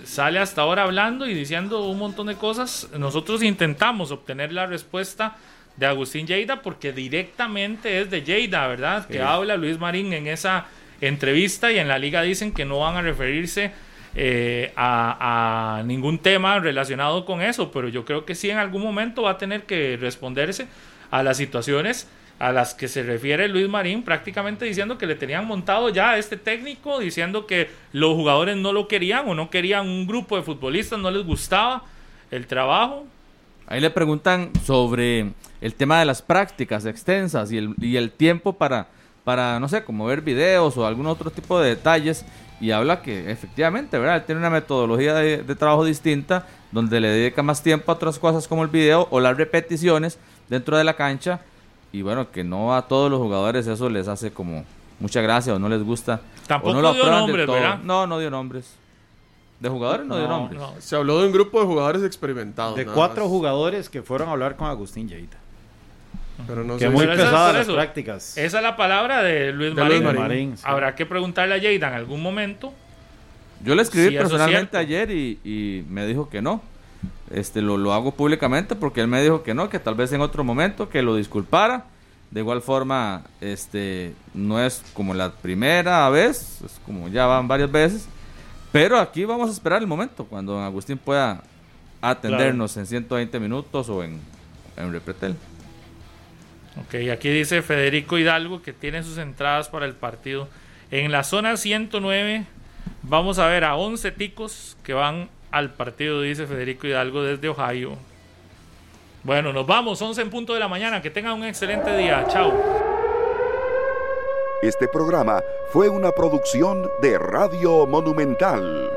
sale hasta ahora hablando y diciendo un montón de cosas. Nosotros intentamos obtener la respuesta de Agustín Lleida porque directamente es de Lleida, ¿verdad? Que habla Luis Marín en esa entrevista y en la liga dicen que no van a referirse eh, a, ningún tema relacionado con eso, pero yo creo que sí en algún momento va a tener que responderse a las situaciones a las que se refiere Luis Marín, prácticamente diciendo que le tenían montado ya a este técnico, diciendo que los jugadores no lo querían o no querían un grupo de futbolistas, no les gustaba el trabajo. Ahí le preguntan sobre el tema de las prácticas extensas y el, y el tiempo para, para, no sé, como ver videos o algún otro tipo de detalles y habla que efectivamente, ¿verdad? tiene una metodología de, trabajo distinta donde le dedica más tiempo a otras cosas como el video o las repeticiones dentro de la cancha y bueno, que no a todos los jugadores eso les hace como mucha gracia o no les gusta. Tampoco no dio nombres, ¿verdad? No, no dio nombres. De jugadores no, dio nombres. Se habló de un grupo de jugadores experimentados. De cuatro jugadores que fueron a hablar con Agustín Yeita. Pero no que muy pesadas las prácticas. Esa es la palabra de Luis Marín. Habrá que preguntarle a Lleida en algún momento. Yo le escribí personalmente ayer y, me dijo que no. Este lo, lo hago públicamente porque él me dijo que no, que tal vez en otro momento que lo disculpara. De igual forma, este no es como la primera vez, es como ya van varias veces. Pero aquí vamos a esperar el momento cuando don Agustín pueda atendernos en 120 minutos o en, en Repretel. Ok, aquí dice Federico Hidalgo que tiene sus entradas para el partido. En la zona 109 vamos a ver a 11 ticos que van al partido, dice Federico Hidalgo desde Ohio. Bueno, nos vamos, 11 en punto de la mañana. Que tengan un excelente día. Chao. Este programa fue una producción de Radio Monumental.